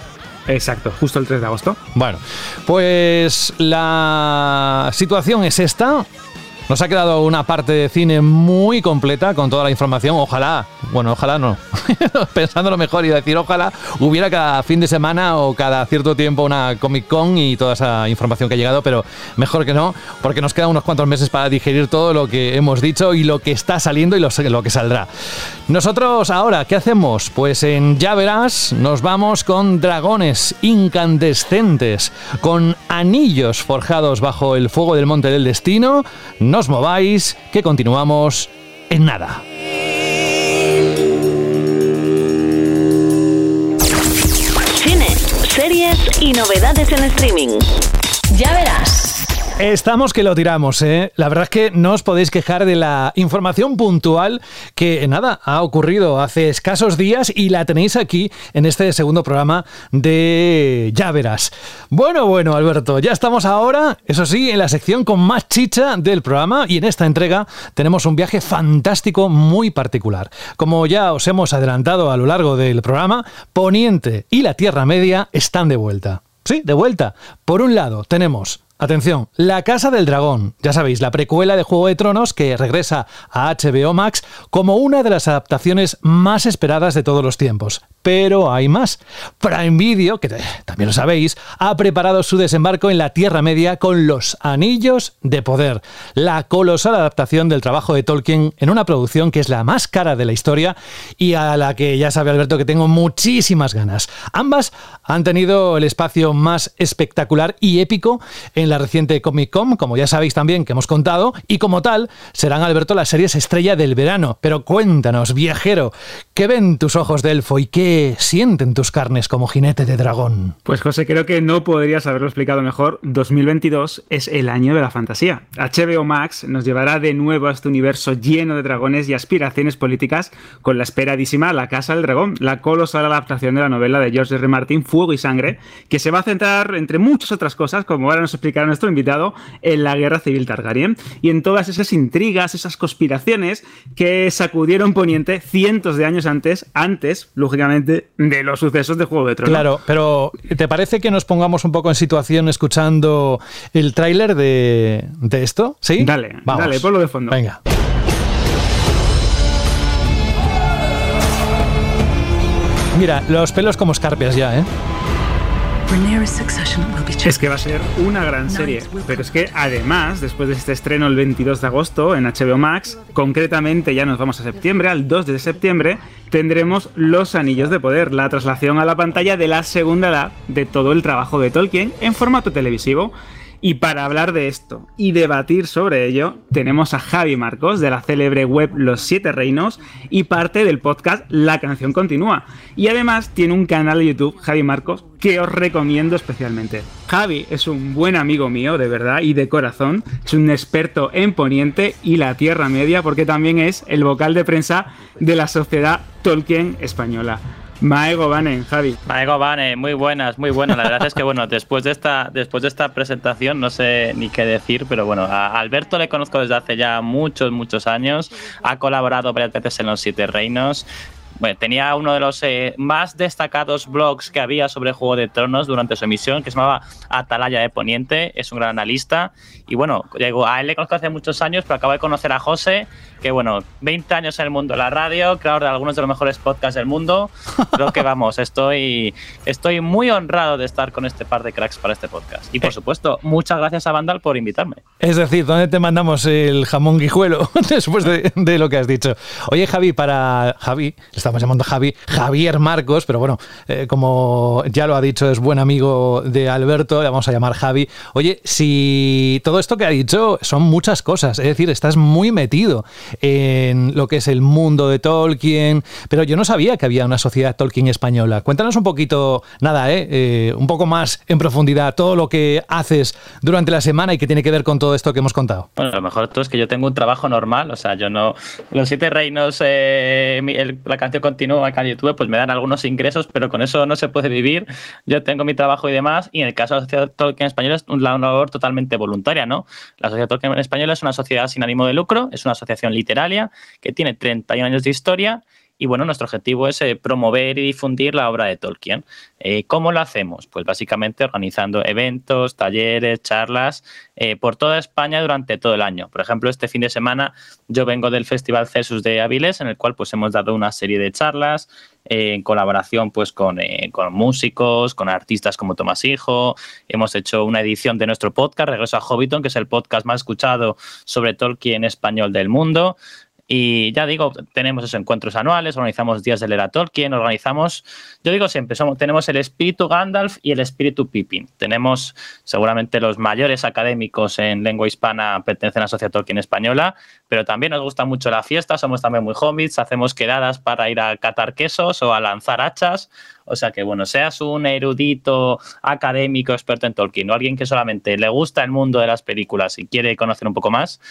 Exacto, justo el 3 de agosto. Bueno, pues la situación es esta. Nos ha quedado una parte de cine muy completa con toda la información. Ojalá, bueno, ojalá no. Pensándolo mejor y decir, ojalá hubiera cada fin de semana o cada cierto tiempo una Comic Con y toda esa información que ha llegado, pero mejor que no, porque nos quedan unos cuantos meses para digerir todo lo que hemos dicho y lo que está saliendo y lo, lo que saldrá. Nosotros ahora, ¿qué hacemos? Pues en Ya Verás nos vamos con dragones incandescentes, con anillos forjados bajo el fuego del monte del destino os mováis, que continuamos en nada. Cine, series y novedades en streaming. Ya verás. Estamos que lo tiramos, ¿eh? La verdad es que no os podéis quejar de la información puntual que, nada, ha ocurrido hace escasos días y la tenéis aquí en este segundo programa de Ya Verás. Bueno, bueno, Alberto, ya estamos ahora, eso sí, en la sección con más chicha del programa y en esta entrega tenemos un viaje fantástico muy particular. Como ya os hemos adelantado a lo largo del programa, Poniente y la Tierra Media están de vuelta. Sí, de vuelta. Por un lado, tenemos Atención, La Casa del Dragón, ya sabéis, la precuela de Juego de Tronos que regresa a HBO Max como una de las adaptaciones más esperadas de todos los tiempos. Pero hay más. Prime Video, que también lo sabéis, ha preparado su desembarco en la Tierra Media con Los Anillos de Poder, la colosal adaptación del trabajo de Tolkien en una producción que es la más cara de la historia y a la que ya sabe Alberto que tengo muchísimas ganas. Ambas han tenido el espacio más espectacular y épico en la reciente Comic Con, como ya sabéis también que hemos contado, y como tal, serán Alberto las series estrella del verano. Pero cuéntanos, viajero, ¿qué ven tus ojos de elfo y qué sienten tus carnes como jinete de dragón? Pues José, creo que no podrías haberlo explicado mejor. 2022 es el año de la fantasía. HBO Max nos llevará de nuevo a este universo lleno de dragones y aspiraciones políticas con la esperadísima La Casa del Dragón, la colosal adaptación de la novela de George R. Martin, Fuego y Sangre, que se va a centrar, entre muchas otras cosas, como ahora nos explicará nuestro invitado, en la guerra civil Targaryen y en todas esas intrigas, esas conspiraciones que sacudieron Poniente cientos de años antes, antes, lógicamente, de los sucesos de Juego de Tronos. Claro, pero ¿te parece que nos pongamos un poco en situación escuchando el tráiler de, de, esto? ¿Sí? Dale, Vamos. dale, ponlo de fondo. Venga. Mira, los pelos como escarpias ya, ¿eh? Es que va a ser una gran serie, pero es que además, después de este estreno el 22 de agosto en HBO Max, concretamente ya nos vamos a septiembre, al 2 de septiembre, tendremos Los Anillos de Poder, la traslación a la pantalla de la segunda edad de todo el trabajo de Tolkien en formato televisivo. Y para hablar de esto y debatir sobre ello, tenemos a Javi Marcos de la célebre web Los Siete Reinos y parte del podcast La Canción Continúa. Y además tiene un canal de YouTube, Javi Marcos, que os recomiendo especialmente. Javi es un buen amigo mío, de verdad, y de corazón. Es un experto en Poniente y la Tierra Media, porque también es el vocal de prensa de la Sociedad Tolkien Española. Maego Banen, Javi. Maego Banen, muy buenas, muy buenas. La verdad es que, bueno, después de esta, después de esta presentación no sé ni qué decir, pero bueno, a Alberto le conozco desde hace ya muchos, muchos años. Ha colaborado varias veces en Los Siete Reinos. Bueno, tenía uno de los eh, más destacados blogs que había sobre Juego de Tronos durante su emisión, que se llamaba Atalaya de Poniente. Es un gran analista. Y bueno, digo, a él le conozco hace muchos años, pero acabo de conocer a José, que bueno, 20 años en el mundo de la radio, creador de algunos de los mejores podcasts del mundo. Creo que vamos, estoy, estoy muy honrado de estar con este par de cracks para este podcast. Y por supuesto, muchas gracias a Vandal por invitarme. Es decir, ¿dónde te mandamos el jamón guijuelo después de, de lo que has dicho? Oye, Javi, para Javi, estamos llamando Javi, Javier Marcos, pero bueno, eh, como ya lo ha dicho, es buen amigo de Alberto, le vamos a llamar Javi. Oye, si todo esto que ha dicho son muchas cosas, es decir, estás muy metido en lo que es el mundo de Tolkien, pero yo no sabía que había una sociedad Tolkien española. Cuéntanos un poquito, nada, eh, eh, un poco más en profundidad todo lo que haces durante la semana y que tiene que ver con todo esto que hemos contado. Bueno, lo mejor todo es que yo tengo un trabajo normal, o sea, yo no... Los siete reinos, el, la canción continúa acá en YouTube, pues me dan algunos ingresos, pero con eso no se puede vivir. Yo tengo mi trabajo y demás, y en el caso de la Sociedad Tolkien Española es una labor totalmente voluntaria, ¿no? La Sociedad Tolkien Española es una sociedad sin ánimo de lucro, es una asociación literaria que tiene 31 años de historia y bueno, nuestro objetivo es eh, promover y difundir la obra de Tolkien. Eh, ¿Cómo lo hacemos? Pues básicamente organizando eventos, talleres, charlas eh, por toda España durante todo el año. Por ejemplo, este fin de semana yo vengo del Festival Cesus de Avilés, en el cual pues hemos dado una serie de charlas en colaboración pues con, con, músicos, con artistas como Tomás Hijo. Hemos hecho una edición de nuestro podcast, Regreso a Hobbiton, que es el podcast más escuchado sobre Tolkien español del mundo. Y ya digo, tenemos esos encuentros anuales, organizamos días de Era Tolkien, organizamos, yo digo siempre, somos, tenemos el espíritu Gandalf y el espíritu Pippin. Tenemos seguramente los mayores académicos en lengua hispana pertenecen a la Sociedad Tolkien Española, pero también nos gusta mucho la fiesta, somos también muy hobbits, hacemos quedadas para ir a catar quesos o a lanzar hachas. O sea que, bueno, seas un erudito académico experto en Tolkien o alguien que solamente le gusta el mundo de las películas y quiere conocer un poco más,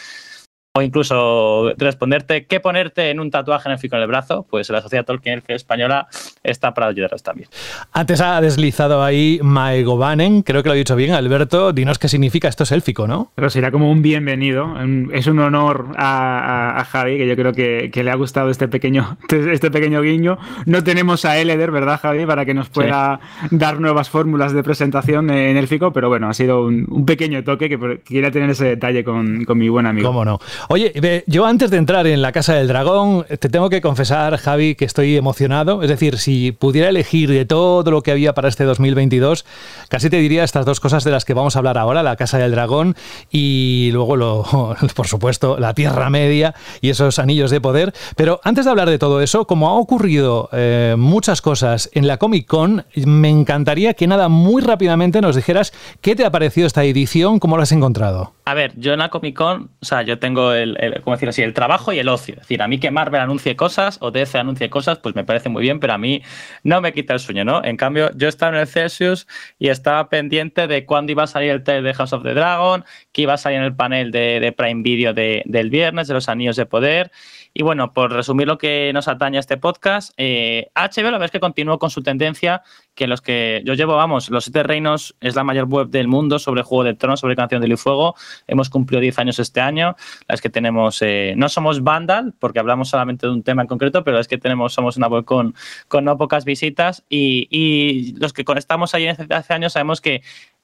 o incluso responderte qué ponerte en un tatuaje en el fico en el brazo, pues la Sociedad Tolkien Española está para ayudaros también. Antes ha deslizado ahí Maegobanen, creo que lo he dicho bien, Alberto, dinos qué significa esto es élfico, ¿no? Pero será como un bienvenido, es un honor a, Javi, que yo creo que, le ha gustado este pequeño, este pequeño guiño. No tenemos a Eleder, ¿verdad Javi? Para que nos pueda dar nuevas fórmulas de presentación en élfico, pero bueno, ha sido un, pequeño toque que quería tener ese detalle con, con mi buen amigo. ¿Cómo no? Oye, yo antes de entrar en la Casa del Dragón, te tengo que confesar, Javi, que estoy emocionado. Es decir, si pudiera elegir de todo lo que había para este 2022, casi te diría estas dos cosas de las que vamos a hablar ahora, la Casa del Dragón y luego, lo, por supuesto, la Tierra Media y esos anillos de poder. Pero antes de hablar de todo eso, como ha ocurrido eh, muchas cosas en la Comic Con, me encantaría que nada, muy rápidamente nos dijeras qué te ha parecido esta edición, cómo lo has encontrado. A ver, yo en la Comic Con, o sea, yo tengo el, ¿cómo decirlo así? El trabajo y el ocio. Es decir, a mí que Marvel anuncie cosas o DC anuncie cosas, pues me parece muy bien, pero a mí no me quita el sueño, ¿no? En cambio, yo estaba en el Celsius y estaba pendiente de cuándo iba a salir el trailer de House of the Dragon, que iba a salir en el panel de, Prime Video del viernes, de los Anillos de Poder. Y bueno, por resumir lo que nos atañe a este podcast, eh, HBO la verdad es que continuó con su tendencia, que los que yo llevo, vamos, Los Siete Reinos es la mayor web del mundo sobre Juego de Tronos, sobre Canción de y Fuego. Hemos cumplido 10 años este año. La es que tenemos, eh, no somos Vandal, porque hablamos solamente de un tema en concreto, pero es que tenemos, somos una web con, con no pocas visitas y, y los que estamos ahí hace años sabemos que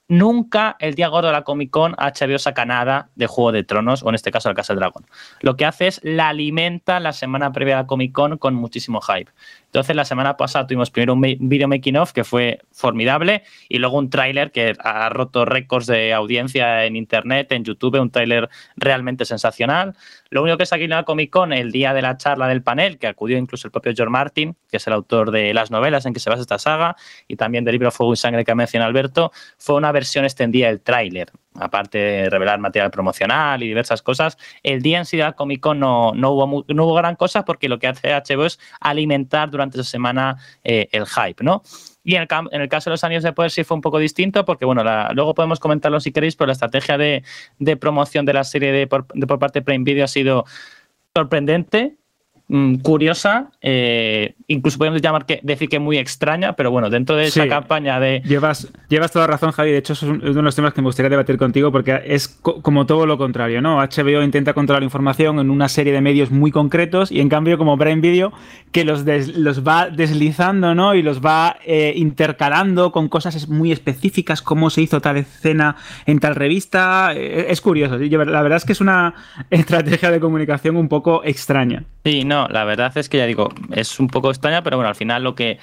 Nunca el día gordo de la Comic Con HBO saca nada de Juego de Tronos, o en este caso el Casa del Dragón. Lo que hace es la alimenta la semana previa a la Comic Con con muchísimo hype. Entonces, la semana pasada tuvimos primero un video making of que fue formidable y luego un tráiler que ha roto récords de audiencia en internet, en YouTube, un tráiler realmente sensacional. Lo único que es aquí en la Comic Con, el día de la charla del panel, que acudió incluso el propio George Martin, que es el autor de las novelas en que se basa esta saga, y también del libro Fuego y Sangre que menciona Alberto, fue una versión extendida del tráiler aparte de revelar material promocional y diversas cosas, el día en de la Comic Con no, no, hubo, no hubo gran cosa porque lo que hace HBO es alimentar durante esa semana eh, el hype, ¿no? Y en el, caso de los años de poder sí fue un poco distinto porque, bueno, luego podemos comentarlo si queréis, pero la estrategia de, promoción de la serie de por, de por parte de Prime Video ha sido sorprendente Mm, curiosa, eh, incluso podemos llamar que, decir que muy extraña, pero bueno, dentro de esa campaña de... Llevas, llevas toda razón, Javi, de hecho es uno de los temas que me gustaría debatir contigo porque es como todo lo contrario, ¿no? HBO intenta controlar la información en una serie de medios muy concretos y en cambio como Prime Video que los, los va deslizando, ¿no? Y los va eh, intercalando con cosas muy específicas, como se hizo tal escena en tal revista, eh, es curioso, la verdad es que es una estrategia de comunicación un poco extraña. Sí, no, la verdad es que ya digo, es un poco extraña, pero bueno, al final lo que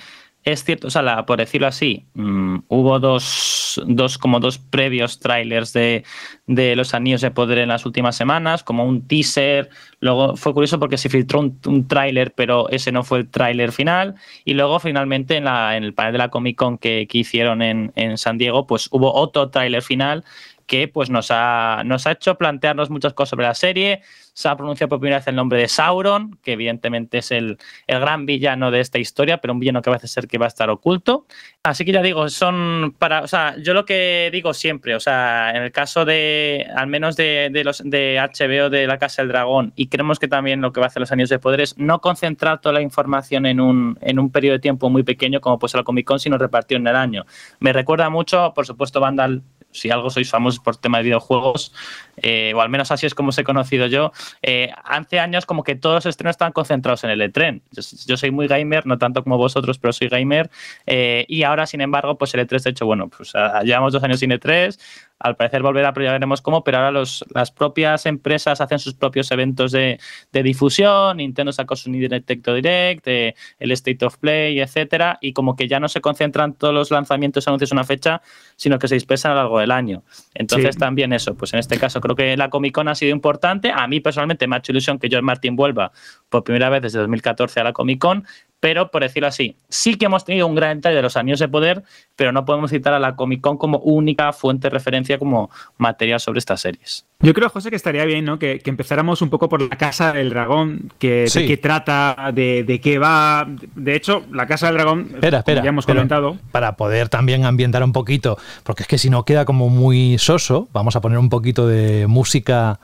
es cierto, o sea, por decirlo así, mm, hubo dos, dos, como dos previos trailers de, de, Los Anillos de Poder en las últimas semanas, como un teaser. Luego fue curioso porque se filtró un, un tráiler, pero ese no fue el tráiler final. Y luego finalmente en, la, en el panel de la Comic Con que, que hicieron en, en San Diego, pues hubo otro tráiler final que pues nos ha, nos ha hecho plantearnos muchas cosas sobre la serie. Se ha pronunciado por primera vez el nombre de Sauron, que evidentemente es el, el, gran villano de esta historia, pero un villano que parece ser que va a estar oculto. Así que ya digo, son para. O sea, yo lo que digo siempre, o sea, en el caso de, al menos de, de los de HBO de la Casa del Dragón, y creemos que también lo que va a hacer los Años de Poder es no concentrar toda la información en un, en un periodo de tiempo muy pequeño, como puede la Comic Con, sino repartir en el año. Me recuerda mucho, por supuesto, Vandal si algo sois famosos por tema de videojuegos, eh, o al menos así es como os he conocido yo, eh, hace años como que todos los estrenos estaban concentrados en el E3. Yo, soy muy gamer, no tanto como vosotros, pero soy gamer. Eh, y ahora, sin embargo, pues el E3 de hecho, bueno, pues llevamos dos años sin E3, al parecer volverá, pero ya veremos cómo, pero ahora los, las propias empresas hacen sus propios eventos de, de difusión, Nintendo sacó su Direct Direct, el State of Play, etcétera, y como que ya no se concentran todos los lanzamientos anuncios en una fecha, sino que se dispersan a lo largo del año. Entonces también eso, pues en este caso creo que la Comic Con ha sido importante, a mí personalmente me ha hecho ilusión que George Martin vuelva por primera vez desde 2014 a la Comic Con, pero por decirlo así, sí que hemos tenido un gran detalle de los años de poder, pero no podemos citar a la Comic Con como única fuente de referencia como material sobre estas series. Yo creo, José, que estaría bien ¿no? que, empezáramos un poco por la Casa del Dragón, que, de qué trata, de, qué va. De hecho, la Casa del Dragón, espera, espera, ya hemos comentado. Para poder también ambientar un poquito, porque es que si no queda como muy soso, vamos a poner un poquito de música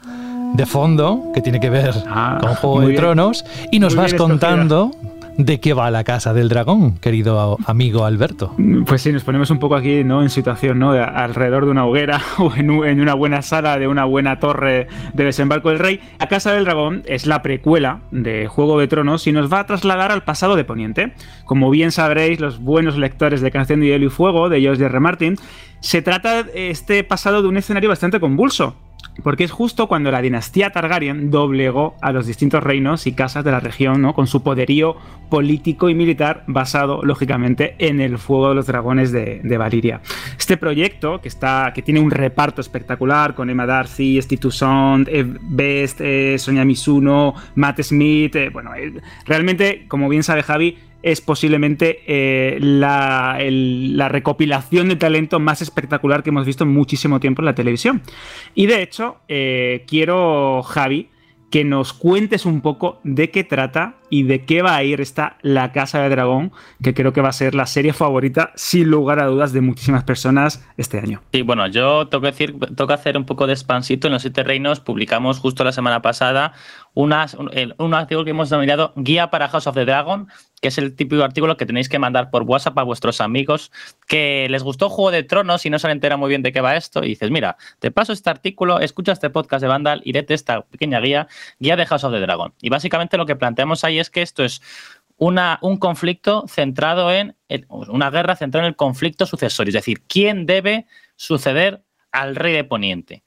de fondo que tiene que ver ah, con Juego de Tronos y nos vas contando ¿De qué va la casa del dragón, querido amigo Alberto? Pues sí, nos ponemos un poco aquí ¿no? en situación, ¿no? alrededor de una hoguera o en, una buena sala de una buena torre de desembarco del rey. La casa del dragón es la precuela de Juego de Tronos y nos va a trasladar al pasado de Poniente. Como bien sabréis, los buenos lectores de Canción de Hielo y Fuego de George R. Martin, se trata este pasado de un escenario bastante convulso porque es justo cuando la dinastía Targaryen doblegó a los distintos reinos y casas de la región, ¿no? Con su poderío político y militar basado, lógicamente, en el fuego de los dragones de, de Valiria. Este proyecto, que, está, que tiene un reparto espectacular con Emma Darcy, Steve Toussaint, Best, eh, Sonia Misuno, Matt Smith, eh, bueno, realmente, como bien sabe Javi, es posiblemente eh, la, la, recopilación de talento más espectacular que hemos visto en muchísimo tiempo en la televisión. Y de hecho, eh, quiero, Javi, que nos cuentes un poco de qué trata y de qué va a ir esta La Casa de Dragón, que creo que va a ser la serie favorita, sin lugar a dudas, de muchísimas personas este año. Sí, bueno, yo tengo que decir, toca hacer un poco de expansito. En los siete reinos publicamos justo la semana pasada un, artículo que hemos denominado Guía para House of the Dragon, que es el típico artículo que tenéis que mandar por WhatsApp a vuestros amigos que les gustó Juego de Tronos y no se han enterado muy bien de qué va esto. Y dices, mira, te paso este artículo, escucha este podcast de Vandal y léete esta pequeña guía, guía de House of the Dragon. Y básicamente lo que planteamos ahí es que esto es un conflicto centrado en, una guerra centrada en el conflicto sucesorio, es decir, quién debe suceder al rey de Poniente.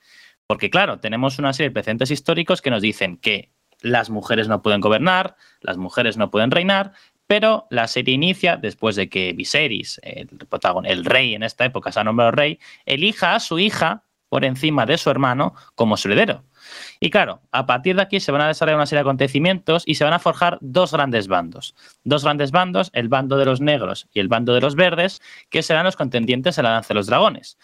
Porque claro, tenemos una serie de precedentes históricos que nos dicen que las mujeres no pueden gobernar, las mujeres no pueden reinar, pero la serie inicia después de que Viserys, el, el rey en esta época, se ha nombrado rey, elija a su hija por encima de su hermano como su heredero. Y claro, a partir de aquí se van a desarrollar una serie de acontecimientos y se van a forjar dos grandes bandos. Dos grandes bandos, el bando de los negros y el bando de los verdes, que serán los contendientes en la danza de los dragones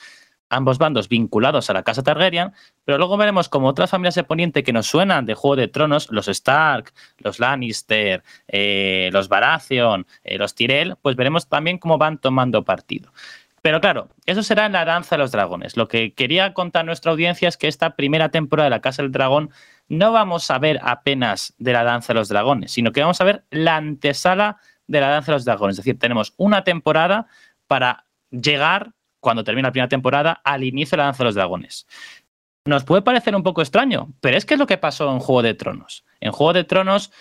ambos bandos vinculados a la casa Targaryen, pero luego veremos como otras familias de Poniente que nos suenan de Juego de Tronos, los Stark, los Lannister, eh, los Baratheon, eh, los Tyrell, pues veremos también cómo van tomando partido. Pero claro, eso será en la danza de los dragones. Lo que quería contar nuestra audiencia es que esta primera temporada de la Casa del Dragón no vamos a ver apenas de la danza de los dragones, sino que vamos a ver la antesala de la danza de los dragones. Es decir, tenemos una temporada para llegar cuando termina la primera temporada, al inicio de la danza de los dragones. Nos puede parecer un poco extraño, pero es que es lo que pasó en Juego de Tronos. En Juego de Tronos,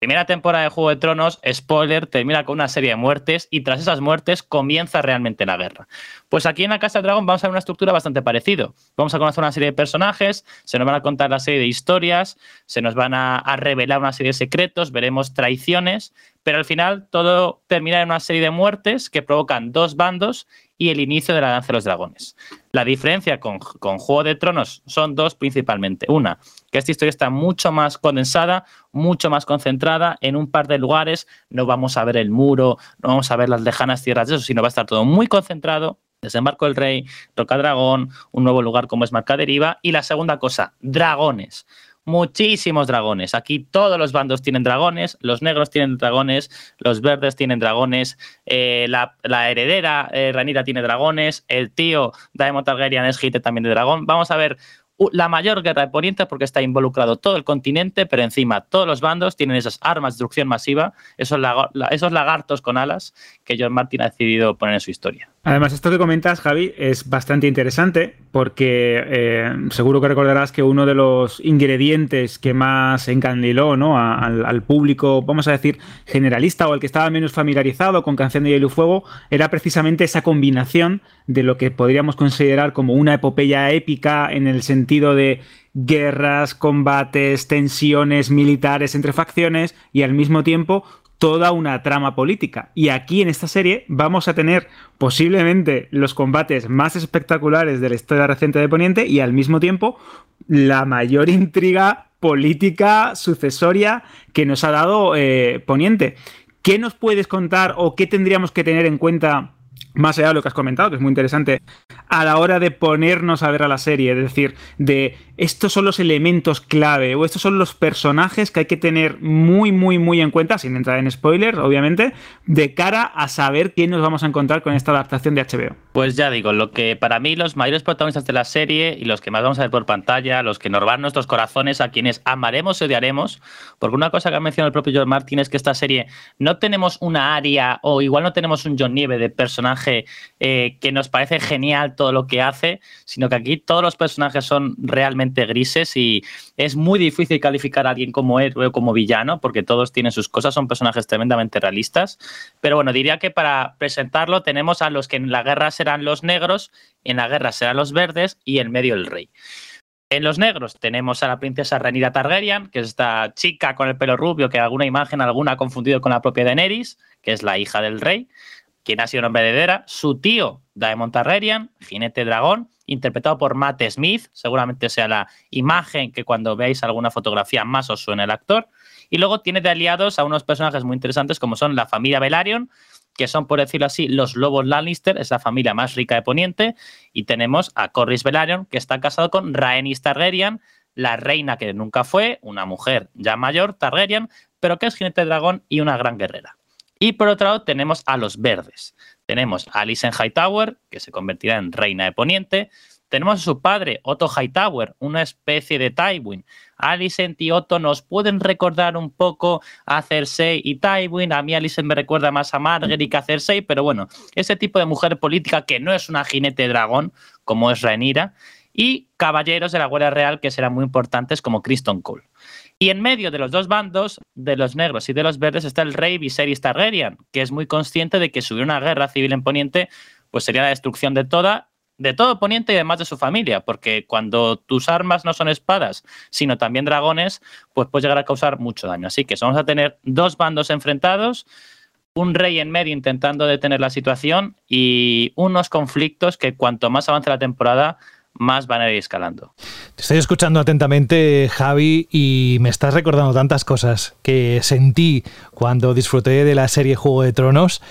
primera temporada de Juego de Tronos, spoiler, termina con una serie de muertes y tras esas muertes comienza realmente la guerra. Pues aquí en la Casa del Dragón vamos a ver una estructura bastante parecida. Vamos a conocer una serie de personajes, se nos van a contar la serie de historias, se nos van a, a revelar una serie de secretos, veremos traiciones, pero al final todo termina en una serie de muertes que provocan dos bandos y el inicio de la danza de los dragones. La diferencia con, con, Juego de Tronos son dos principalmente. Una, que esta historia está mucho más condensada, mucho más concentrada en un par de lugares. No vamos a ver el muro, no vamos a ver las lejanas tierras de eso, sino va a estar todo muy concentrado. Desembarco del Rey, Roca Dragón, un nuevo lugar como es Marca Deriva. Y la segunda cosa, dragones muchísimos dragones. Aquí todos los bandos tienen dragones, los negros tienen dragones, los verdes tienen dragones, eh, la, heredera eh, Ranira tiene dragones, el tío Daemon Targaryen es Hite también de dragón. Vamos a ver la mayor guerra de Poniente porque está involucrado todo el continente, pero encima todos los bandos tienen esas armas de destrucción masiva, esos, esos lagartos con alas que John Martin ha decidido poner en su historia. Además, esto que comentas, Javi, es bastante interesante porque eh, seguro que recordarás que uno de los ingredientes que más encandiló ¿no? al, al, público, vamos a decir, generalista o el que estaba menos familiarizado con Canción de Hielo y Fuego, era precisamente esa combinación de lo que podríamos considerar como una epopeya épica en el sentido de guerras, combates, tensiones militares entre facciones y al mismo tiempo toda una trama política. Y aquí en esta serie vamos a tener posiblemente los combates más espectaculares de la historia reciente de Poniente y al mismo tiempo la mayor intriga política sucesoria que nos ha dado eh, Poniente. ¿Qué nos puedes contar o qué tendríamos que tener en cuenta? Más allá de lo que has comentado, que es muy interesante, a la hora de ponernos a ver a la serie, es decir, de estos son los elementos clave o estos son los personajes que hay que tener muy, muy, muy en cuenta, sin entrar en spoilers, obviamente, de cara a saber quién nos vamos a encontrar con esta adaptación de HBO. Pues ya digo, lo que para mí los mayores protagonistas de la serie y los que más vamos a ver por pantalla, los que nos van nuestros corazones, a quienes amaremos y odiaremos, porque una cosa que ha mencionado el propio George Martin es que esta serie no tenemos una área o igual no tenemos un John Nieve de personaje eh, que nos parece genial todo lo que hace, sino que aquí todos los personajes son realmente grises y es muy difícil calificar a alguien como héroe o como villano porque todos tienen sus cosas, son personajes tremendamente realistas. Pero bueno, diría que para presentarlo tenemos a los que en la guerra serán los negros, en la guerra serán los verdes y en medio el rey. En los negros tenemos a la princesa Rhaenyra Targaryen, que es esta chica con el pelo rubio que alguna imagen alguna ha confundido con la propia Daenerys, que es la hija del rey, quien ha sido nombre. Su tío, Daemon Targaryen, jinete dragón, interpretado por Matt Smith, seguramente sea la imagen que cuando veáis alguna fotografía más os suene el actor. Y luego tiene de aliados a unos personajes muy interesantes como son la familia Velaryon, que son, por decirlo así, los lobos Lannister, es la familia más rica de Poniente, y tenemos a Corlys Velaryon, que está casado con Rhaenys Targaryen, la reina que nunca fue, una mujer ya mayor, Targaryen, pero que es jinete dragón y una gran guerrera. Y por otro lado tenemos a los verdes. Tenemos a Alicent Hightower, que se convertirá en reina de Poniente. Tenemos a su padre, Otto Hightower, una especie de Tywin. Alicent y Otto nos pueden recordar un poco a Cersei y Tywin. A mí Alicent me recuerda más a Margaery que a Cersei, pero bueno, ese tipo de mujer política que no es una jinete dragón, como es Rhaenyra, y caballeros de la Guardia Real que serán muy importantes como Criston Cole. Y en medio de los dos bandos, de los negros y de los verdes, está el rey Viserys Targaryen, que es muy consciente de que subir una guerra civil en Poniente pues sería la destrucción de toda de todo Poniente y además de su familia, porque cuando tus armas no son espadas, sino también dragones, pues puedes llegar a causar mucho daño. Así que vamos a tener dos bandos enfrentados, un rey en medio intentando detener la situación y unos conflictos que cuanto más avance la temporada, más van a ir escalando. Te estoy escuchando atentamente, Javi, y me estás recordando tantas cosas que sentí cuando disfruté de la serie Juego de Tronos,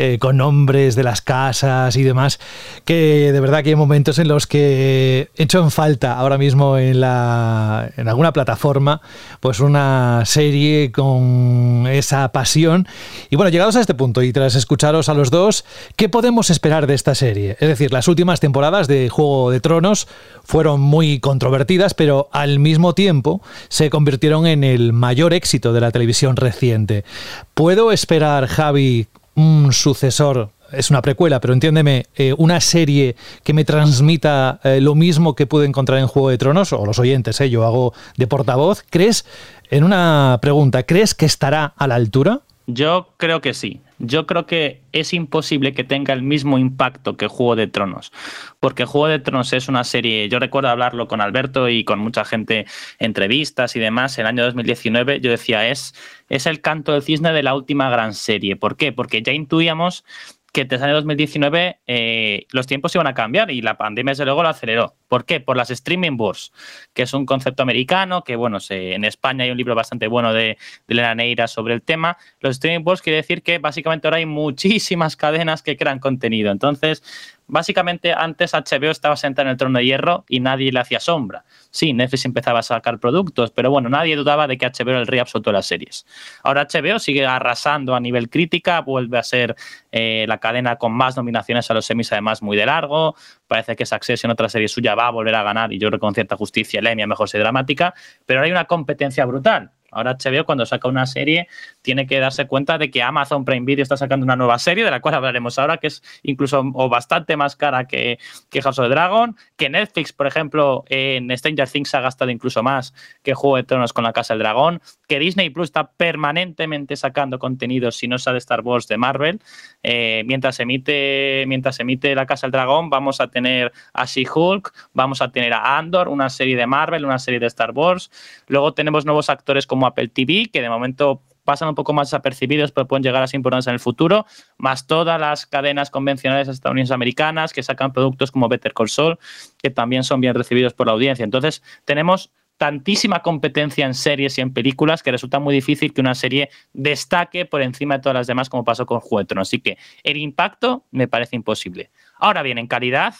eh, con nombres de las casas y demás, que de verdad que hay momentos en los que he hecho en falta ahora mismo en, la, en alguna plataforma, pues una serie con esa pasión. Y bueno, llegados a este punto y tras escucharos a los dos, ¿qué podemos esperar de esta serie? Es decir, las últimas temporadas de Juego de Tronos, fueron muy controvertidas, pero al mismo tiempo se convirtieron en el mayor éxito de la televisión reciente. ¿Puedo esperar, Javi, un sucesor es una precuela, pero entiéndeme, eh, una serie que me transmita eh, lo mismo que pude encontrar en Juego de Tronos, o los oyentes, eh, yo hago de portavoz, ¿crees, en una pregunta, ¿crees que estará a la altura? Yo creo que sí. Yo creo que es imposible que tenga el mismo impacto que Juego de Tronos, porque Juego de Tronos es una serie, yo recuerdo hablarlo con Alberto y con mucha gente, entrevistas y demás, el año 2019, yo decía, es, es el canto del cisne de la última gran serie. ¿Por qué? Porque ya intuíamos que desde el año 2019 eh, los tiempos iban a cambiar y la pandemia desde luego lo aceleró. ¿Por qué? Por las streaming wars, que es un concepto americano, que bueno, en España hay un libro bastante bueno de, de Elena Neira sobre el tema. Los streaming wars quiere decir que básicamente ahora hay muchísimas cadenas que crean contenido. Entonces, básicamente antes HBO estaba sentada en el trono de hierro y nadie le hacía sombra. Sí, Netflix empezaba a sacar productos, pero bueno, nadie dudaba de que HBO era el rey absoluto de las series. Ahora HBO sigue arrasando a nivel crítica, vuelve a ser eh, la cadena con más nominaciones a los semis, además muy de largo. Parece que Succession, otra serie suya, va a volver a ganar y yo creo con cierta justicia el mejor serie dramática, pero ahora hay una competencia brutal. Ahora HBO cuando saca una serie tiene que darse cuenta de que Amazon Prime Video está sacando una nueva serie, de la cual hablaremos ahora, que es incluso o bastante más cara que, que House of the Dragon, que Netflix, por ejemplo, en Stranger Things ha gastado incluso más que Juego de Tronos con la Casa del Dragón, que Disney Plus está permanentemente sacando contenidos, si no sea de Star Wars, de Marvel. Eh, mientras, emite, mientras emite la Casa del Dragón, vamos a tener a She-Hulk, vamos a tener a Andor, una serie de Marvel, una serie de Star Wars. Luego tenemos nuevos actores como Apple TV, que de momento pasan un poco más desapercibidos, pero pueden llegar a ser importantes en el futuro, más todas las cadenas convencionales estadounidenses americanas que sacan productos como Better Call Saul, que también son bien recibidos por la audiencia. Entonces, tenemos tantísima competencia en series y en películas que resulta muy difícil que una serie destaque por encima de todas las demás, como pasó con Juego Así que el impacto me parece imposible. Ahora bien, en calidad,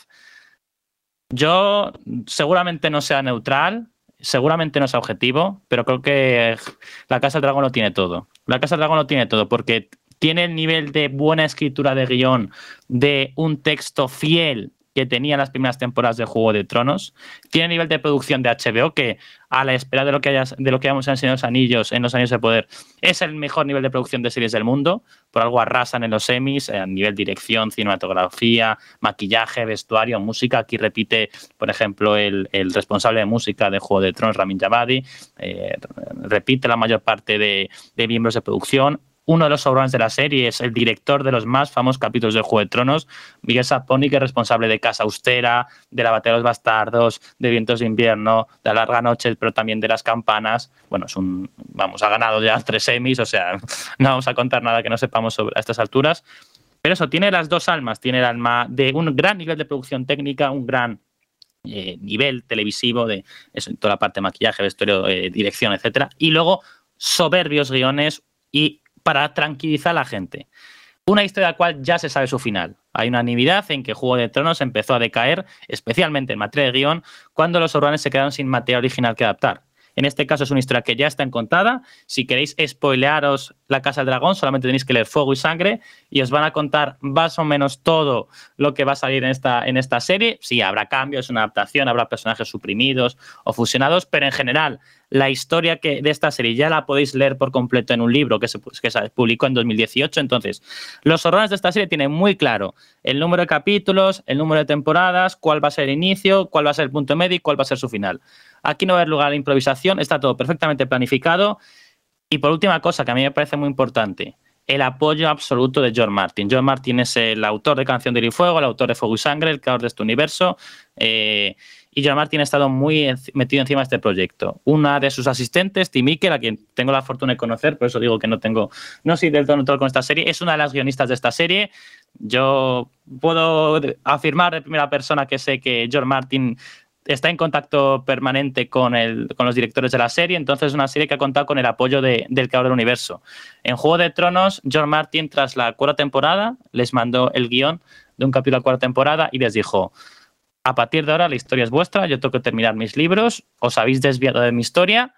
yo seguramente no sea neutral, seguramente no sea objetivo, pero creo que la Casa del Dragón lo tiene todo. La Casa del Dragón lo tiene todo porque tiene el nivel de buena escritura de guion, de un texto fiel que tenía las primeras temporadas de Juego de Tronos. Tiene nivel de producción de HBO que, a la espera de lo que, hayas, de lo que hayamos en los Anillos, en los Años de Poder, es el mejor nivel de producción de series del mundo. Por algo arrasan en los semis, a nivel dirección, cinematografía, maquillaje, vestuario, música. Aquí repite, por ejemplo, el, responsable de música de Juego de Tronos, Ramin Javadi. Eh, repite la mayor parte de, de miembros de producción uno de los sobrones de la serie, es el director de los más famosos capítulos de Juego de Tronos, Miguel Saponi, que es responsable de Casa Austera, de La Batalla de los Bastardos, de Vientos de Invierno, de La Larga Noche, pero también de Las Campanas. Bueno, es un, vamos, ha ganado ya tres semis, o sea, no vamos a contar nada que no sepamos sobre a estas alturas. Pero eso, tiene las dos almas, tiene el alma de un gran nivel de producción técnica, un gran eh, nivel televisivo de toda la parte de maquillaje, vestuario, eh, dirección, etcétera, y luego soberbios guiones y para tranquilizar a la gente. Una historia la cual ya se sabe su final. Hay unanimidad en que Juego de Tronos empezó a decaer, especialmente en materia de guion, cuando los urbanes se quedaron sin material original que adaptar. En este caso es una historia que ya está contada. Si queréis spoilearos La Casa del Dragón, solamente tenéis que leer Fuego y Sangre y os van a contar más o menos todo lo que va a salir en esta, en esta serie. Sí, habrá cambios, una adaptación, habrá personajes suprimidos o fusionados, pero en general la historia que, de esta serie ya la podéis leer por completo en un libro que se, publicó en 2018. Entonces, los horrores de esta serie tienen muy claro el número de capítulos, el número de temporadas, cuál va a ser el inicio, cuál va a ser el punto medio y cuál va a ser su final. Aquí no va a haber lugar a la improvisación, está todo perfectamente planificado. Y por última cosa, que a mí me parece muy importante, el apoyo absoluto de George Martin. George Martin es el autor de Canción de y Fuego, el autor de Fuego y Sangre, el creador de este universo. Eh, y George Martin ha estado muy metido encima de este proyecto. Una de sus asistentes, Tim Iker, a quien tengo la fortuna de conocer, por eso digo que no tengo, no soy del todo con esta serie, es una de las guionistas de esta serie. Yo puedo afirmar de primera persona que sé que George Martin está en contacto permanente con, el, con los directores de la serie, entonces es una serie que ha contado con el apoyo de, del creador del universo. En Juego de Tronos, George Martin, tras la cuarta temporada, les mandó el guion de un capítulo a cuarta temporada y les dijo, a partir de ahora la historia es vuestra, yo tengo que terminar mis libros, os habéis desviado de mi historia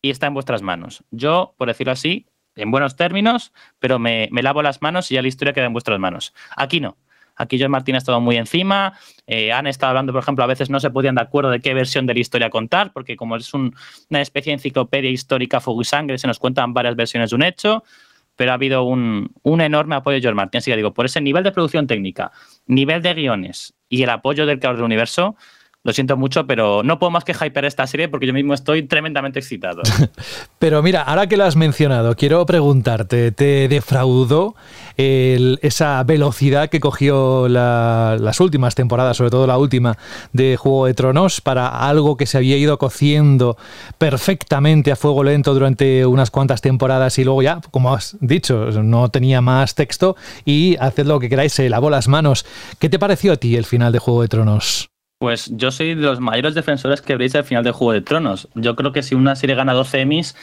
y está en vuestras manos. Yo, por decirlo así, en buenos términos, pero me, lavo las manos y ya la historia queda en vuestras manos. Aquí no. Aquí John Martín ha estado muy encima. Eh, han estado hablando, por ejemplo, a veces no se podían de acuerdo de qué versión de la historia contar, porque como es una especie de enciclopedia histórica fuego y sangre, se nos cuentan varias versiones de un hecho. Pero ha habido un, enorme apoyo de George Martin. Así que digo, por ese nivel de producción técnica, nivel de guiones y el apoyo del creador del universo, lo siento mucho, pero no puedo más que hyper esta serie porque yo mismo estoy tremendamente excitado. pero mira, ahora que lo has mencionado, quiero preguntarte, ¿te defraudó esa velocidad que cogió las últimas temporadas, sobre todo la última de Juego de Tronos, para algo que se había ido cociendo perfectamente a fuego lento durante unas cuantas temporadas y luego ya, como has dicho, no tenía más texto y haced lo que queráis, se lavó las manos. ¿Qué te pareció a ti el final de Juego de Tronos? Pues yo soy de los mayores defensores que veréis al final de Juego de Tronos. Yo creo que si una serie gana 12 Emmys,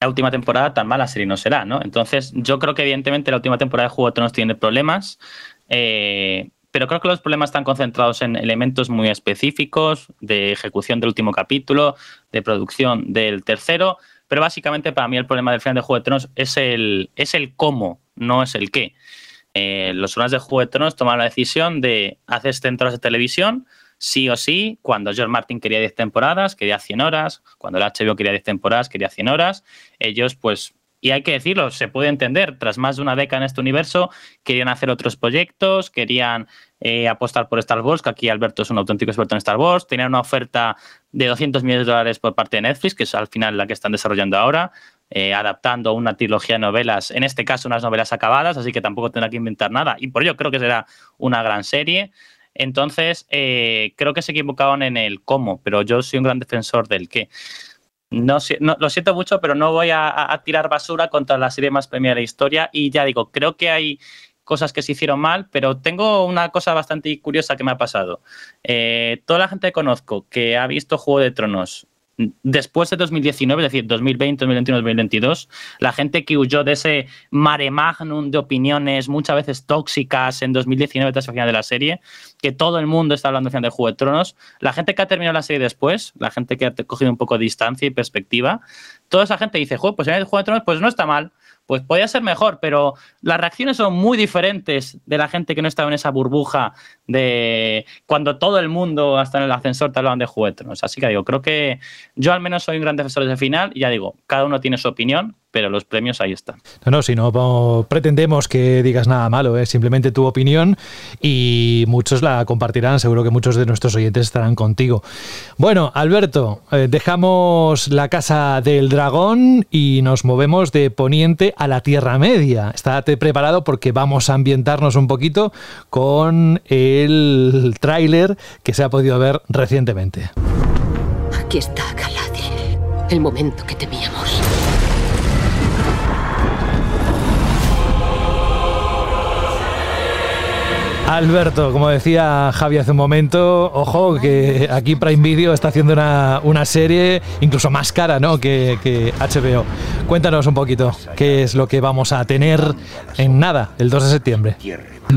la última temporada tan mala serie no será, ¿no? Entonces, yo creo que evidentemente la última temporada de Juego de Tronos tiene problemas, eh, pero creo que los problemas están concentrados en elementos muy específicos de ejecución del último capítulo, de producción del tercero, pero básicamente para mí el problema del final de Juego de Tronos es el, es el cómo, no es el qué. Eh, los fans de Juego de Tronos tomaron la decisión de hacer temporadas de televisión, sí o sí, cuando George Martin quería 10 temporadas, quería 100 horas, cuando el HBO quería 10 temporadas, quería 100 horas, ellos pues, y hay que decirlo, se puede entender, tras más de una década en este universo, querían hacer otros proyectos, querían eh, apostar por Star Wars, que aquí Alberto es un auténtico experto en Star Wars, tenían una oferta de 200 millones de dólares por parte de Netflix, que es al final la que están desarrollando ahora, eh, adaptando una trilogía de novelas, en este caso unas novelas acabadas, así que tampoco tendrá que inventar nada, y por ello creo que será una gran serie. Entonces, eh, creo que se equivocaron en el cómo, pero yo soy un gran defensor del qué. No, lo siento mucho, pero no voy a, tirar basura contra la serie más premiada de la historia. Y ya digo, creo que hay cosas que se hicieron mal, pero tengo una cosa bastante curiosa que me ha pasado. Eh, toda la gente que conozco que ha visto Juego de Tronos después de 2019, es decir, 2020, 2021, 2022, la gente que huyó de ese mare magnum de opiniones muchas veces tóxicas en 2019 tras el final de la serie, que todo el mundo está hablando final de Juego de Tronos, la gente que ha terminado la serie después, la gente que ha cogido un poco de distancia y perspectiva, toda esa gente dice, pues el Juego de Tronos pues no está mal, pues podría ser mejor, pero las reacciones son muy diferentes de la gente que no estaba en esa burbuja de cuando todo el mundo, hasta en el ascensor, te hablaban de juguetes. Así que digo, creo que yo al menos soy un gran defensor de final y ya digo, cada uno tiene su opinión, pero los premios ahí están. No, no, si no pretendemos que digas nada malo, es simplemente tu opinión y muchos la compartirán, seguro que muchos de nuestros oyentes estarán contigo. Bueno, Alberto, eh, dejamos la casa del dragón y nos movemos de Poniente a la Tierra Media. Estate preparado porque vamos a ambientarnos un poquito con el tráiler que se ha podido ver recientemente. Aquí está Galadriel, el momento que temíamos. Alberto, como decía Javi hace un momento, ojo que aquí Prime Video está haciendo una, serie incluso más cara ¿no? que, HBO. Cuéntanos un poquito qué es lo que vamos a tener en nada el 2 de septiembre.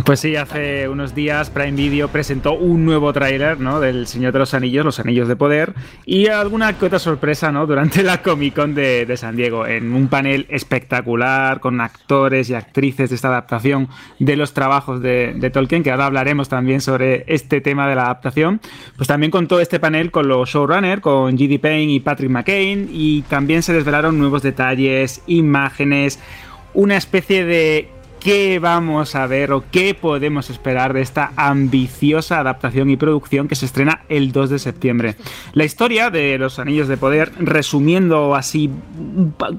Pues sí, hace unos días Prime Video presentó un nuevo tráiler ¿no? del Señor de los Anillos, Los Anillos de Poder, y alguna que otra sorpresa ¿no? durante la Comic Con de, San Diego, en un panel espectacular con actores y actrices de esta adaptación de los trabajos de, de Tolkien, que ahora hablaremos también sobre este tema de la adaptación. Pues también contó este panel con los showrunners, con G.D. Payne y Patrick McCain, y también se desvelaron nuevos detalles, imágenes, una especie de qué vamos a ver o qué podemos esperar de esta ambiciosa adaptación y producción que se estrena el 2 de septiembre. La historia de Los Anillos de Poder, resumiendo así,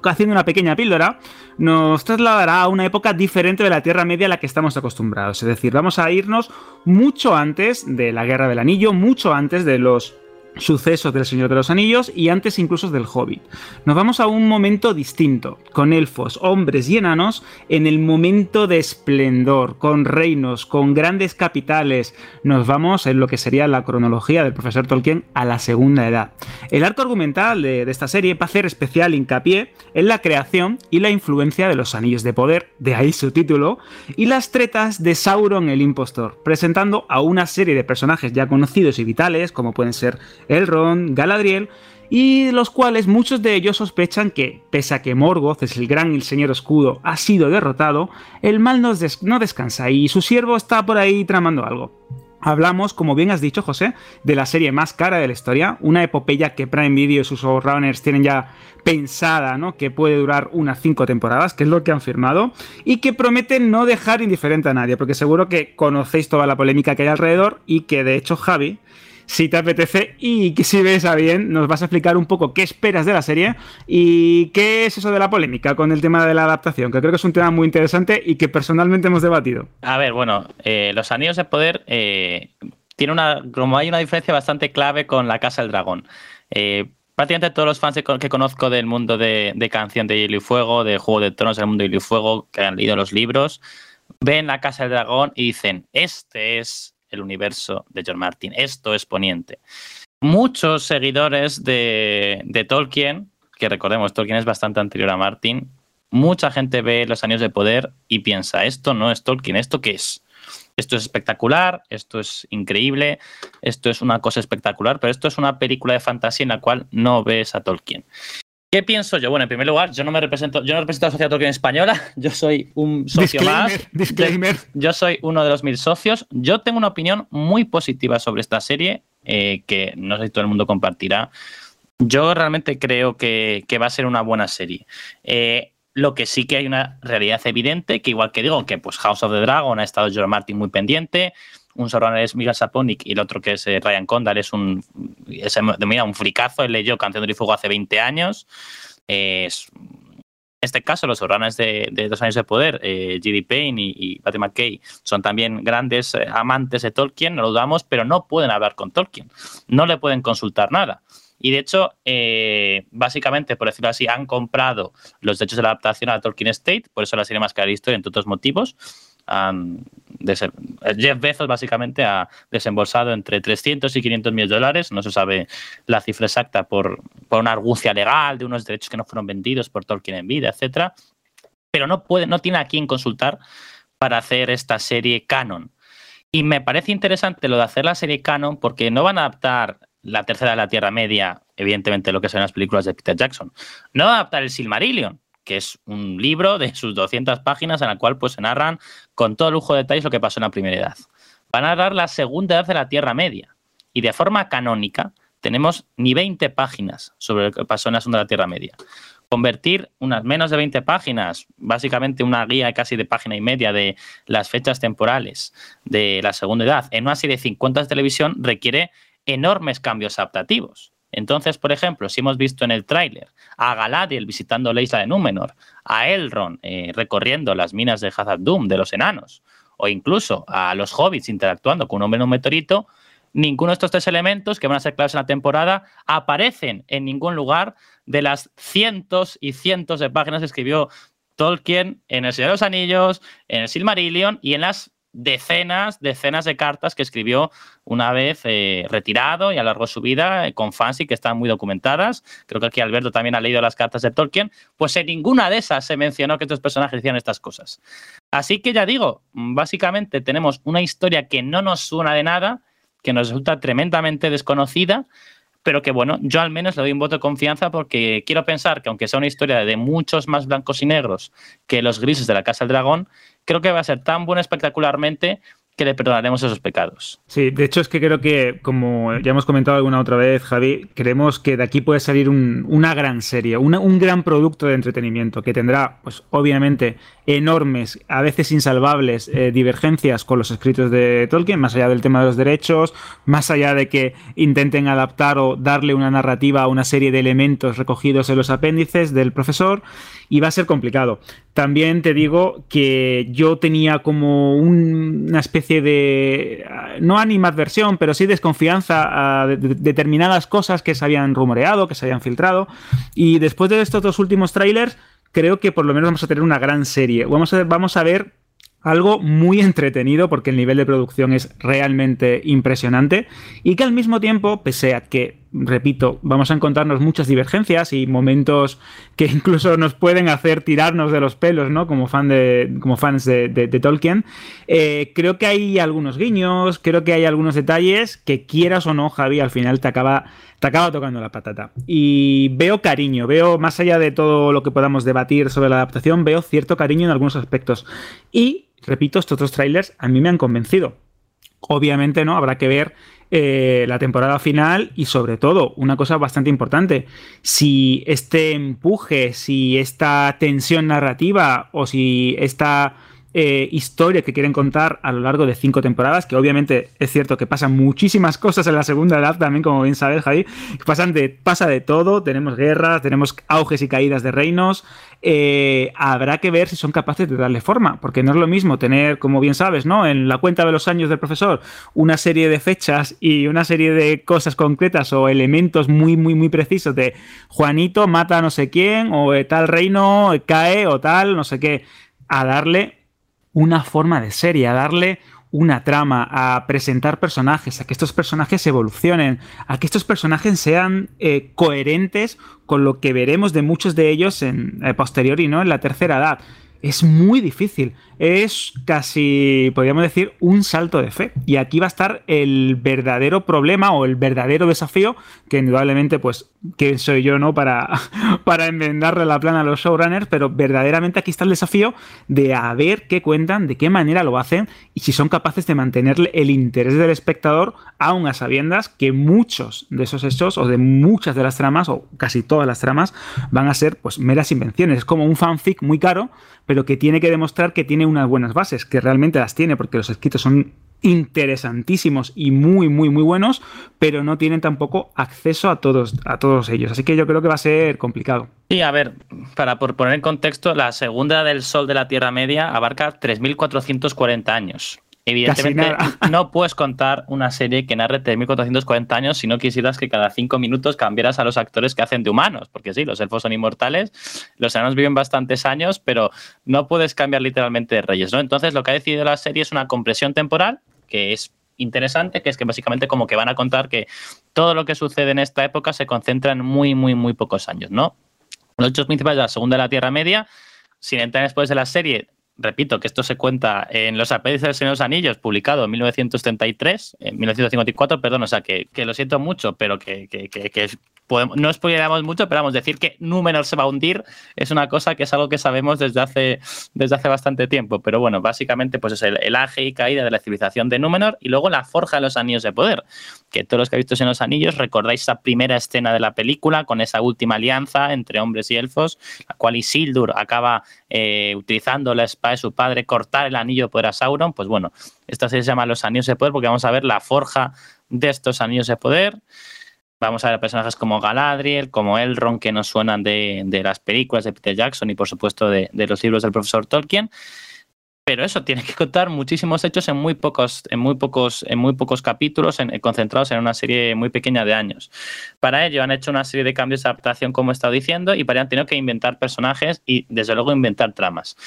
haciendo una pequeña píldora, nos trasladará a una época diferente de la Tierra Media a la que estamos acostumbrados. Es decir, vamos a irnos mucho antes de la Guerra del Anillo, mucho antes de los sucesos del Señor de los Anillos y antes incluso del Hobbit. Nos vamos a un momento distinto, con elfos, hombres y enanos en el momento de esplendor, con reinos, con grandes capitales. Nos vamos en lo que sería la cronología del profesor Tolkien a la segunda edad. El arco argumental de, esta serie va a hacer especial hincapié en la creación y la influencia de los Anillos de Poder, de ahí su título, y las tretas de Sauron el Impostor, presentando a una serie de personajes ya conocidos y vitales, como pueden ser Elrond, Galadriel, y los cuales muchos de ellos sospechan que, pese a que Morgoth es el gran y el señor escudo, ha sido derrotado, el mal no, descansa y su siervo está por ahí tramando algo. Hablamos, como bien has dicho, José, de la serie más cara de la historia, una epopeya que Prime Video y sus runners tienen ya pensada, ¿no? Que puede durar unas 5 temporadas, que es lo que han firmado, y que promete no dejar indiferente a nadie, porque seguro que conocéis toda la polémica que hay alrededor y que de hecho Javi si te apetece y que si ves a bien, nos vas a explicar un poco qué esperas de la serie y qué es eso de la polémica con el tema de la adaptación, que creo que es un tema muy interesante y que personalmente hemos debatido. A ver, bueno, eh, los anillos de poder eh, tiene una, como hay una diferencia bastante clave con la Casa del Dragón. Eh, prácticamente todos los fans que conozco del mundo de, de, canción de Hielo y Fuego, de Juego de Tronos del mundo de Hielo y Fuego, que han leído los libros, ven la Casa del Dragón y dicen, este es el universo de John Martin. Esto es Poniente. Muchos seguidores de, Tolkien, que recordemos, Tolkien es bastante anterior a Martin, mucha gente ve Los Años de Poder y piensa, esto no es Tolkien, ¿esto qué es? Esto es espectacular, esto es increíble, esto es una cosa espectacular, pero esto es una película de fantasía en la cual no ves a Tolkien. ¿Qué pienso yo? Bueno, en primer lugar, yo no me represento, yo no represento a la sociedad Tolkien española, yo soy un socio más. Disclaimer. Yo soy uno de los mil socios. Yo tengo una opinión muy positiva sobre esta serie, eh, que no sé si todo el mundo compartirá. Yo realmente creo que, va a ser una buena serie. Eh, lo que sí que hay una realidad evidente, que igual que digo, que pues House of the Dragon ha estado George Martin muy pendiente, un showrunner es Miguel Saponic y el otro que es eh, Ryan Condal es un, es, mira, un fricazo, él leyó Canción de Fuego hace 20 años. es, en este caso, los showrunners de, de, Dos Años de Poder, eh, G.D. Payne y, y Patty McKay, son también grandes eh, amantes de Tolkien, no lo dudamos, pero no pueden hablar con Tolkien, no le pueden consultar nada. Y de hecho, básicamente, por decirlo así, han comprado los derechos de la adaptación a Tolkien State, por eso la serie más cara de la historia, entre otros motivos. Jeff Bezos básicamente ha desembolsado entre 300 y 500 millones de dólares, no se sabe la cifra exacta por, por una argucia legal de unos derechos que no fueron vendidos por Tolkien en vida, etcétera, pero no puede, no tiene a quién consultar para hacer esta serie canon. Y me parece interesante lo de hacer la serie canon porque no van a adaptar la tercera de la Tierra Media, evidentemente lo que son las películas de Peter Jackson. No van a adaptar el Silmarillion, que es un libro de sus 200 páginas en el cual pues, se narran con todo lujo de detalles lo que pasó en la primera edad. Van a narrar la segunda edad de la Tierra Media. Y de forma canónica tenemos ni 20 páginas sobre lo que pasó en la segunda de la Tierra Media. convertir unas menos de 20 páginas, básicamente una guía casi de página y media de las fechas temporales de la segunda edad, en una serie de 50 de televisión requiere enormes cambios adaptativos. Entonces, por ejemplo, si hemos visto en el tráiler a Galadriel visitando la isla de Númenor, a Elrond eh, recorriendo las minas de Hazard Doom de los enanos, o incluso a los hobbits interactuando con un hombre en un meteorito, ninguno de estos tres elementos que van a ser claves en la temporada aparecen en ningún lugar de las cientos y cientos de páginas que escribió Tolkien en El Señor de los Anillos, en el Silmarillion y en las decenas, decenas de cartas que escribió una vez eh, retirado y alargó su vida eh, con fans y que están muy documentadas. Creo que aquí Alberto también ha leído las cartas de Tolkien. Pues en ninguna de esas se mencionó que estos personajes hacían estas cosas. Así que ya digo, básicamente tenemos una historia que no nos suena de nada, que nos resulta tremendamente desconocida, pero que bueno, yo al menos le doy un voto de confianza porque quiero pensar que aunque sea una historia de muchos más blancos y negros que los grises de la Casa del Dragón, creo que va a ser tan buena espectacularmente que le perdonaremos esos pecados. Sí, de hecho es que creo que, como ya hemos comentado alguna otra vez, Javi, creemos que de aquí puede salir una gran serie, un gran producto de entretenimiento que tendrá, pues obviamente, enormes, a veces insalvables eh, divergencias con los escritos de Tolkien, más allá del tema de los derechos, más allá de que intenten adaptar o darle una narrativa a una serie de elementos recogidos en los apéndices del profesor, y va a ser complicado. También te digo que yo tenía como una especie de, no animadversión, pero sí desconfianza a determinadas cosas que se habían rumoreado, que se habían filtrado. Y después de estos dos últimos trailers, creo que por lo menos vamos a tener una gran serie. Vamos a, vamos a ver algo muy entretenido porque el nivel de producción es realmente impresionante y que al mismo tiempo, pese a que, repito, vamos a encontrarnos muchas divergencias y momentos que incluso nos pueden hacer tirarnos de los pelos, ¿no? Como, fan de, como fans de, Tolkien, eh, creo que hay algunos guiños, creo que hay algunos detalles que quieras o no, Javi, al final te acaba, te acaba tocando la patata. Y veo cariño, veo, más allá de todo lo que podamos debatir sobre la adaptación, veo cierto cariño en algunos aspectos. Y repito, estos dos trailers a mí me han convencido. Obviamente, ¿no? Habrá que ver eh, la temporada final y sobre todo, una cosa bastante importante, si este empuje, si esta tensión narrativa o si esta eh, historia que quieren contar a lo largo de cinco temporadas, que obviamente es cierto que pasan muchísimas cosas en la segunda edad también, como bien sabes, Javi, de, pasa de todo, tenemos guerras, tenemos auges y caídas de reinos, eh, habrá que ver si son capaces de darle forma, porque no es lo mismo tener, como bien sabes, ¿no? En la cuenta de los años del profesor, una serie de fechas y una serie de cosas concretas o elementos muy, muy, muy precisos de Juanito mata a no sé quién, o tal reino cae, o tal, no sé qué, a darle una forma de serie, a darle una trama, a presentar personajes, a que estos personajes evolucionen, a que estos personajes sean eh, coherentes con lo que veremos de muchos de ellos en eh, posteriori, ¿no? En la tercera edad es muy difícil. Es casi, podríamos decir, un salto de fe. Y aquí va a estar el verdadero problema o el verdadero desafío, que indudablemente, pues, que soy yo, ¿no? Para, para enmendarle la plana a los showrunners, pero verdaderamente aquí está el desafío de a ver qué cuentan, de qué manera lo hacen y si son capaces de mantenerle el interés del espectador, aun a sabiendas que muchos de esos hechos o de muchas de las tramas, o casi todas las tramas, van a ser, pues, meras invenciones. Es como un fanfic muy caro pero que tiene que demostrar que tiene unas buenas bases, que realmente las tiene, porque los escritos son interesantísimos y muy, muy, muy buenos, pero no tienen tampoco acceso a todos, a todos ellos. Así que yo creo que va a ser complicado. Y a ver, para por poner en contexto, la segunda del Sol de la Tierra Media abarca 3.440 años. Evidentemente, no puedes contar una serie que narre 3.440 años si no quisieras que cada cinco minutos cambiaras a los actores que hacen de humanos, porque sí, los elfos son inmortales, los enanos viven bastantes años, pero no puedes cambiar literalmente de reyes, ¿no? Entonces, lo que ha decidido la serie es una compresión temporal, que es interesante, que es que básicamente como que van a contar que todo lo que sucede en esta época se concentra en muy, muy, muy pocos años, ¿no? Los hechos principales de la Segunda de la Tierra Media, sin entrar después de la serie, repito que esto se cuenta en Los apéndices de los Anillos, publicado en 1933, en 1954, perdón, o sea que, lo siento mucho, pero que, que, que podemos, no spoileramos mucho, pero vamos, decir que Númenor se va a hundir es una cosa que es algo que sabemos desde hace, desde hace bastante tiempo, pero bueno, básicamente pues es el, el y caída de la civilización de Númenor y luego la forja de los anillos de poder, que todos los que habéis visto en los anillos recordáis esa primera escena de la película con esa última alianza entre hombres y elfos, la cual Isildur acaba eh, utilizando la espada de su padre, cortar el anillo de poder a Sauron. Pues bueno, esta se llama Los Anillos de Poder porque vamos a ver la forja de estos anillos de poder. Vamos a ver personajes como Galadriel, como Elrond, que nos suenan de, las películas de Peter Jackson y por supuesto de, los libros del profesor Tolkien. Pero eso tiene que contar muchísimos hechos en muy pocos, en muy pocos, en muy pocos capítulos, concentrados en una serie muy pequeña de años. Para ello han hecho una serie de cambios de adaptación, como he estado diciendo, y para ello han tenido que inventar personajes y desde luego inventar tramas.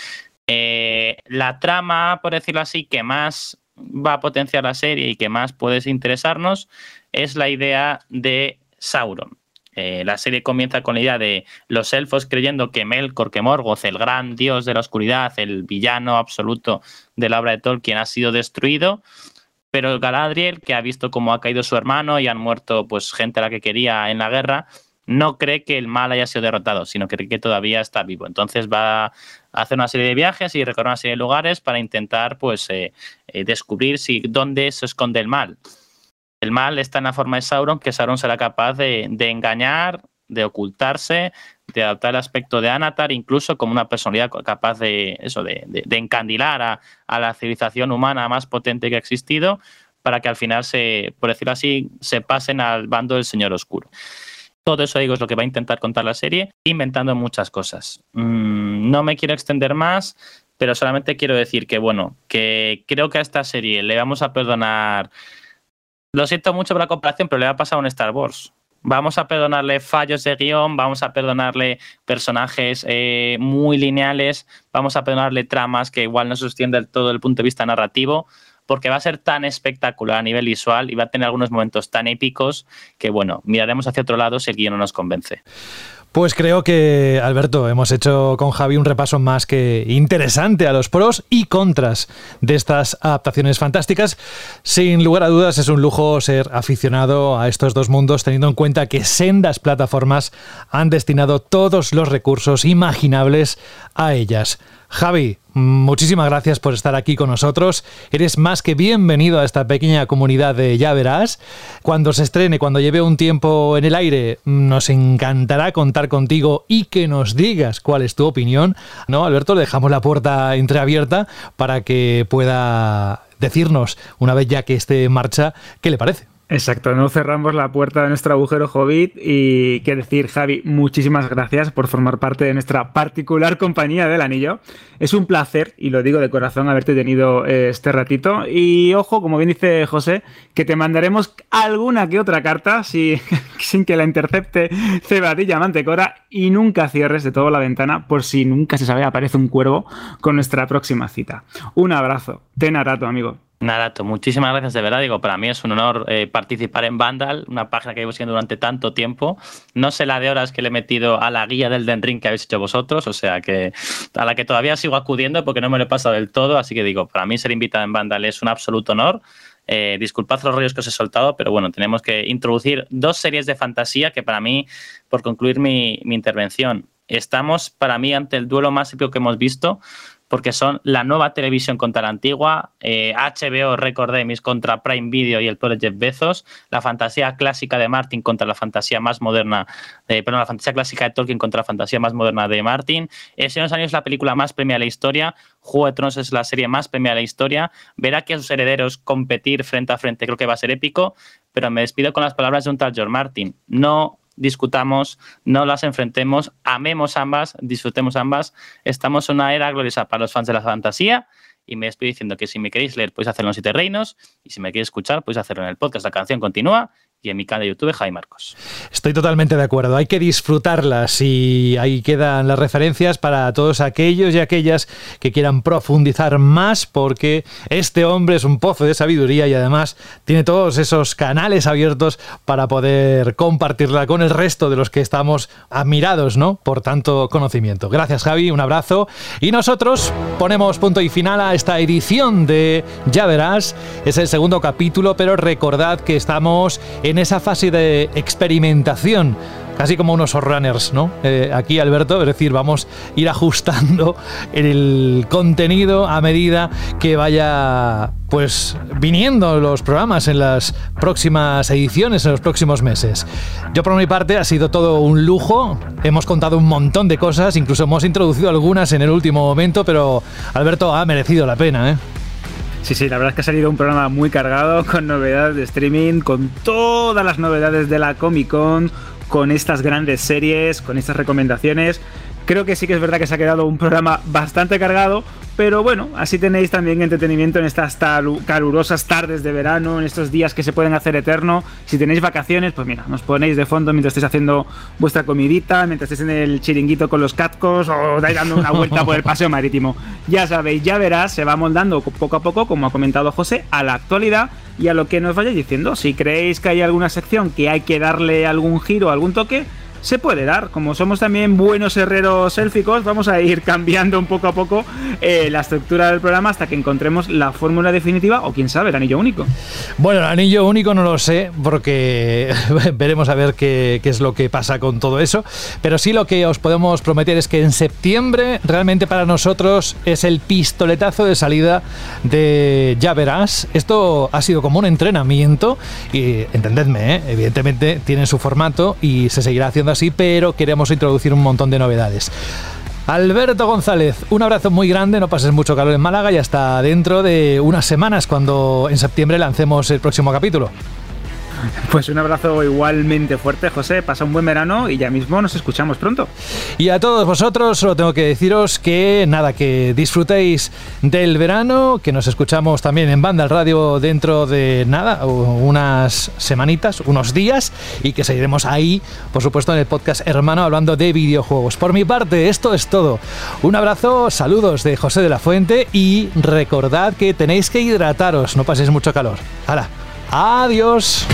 Eh, la trama, por decirlo así, que más va a potenciar la serie y que más puede interesarnos es la idea de Sauron. Eh, la serie comienza con la idea de los elfos creyendo que Melkor, que Morgoth, el gran dios de la oscuridad, el villano absoluto de la obra de Tolkien, ha sido destruido. Pero Galadriel, que ha visto cómo ha caído su hermano y han muerto pues, gente a la que quería en la guerra, no cree que el mal haya sido derrotado, sino que todavía está vivo. Entonces va a hacer una serie de viajes y recorrer una serie de lugares para intentar pues, eh, eh, descubrir si, dónde se esconde el mal. El mal está en la forma de Sauron, que Sauron será capaz de, engañar, de ocultarse, de adaptar el aspecto de Anatar, incluso como una personalidad capaz de eso, de, encandilar a, la civilización humana más potente que ha existido, para que al final se, por decirlo así, se pasen al bando del Señor Oscuro. Todo eso digo es lo que va a intentar contar la serie, inventando muchas cosas. Mm, no me quiero extender más, pero solamente quiero decir que, bueno, que creo que a esta serie le vamos a perdonar. Lo siento mucho por la comparación, pero le va a pasar a un Star Wars. Vamos a perdonarle fallos de guion, vamos a perdonarle personajes eh, muy lineales, vamos a perdonarle tramas que igual no sostienen del todo el punto de vista narrativo, porque va a ser tan espectacular a nivel visual y va a tener algunos momentos tan épicos que, bueno, miraremos hacia otro lado si el guion no nos convence. Pues creo que, Alberto, hemos hecho con Javi un repaso más que interesante a los pros y contras de estas adaptaciones fantásticas. Sin lugar a dudas, es un lujo ser aficionado a estos dos mundos, teniendo en cuenta que sendas plataformas han destinado todos los recursos imaginables a ellas. Javi, muchísimas gracias por estar aquí con nosotros. Eres más que bienvenido a esta pequeña comunidad de Ya Verás. Cuando se estrene, cuando lleve un tiempo en el aire, nos encantará contar contigo y que nos digas cuál es tu opinión. ¿No, Alberto? Le dejamos la puerta entreabierta para que pueda decirnos, una vez ya que esté en marcha, qué le parece. Exacto, no cerramos la puerta de nuestro agujero Hobbit y qué decir, Javi, muchísimas gracias por formar parte de nuestra particular compañía del anillo. Es un placer, y lo digo de corazón, haberte tenido eh, este ratito. Y ojo, como bien dice José, que te mandaremos alguna que otra carta si, sin que la intercepte Cebadilla Mantecora y nunca cierres de todo la ventana por si nunca se sabe aparece un cuervo con nuestra próxima cita. Un abrazo, ten arato, amigo. Narato, muchísimas gracias de verdad. Digo, para mí es un honor eh, participar en Vandal, una página que llevo siguiendo durante tanto tiempo. No sé la de horas que le he metido a la guía del Den que habéis hecho vosotros, o sea que a la que todavía sigo acudiendo porque no me lo he pasado del todo. Así que digo, para mí ser invitado en Vandal es un absoluto honor. Eh, disculpad los rollos que os he soltado, pero bueno, tenemos que introducir dos series de fantasía que para mí, por concluir mi, mi intervención, estamos para mí ante el duelo más épico que hemos visto porque son la nueva televisión contra la antigua, HBO eh, Record Emis contra Prime Video y el pobre Jeff Bezos, la fantasía clásica de Martin contra la fantasía más moderna, de, perdón, la fantasía clásica de Tolkien contra la fantasía más moderna de Martin. El Señor de los es la película más premiada de la historia, Juego de Tronos es la serie más premiada de la historia, verá que a sus herederos competir frente a frente creo que va a ser épico, pero me despido con las palabras de un tal George Martin. No discutamos, no las enfrentemos, amemos ambas, disfrutemos ambas. Estamos en una era gloriosa para los fans de la fantasía y me estoy diciendo que si me queréis leer podéis hacerlo en Siete Reinos y si me queréis escuchar podéis hacerlo en el podcast La Canción Continúa y en mi canal de YouTube, Jaime Marcos. Estoy totalmente de acuerdo. Hay que disfrutarlas y ahí quedan las referencias para todos aquellos y aquellas que quieran profundizar más porque este hombre es un pozo de sabiduría y además tiene todos esos canales abiertos para poder compartirla con el resto de los que estamos admirados, ¿no? Por tanto conocimiento. Gracias, Javi. Un abrazo. Y nosotros ponemos punto y final a esta edición de Ya verás. Es el segundo capítulo, pero recordad que estamos en esa fase de experimentación casi como unos runners, ¿no? Eh, aquí, Alberto, es decir, vamos a ir ajustando el contenido a medida que vaya pues viniendo los programas en las próximas ediciones, en los próximos meses. Yo por mi parte ha sido todo un lujo, hemos contado un montón de cosas, incluso hemos introducido algunas en el último momento, pero Alberto ha merecido la pena, ¿eh? Sí, sí, la verdad es que ha salido un programa muy cargado con novedades de streaming, con todas las novedades de la Comic Con, con estas grandes series, con estas recomendaciones. Creo que sí que es verdad que se ha quedado un programa bastante cargado, pero bueno, así tenéis también entretenimiento en estas calurosas tardes de verano, en estos días que se pueden hacer eterno. Si tenéis vacaciones, pues mira, nos ponéis de fondo mientras estéis haciendo vuestra comidita, mientras estéis en el chiringuito con los catcos o dais dando una vuelta por el paseo marítimo. Ya sabéis, ya verás, se va moldando poco a poco, como ha comentado José, a la actualidad y a lo que nos vayáis diciendo. Si creéis que hay alguna sección que hay que darle algún giro, algún toque, se puede dar. Como somos también buenos herreros élficos, vamos a ir cambiando un poco a poco eh, la estructura del programa hasta que encontremos la fórmula definitiva o quién sabe, el anillo único. Bueno, el anillo único no lo sé porque veremos a ver qué, qué es lo que pasa con todo eso. Pero sí lo que os podemos prometer es que en septiembre realmente para nosotros es el pistoletazo de salida de Ya Verás. Esto ha sido como un entrenamiento y entendedme, ¿eh? evidentemente tiene su formato y se seguirá haciendo así, pero queremos introducir un montón de novedades. Alberto González, un abrazo muy grande, no pases mucho calor en Málaga y hasta dentro de unas semanas cuando en septiembre lancemos el próximo capítulo. Pues un abrazo igualmente fuerte, José. Pasa un buen verano y ya mismo nos escuchamos pronto. Y a todos vosotros solo tengo que deciros que nada, que disfrutéis del verano, que nos escuchamos también en Banda al Radio dentro de nada, unas semanitas, unos días, y que seguiremos ahí, por supuesto, en el podcast hermano hablando de videojuegos. Por mi parte, esto es todo. Un abrazo, saludos de José de la Fuente y recordad que tenéis que hidrataros, no paséis mucho calor. ¡Hala! Adiós.